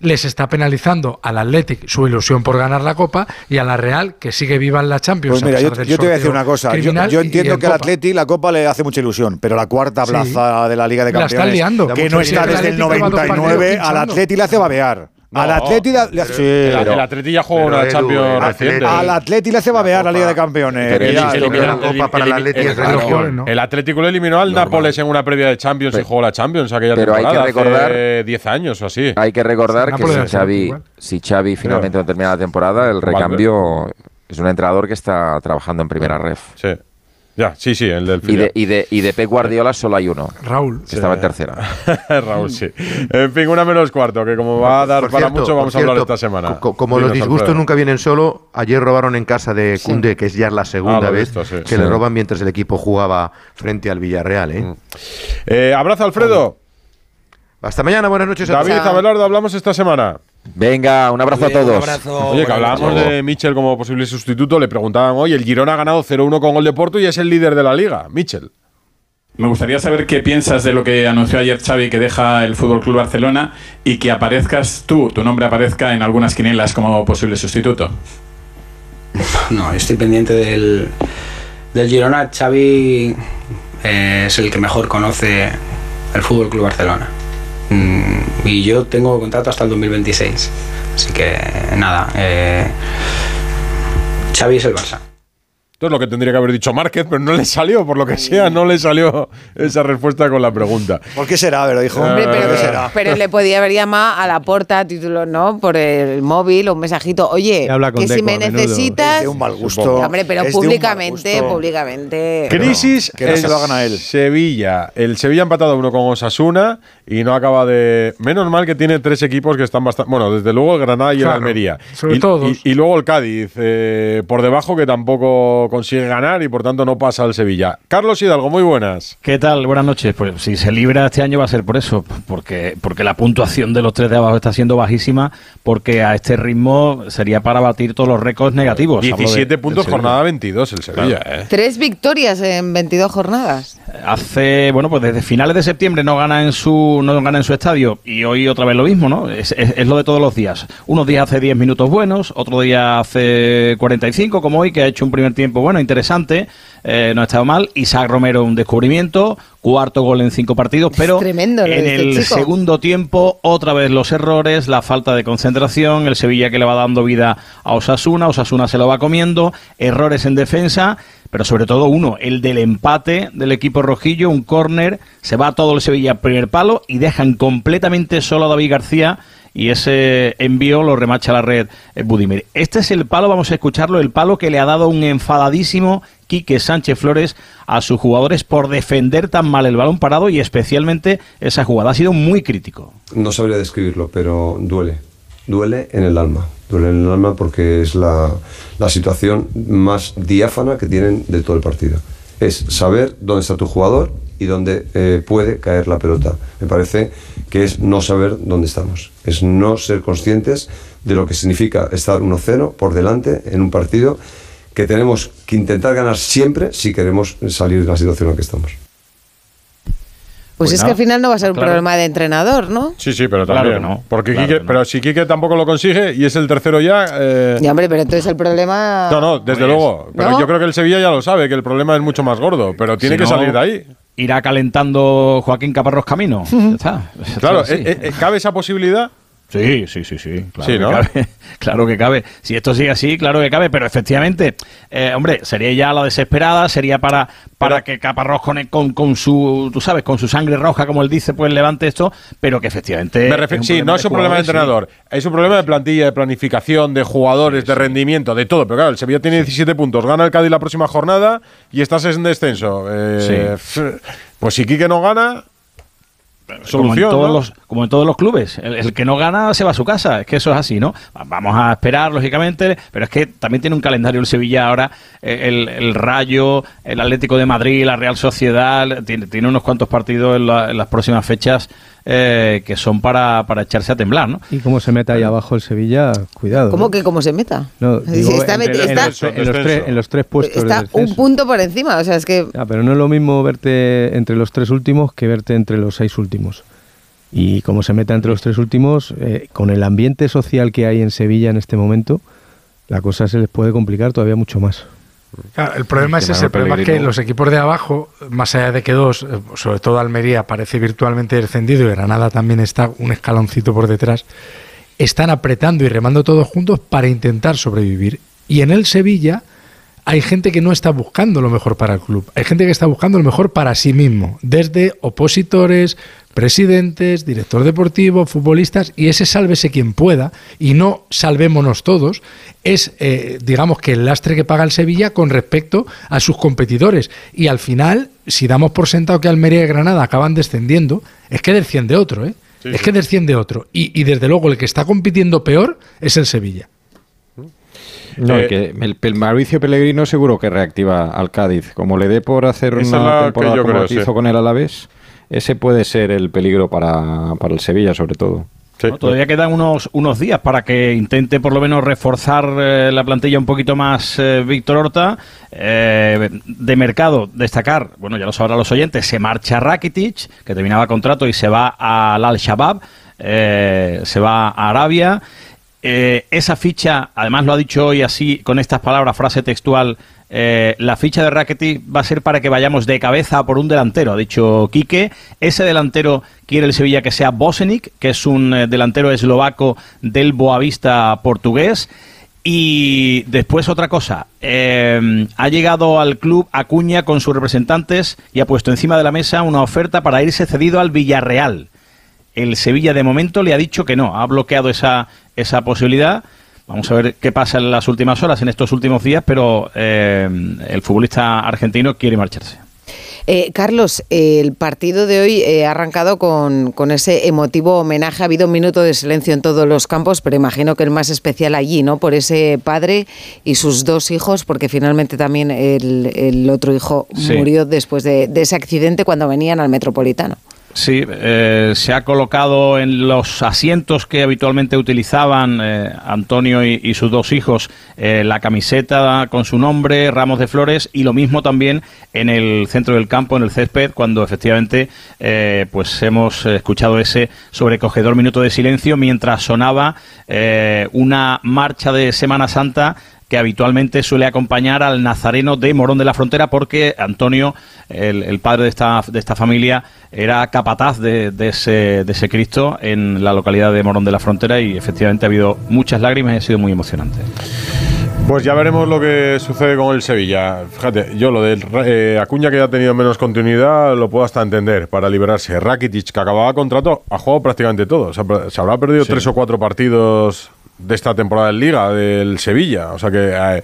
les está penalizando al Atlético su ilusión por ganar la Copa y a la Real, que sigue viva en la Champions. Pues a mira, yo, pesar del yo te voy a decir una cosa. Yo, entiendo en que al. Atleti la Copa le hace mucha ilusión, pero la cuarta Sí. plaza de la Liga de La están Campeones, liando. que no está desde el El Atlético lleva dos 99, partidos al. Atleti le hace babear. Al No, Atleti le- le- sí. El, Pero- el Atleti ya juega pero una Champions el reciente. Atleti- al Atleti le hace babear la Liga de Campeones. La el Atleti Atlético le eliminó al Nápoles en una previa de Champions y Pero- jugó la Champions aquella pero hay que temporada, recordar- hace 10 años o así. Hay que recordar que si Xavi, si Xavi finalmente no termina la temporada, el recambio es un entrenador que está trabajando en primera ref. Sí. Ya, sí, sí, el del Y de, y, de, y de Pep Guardiola solo hay uno, Raúl. que estaba en tercera. *laughs* Raúl, sí. En fin, una menos cuarto, que como va a dar Por para cierto, mucho, vamos a hablar esta semana. co- como los disgustos Alfredo. nunca vienen solo, ayer robaron en casa de Cunde, que es ya la Ah, segunda vez visto, sí. que Sí. le roban mientras el equipo jugaba frente al Villarreal. ¿eh? Eh, abrazo, Alfredo. Hasta mañana, buenas noches David. Abelardo, hablamos esta semana. Venga, un abrazo a Bien, un todos. abrazo, Oye, que hablábamos de Michel como posible sustituto, le preguntaban hoy, el Girona ha ganado 0-1 con gol de Porto y es el líder de la liga, Michel. Me gustaría saber qué piensas de lo que anunció ayer Xavi que deja el Fútbol Club Barcelona y que aparezcas tú, tu nombre aparezca en algunas quinielas como posible sustituto. No, yo estoy pendiente del, del Girona. Xavi eh, es el que mejor conoce el Fútbol Club Barcelona. Mm, y yo tengo contrato hasta el 2026. Así que nada, eh, Xavi es el Barça. Esto es lo que tendría que haber dicho Márquez, pero no le salió, por lo que sea, no le salió esa respuesta con la pregunta. ¿Por qué será? Pero dijo, Hombre, pero, ¿por qué será? pero le podía haber llamado a la porta título, ¿no? Por el móvil, un mensajito. Oye, Y habla con que si me necesitas. Es de un mal gusto. Hombre, pero públicamente, públicamente. Crisis que no se lo hagan a él. Sevilla. El Sevilla ha empatado uno con Osasuna y no acaba de. Menos mal que tiene tres equipos que están bastante. Bueno, desde luego el Granada y el Almería. sobre y, todo y luego el Cádiz eh, por debajo que tampoco consigue ganar y por tanto no pasa al Sevilla. Carlos Hidalgo, muy buenas. ¿Qué tal? Buenas noches. Pues si se libra este año va a ser por eso, porque, porque la puntuación de los tres de abajo está siendo bajísima, porque a este ritmo sería para batir todos los récords negativos. Hablo de- 17 del puntos, jornada 22 el Sevilla. eh. Tres victorias en 22 jornadas. Hace, bueno, pues desde finales de septiembre no gana en su no gana en su estadio y hoy otra vez lo mismo, ¿no? Es, es- es lo de todos los días. Unos días hace 10 minutos buenos, otro día hace 45, como hoy, que ha hecho un primer tiempo bueno, interesante, eh, no ha estado mal. Isaac Romero, un descubrimiento, cuarto gol en cinco partidos, pero tremendo en este el chico. segundo tiempo, otra vez los errores, la falta de concentración, el Sevilla que le va dando vida a Osasuna, Osasuna se lo va comiendo, errores en defensa, pero sobre todo uno, el del empate del equipo rojillo, un córner, se va todo el Sevilla a primer palo y dejan completamente solo a David García y ese envío lo remacha la red eh, Budimir. Este es el palo, vamos a escucharlo, el palo que le ha dado un enfadadísimo Quique Sánchez Flores a sus jugadores por defender tan mal el balón parado y especialmente esa jugada. Ha sido muy crítico. No sabría describirlo, pero duele. Duele en el alma. Duele en el alma porque es la, la situación más diáfana que tienen de todo el partido. Es saber dónde está tu jugador y dónde eh, puede caer la pelota. Me parece que es no saber dónde estamos. Es no ser conscientes de lo que significa estar 1-0 por delante en un partido que tenemos que intentar ganar siempre si queremos salir de la situación en la que estamos. Pues, es que al final no va a ser un claro. problema de entrenador, ¿no? Sí, sí, pero Claro también. que no, Porque claro Quique- que no. pero si Quique tampoco lo consigue y es el tercero ya. eh, Ya, hombre, pero entonces el problema. no, no, desde luego. Pero ¿No? yo creo que el Sevilla ya lo sabe, que el problema es mucho más gordo, pero tiene Si que no, salir de ahí. Irá calentando Joaquín Caparrós Camino. *laughs* Ya está. Claro, así. eh, eh, ¿cabe esa posibilidad? Sí, sí, sí, sí. Claro, Sí, que cabe, *laughs* claro que cabe. Si esto sigue así, claro que cabe. Pero efectivamente, eh, hombre, sería ya la desesperada, sería para, para que Caparrós con, con, con su, tú sabes, con su sangre roja, como él dice, pues levante esto, pero que efectivamente. Me sí, no es un problema de entrenador, es un problema de plantilla, de planificación, de jugadores, de rendimiento, de todo. Pero claro, el Sevilla tiene 17 puntos, gana el Cádiz la próxima jornada y estás en descenso. Eh, Pues si Quique no gana, como en, todos ¿no? los, como en todos los clubes. El, el que no gana se va a su casa. Es que eso es así, ¿no? Va- Vamos a esperar, lógicamente, pero es que también tiene un calendario el Sevilla ahora. El, el Rayo, el Atlético de Madrid, la Real Sociedad. Tiene, tiene unos cuantos partidos en, la- en las próximas fechas eh, que son para, para echarse a temblar, ¿no? Y como se mete ahí abajo el Sevilla, cuidado. ¿Cómo que cómo se meta? No, está en, está- los, en los tres, en los tres puestos Está un punto por encima, o sea, es que Ah, pero no es lo mismo verte entre los tres últimos que verte entre los seis últimos. Y como se meta entre los tres últimos, eh, con el ambiente social que hay en Sevilla en este momento, la cosa se les puede complicar todavía mucho más. Claro, el problema es Que ese, el problema es que los equipos de abajo, más allá de que dos, eh, sobre todo Almería, parece virtualmente descendido y Granada también está un escaloncito por detrás, están apretando y remando todos juntos para intentar sobrevivir. Y en el Sevilla hay gente que no está buscando lo mejor para el club, hay gente que está buscando lo mejor para sí mismo, desde opositores, presidentes, director deportivo, futbolistas, y ese sálvese quien pueda, y no salvémonos todos, es, eh, digamos, que el lastre que paga el Sevilla con respecto a sus competidores. Y al final, si damos por sentado que Almería y Granada acaban descendiendo, es que desciende otro, ¿eh? Sí, es que desciende otro. Y, y desde luego el que está compitiendo peor es el Sevilla. No, Eh, que el, el Mauricio Pellegrino seguro que reactiva al Cádiz. Como le dé por hacer una la que temporada yo como creo, que sí. hizo con el Alavés, ese puede ser el peligro para, para el Sevilla, sobre todo. ¿no? Todavía quedan unos, unos días para que intente por lo menos reforzar eh, la plantilla un poquito más eh, Víctor Horta. Eh, de mercado, destacar, bueno, ya lo sabrán los oyentes, se marcha Rakitic, que terminaba contrato y se va al Al-Shabaab, eh, se va a Arabia. Eh, esa ficha, además lo ha dicho hoy así, con estas palabras, frase textual, eh, la ficha de Rakitic va a ser para que vayamos de cabeza por un delantero, ha dicho Quique. Ese delantero quiere el Sevilla que sea Bosenic, que es un eh, delantero eslovaco del Boavista portugués. Y después otra cosa, ha llegado al club Acuña con sus representantes y ha puesto encima de la mesa una oferta para irse cedido al Villarreal. El Sevilla de momento le ha dicho que no, ha bloqueado esa, esa posibilidad. Vamos a ver qué pasa en las últimas horas, en estos últimos días, pero eh, el futbolista argentino quiere marcharse. Eh, Carlos, eh, el partido de hoy eh, ha arrancado con, con ese emotivo homenaje. Ha habido un minuto de silencio en todos los campos, pero imagino que el más especial allí, ¿no? Por ese padre y sus dos hijos, porque finalmente también el, el otro hijo Sí. murió después de, de ese accidente cuando venían al Metropolitano. Sí, eh, se ha colocado en los asientos que habitualmente utilizaban eh, Antonio y, sus dos hijos eh, la camiseta con su nombre, ramos de flores y lo mismo también en el centro del campo, en el césped, cuando efectivamente eh, pues hemos escuchado ese sobrecogedor minuto de silencio mientras sonaba una marcha de Semana Santa que habitualmente suele acompañar al nazareno de Morón de la Frontera porque Antonio, el, el padre de esta, de esta familia, era capataz de, de ese, de ese Cristo en la localidad de Morón de la Frontera y efectivamente ha habido muchas lágrimas y ha sido muy emocionante. Pues ya veremos lo que sucede con el Sevilla. Fíjate, yo lo del eh, Acuña que ya ha tenido menos continuidad lo puedo hasta entender para liberarse. Rakitic que acababa contrato ha jugado prácticamente todo. Se, ha- se habrá perdido Sí. tres o cuatro partidos de esta temporada en Liga del Sevilla. O sea que eh,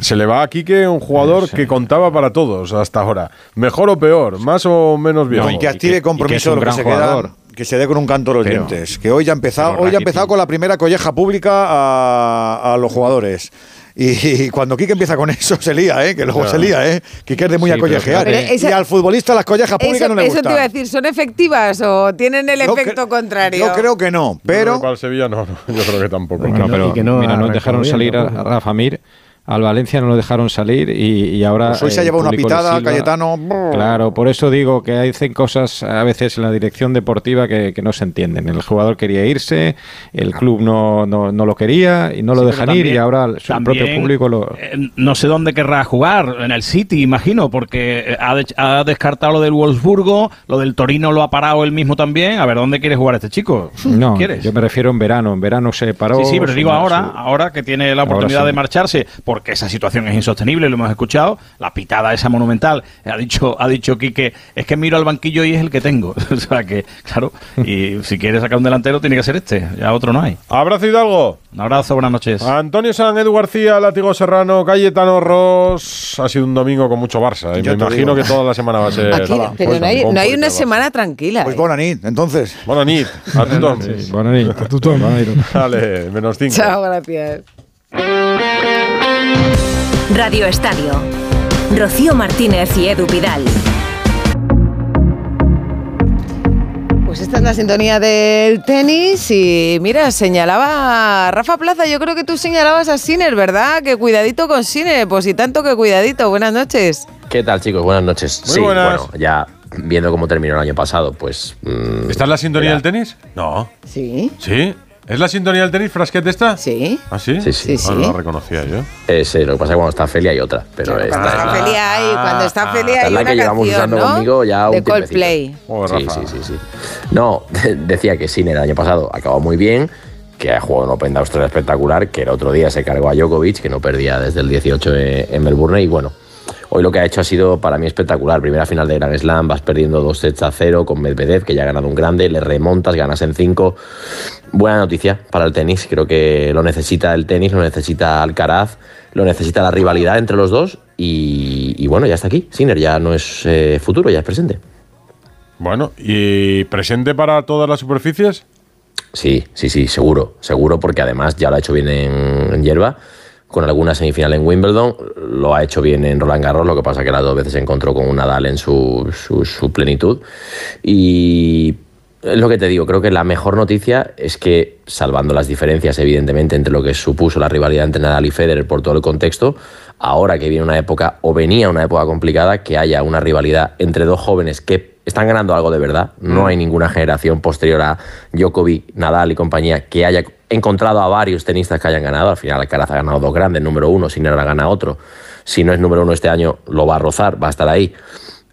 se le va a Quique un jugador que contaba para todos hasta ahora. Mejor o peor, más o menos bien. No, y que active compromiso de lo que se queda, que se dé con un canto a los Pero- dientes. Que hoy ya ha empezado, hoy ya ha empezado con la primera colleja pública a, a los jugadores. Y, cuando Quique empieza con eso se lía, ¿eh? que luego Claro. se lía, ¿eh? Quique es de muy Sí, a pero collejear. fíjate- Pero esa- y al futbolista las collejas públicas Eso, no le eso te gustan. iba a decir, ¿son efectivas o tienen el Yo efecto contrario? Yo creo que no, pero... Para el Sevilla no, no, yo creo que tampoco. Bueno, pero mira, no dejaron salir a, a Rafa Mir al Valencia no lo dejaron salir y, y ahora... Pues hoy se ha el llevado una pitada, Silva- Cayetano. Claro, por eso digo que hacen cosas a veces en la dirección deportiva que, que no se entienden. El jugador quería irse, el club no, no, no lo quería y no lo Sí, dejan ir y ahora su propio público lo... eh, no sé dónde querrá jugar, en el City, imagino, porque eh, ha, de- ha descartado lo del Wolfsburgo, lo del Torino lo ha parado él mismo también. A ver, ¿dónde quiere jugar este chico? No, ¿Quieres? yo me refiero en verano. En verano se paró. Sí, sí, pero digo ahora, ahora que tiene la oportunidad sí. de marcharse, porque esa situación es insostenible, lo hemos escuchado, la pitada esa monumental, ha dicho, ha dicho Quique, es que miro al banquillo y es el que tengo. *laughs* o sea que, claro, y si quiere sacar un delantero tiene que ser este, ya otro no hay. Abrazo Hidalgo. Un abrazo, buenas noches. Antonio San, Edu García, Látigo Serrano, Cayetano Ross. Ha sido un domingo con mucho Barça. Y Yo me imagino digo. que toda la semana va a ser. Aquí, pero pues, no hay, con no hay fuerte una semana tranquila. Pues ¿eh? buena nit, entonces. Buena nit. A tu tom. Sí, buena nit. Buena nit. Dale, menos cinco. Chao, gracias. Radio Estadio. Rocío Martínez y Edu Pidal. Pues esta es la sintonía del tenis y mira, señalaba Rafa Plaza, yo creo que tú señalabas a Sinner, ¿verdad? Que cuidadito con Sinner, pues y tanto que cuidadito. Buenas noches. ¿Qué tal, chicos? Buenas noches. Muy sí, buenas. bueno, ya viendo cómo terminó el año pasado, pues. mm, ¿Está en la sintonía era- del tenis? No. Sí. ¿Sí? ¿Es la sintonía del tenis, Frasquet esta? Sí. ¿Ah, sí? Sí, sí. Ah, no la reconocía yo. Eh, sí, lo que pasa es que cuando está Felia hay otra. Pero Cuando esta está es- Felia hay, cuando está Felia esta hay es la una que llevamos canción, usando ¿no? conmigo ya un de tiempecito. Coldplay. Sí, sí, sí, sí. No, *laughs* decía que Sinner el año pasado acabó muy bien, que ha jugado un Open de Australia espectacular, que el otro día se cargó a Djokovic, que no perdía desde el 18 en en Melbourne, y bueno, hoy lo que ha hecho ha sido para mí espectacular. Primera final de Grand Slam, vas perdiendo dos sets a cero con Medvedev, que ya ha ganado un grande, le remontas, ganas en cinco. Buena noticia para el tenis, creo que lo necesita el tenis, lo necesita Alcaraz, lo necesita la rivalidad entre los dos, y, y bueno, ya está aquí. Sinner ya no es eh, futuro, ya es presente. Bueno, ¿y presente para todas las superficies? Sí, sí, sí, seguro, seguro, porque además ya lo ha hecho bien en, en hierba, con alguna semifinal en Wimbledon, lo ha hecho bien en Roland Garros, lo que pasa que las dos veces se encontró con un Nadal en su, su, su plenitud. Y es lo que te digo, creo que la mejor noticia es que, salvando las diferencias, evidentemente, entre lo que supuso la rivalidad entre Nadal y Federer por todo el contexto, ahora que viene una época, o venía una época complicada, que haya una rivalidad entre dos jóvenes que están ganando algo de verdad. No hay ninguna generación posterior a Djokovic, Nadal y compañía que haya encontrado a varios tenistas que hayan ganado. Al final, Alcaraz ha ganado dos grandes, número uno, si no la gana otro. Si no es número uno este año, lo va a rozar, va a estar ahí.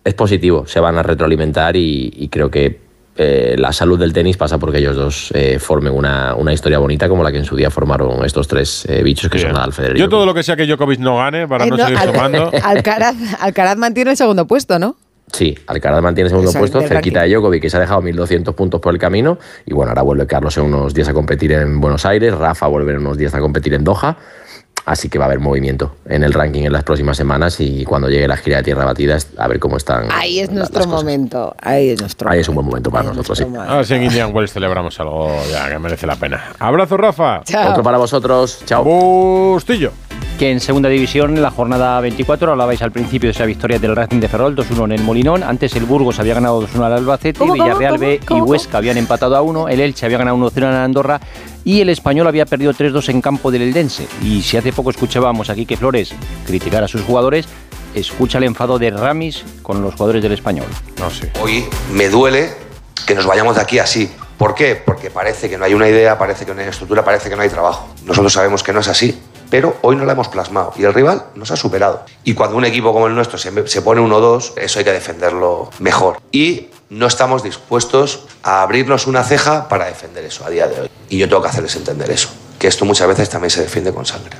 Es positivo, se van a retroalimentar y, y creo que eh, la salud del tenis pasa porque ellos dos eh, formen una, una historia bonita como la que en su día formaron estos tres eh, bichos que son Nadal, Federer y Yo todo lo que sea que Djokovic no gane, para Eh, no, no, seguir Al- sumando. *laughs* Alcaraz, Alcaraz mantiene el segundo puesto, ¿no? Sí, Alcaraz mantiene segundo puesto, cerquita ranking. de Djokovic, que se ha dejado 1.200 puntos por el camino. Y bueno, ahora vuelve Carlos en unos días a competir en Buenos Aires, Rafa vuelve en unos días a competir en Doha. Así que va a haber movimiento en el ranking en las próximas semanas y cuando llegue la gira de tierra batida, a ver cómo están. Ahí es nuestro momento. Ahí es nuestro Ahí es un buen momento para nosotros, sí. A ver si en Indian Wells celebramos algo ya que merece la pena. Abrazo, Rafa. Otro para vosotros. Chao. Bustillo. Que en segunda división, en la jornada 24, hablabais al principio de esa victoria del Racing de Ferrol, 2-1 en el Molinón. Antes el Burgos había ganado 2-1 al Albacete, ¿Cómo, cómo, Villarreal cómo, B y cómo, Huesca habían empatado a 1, el Elche había ganado 1-0 en Andorra y el Español había perdido 3-2 en campo del Eldense. Y si hace poco escuchábamos aquí que Flores criticar a sus jugadores, escucha el enfado de Ramis con los jugadores del Español. No, sí. Hoy me duele que nos vayamos de aquí así. ¿Por qué? Porque parece que no hay una idea, parece que no hay estructura, parece que no hay trabajo. Nosotros sabemos que no es así, pero hoy no la hemos plasmado y el rival nos ha superado. Y cuando un equipo como el nuestro se, se pone 1-2, eso hay que defenderlo mejor. Y no estamos dispuestos a abrirnos una ceja para defender eso a día de hoy. Y yo tengo que hacerles entender eso, que esto muchas veces también se defiende con sangre.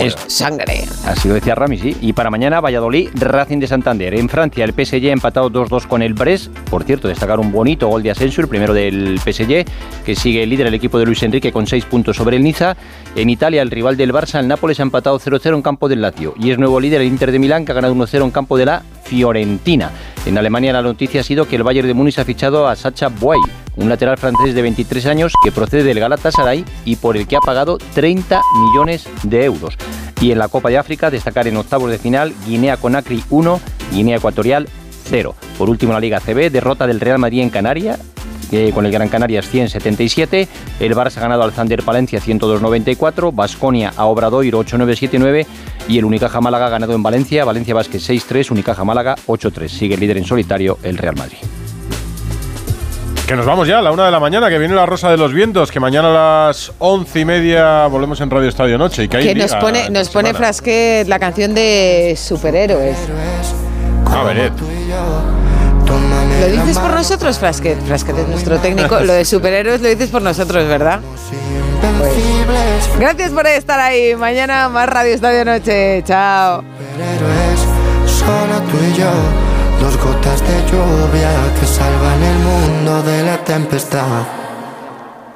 Es- Sangre. Así lo decía Ramis, sí. Y para mañana, Valladolid, Racing de Santander. En Francia, el PSG ha empatado 2-2 con el Brest. Por cierto, destacar un bonito gol de ascenso, el primero del PSG, que sigue el líder el equipo de Luis Enrique con 6 puntos sobre el Niza. En Italia, el rival del Barça, el Nápoles, ha empatado 0-0 en campo del Lazio. Y es nuevo líder el Inter de Milán, que ha ganado 1-0 en campo de la Fiorentina. En Alemania, la noticia ha sido que el Bayern de Múnich ha fichado a Sacha Boey, un lateral francés de 23 años que procede del Galatasaray y por el que ha pagado 30 millones de euros. Y en la Copa de África, destacar en octavos de final, Guinea-Conakry 1, Guinea Ecuatorial 0. Por último, la Liga CB, derrota del Real Madrid en Canarias eh, con el Gran Canarias 177. El Barça ha ganado al Zander Palencia 102.94. Basconia a Obradoiro 8.979. Y el Unicaja Málaga ha ganado en Valencia. Valencia Vázquez 6-3. Unicaja Málaga 8-3. Sigue el líder en solitario el Real Madrid. Que nos vamos ya a la una de la mañana, que viene la Rosa de los Vientos, que mañana a las once y media volvemos en Radio Estadio Noche. Y que, Que nos pone, nos pone. Frasquet la canción de superhéroes. A ver, Ed. ¿Lo dices por nosotros, Frasquet? Frasquet es nuestro técnico. Lo de superhéroes lo dices por nosotros, ¿verdad? Pues, gracias por estar ahí. Mañana más Radio Estadio Noche. Chao. Solo tú y yo, dos gotas de lluvia que salvan el mundo de la tempestad.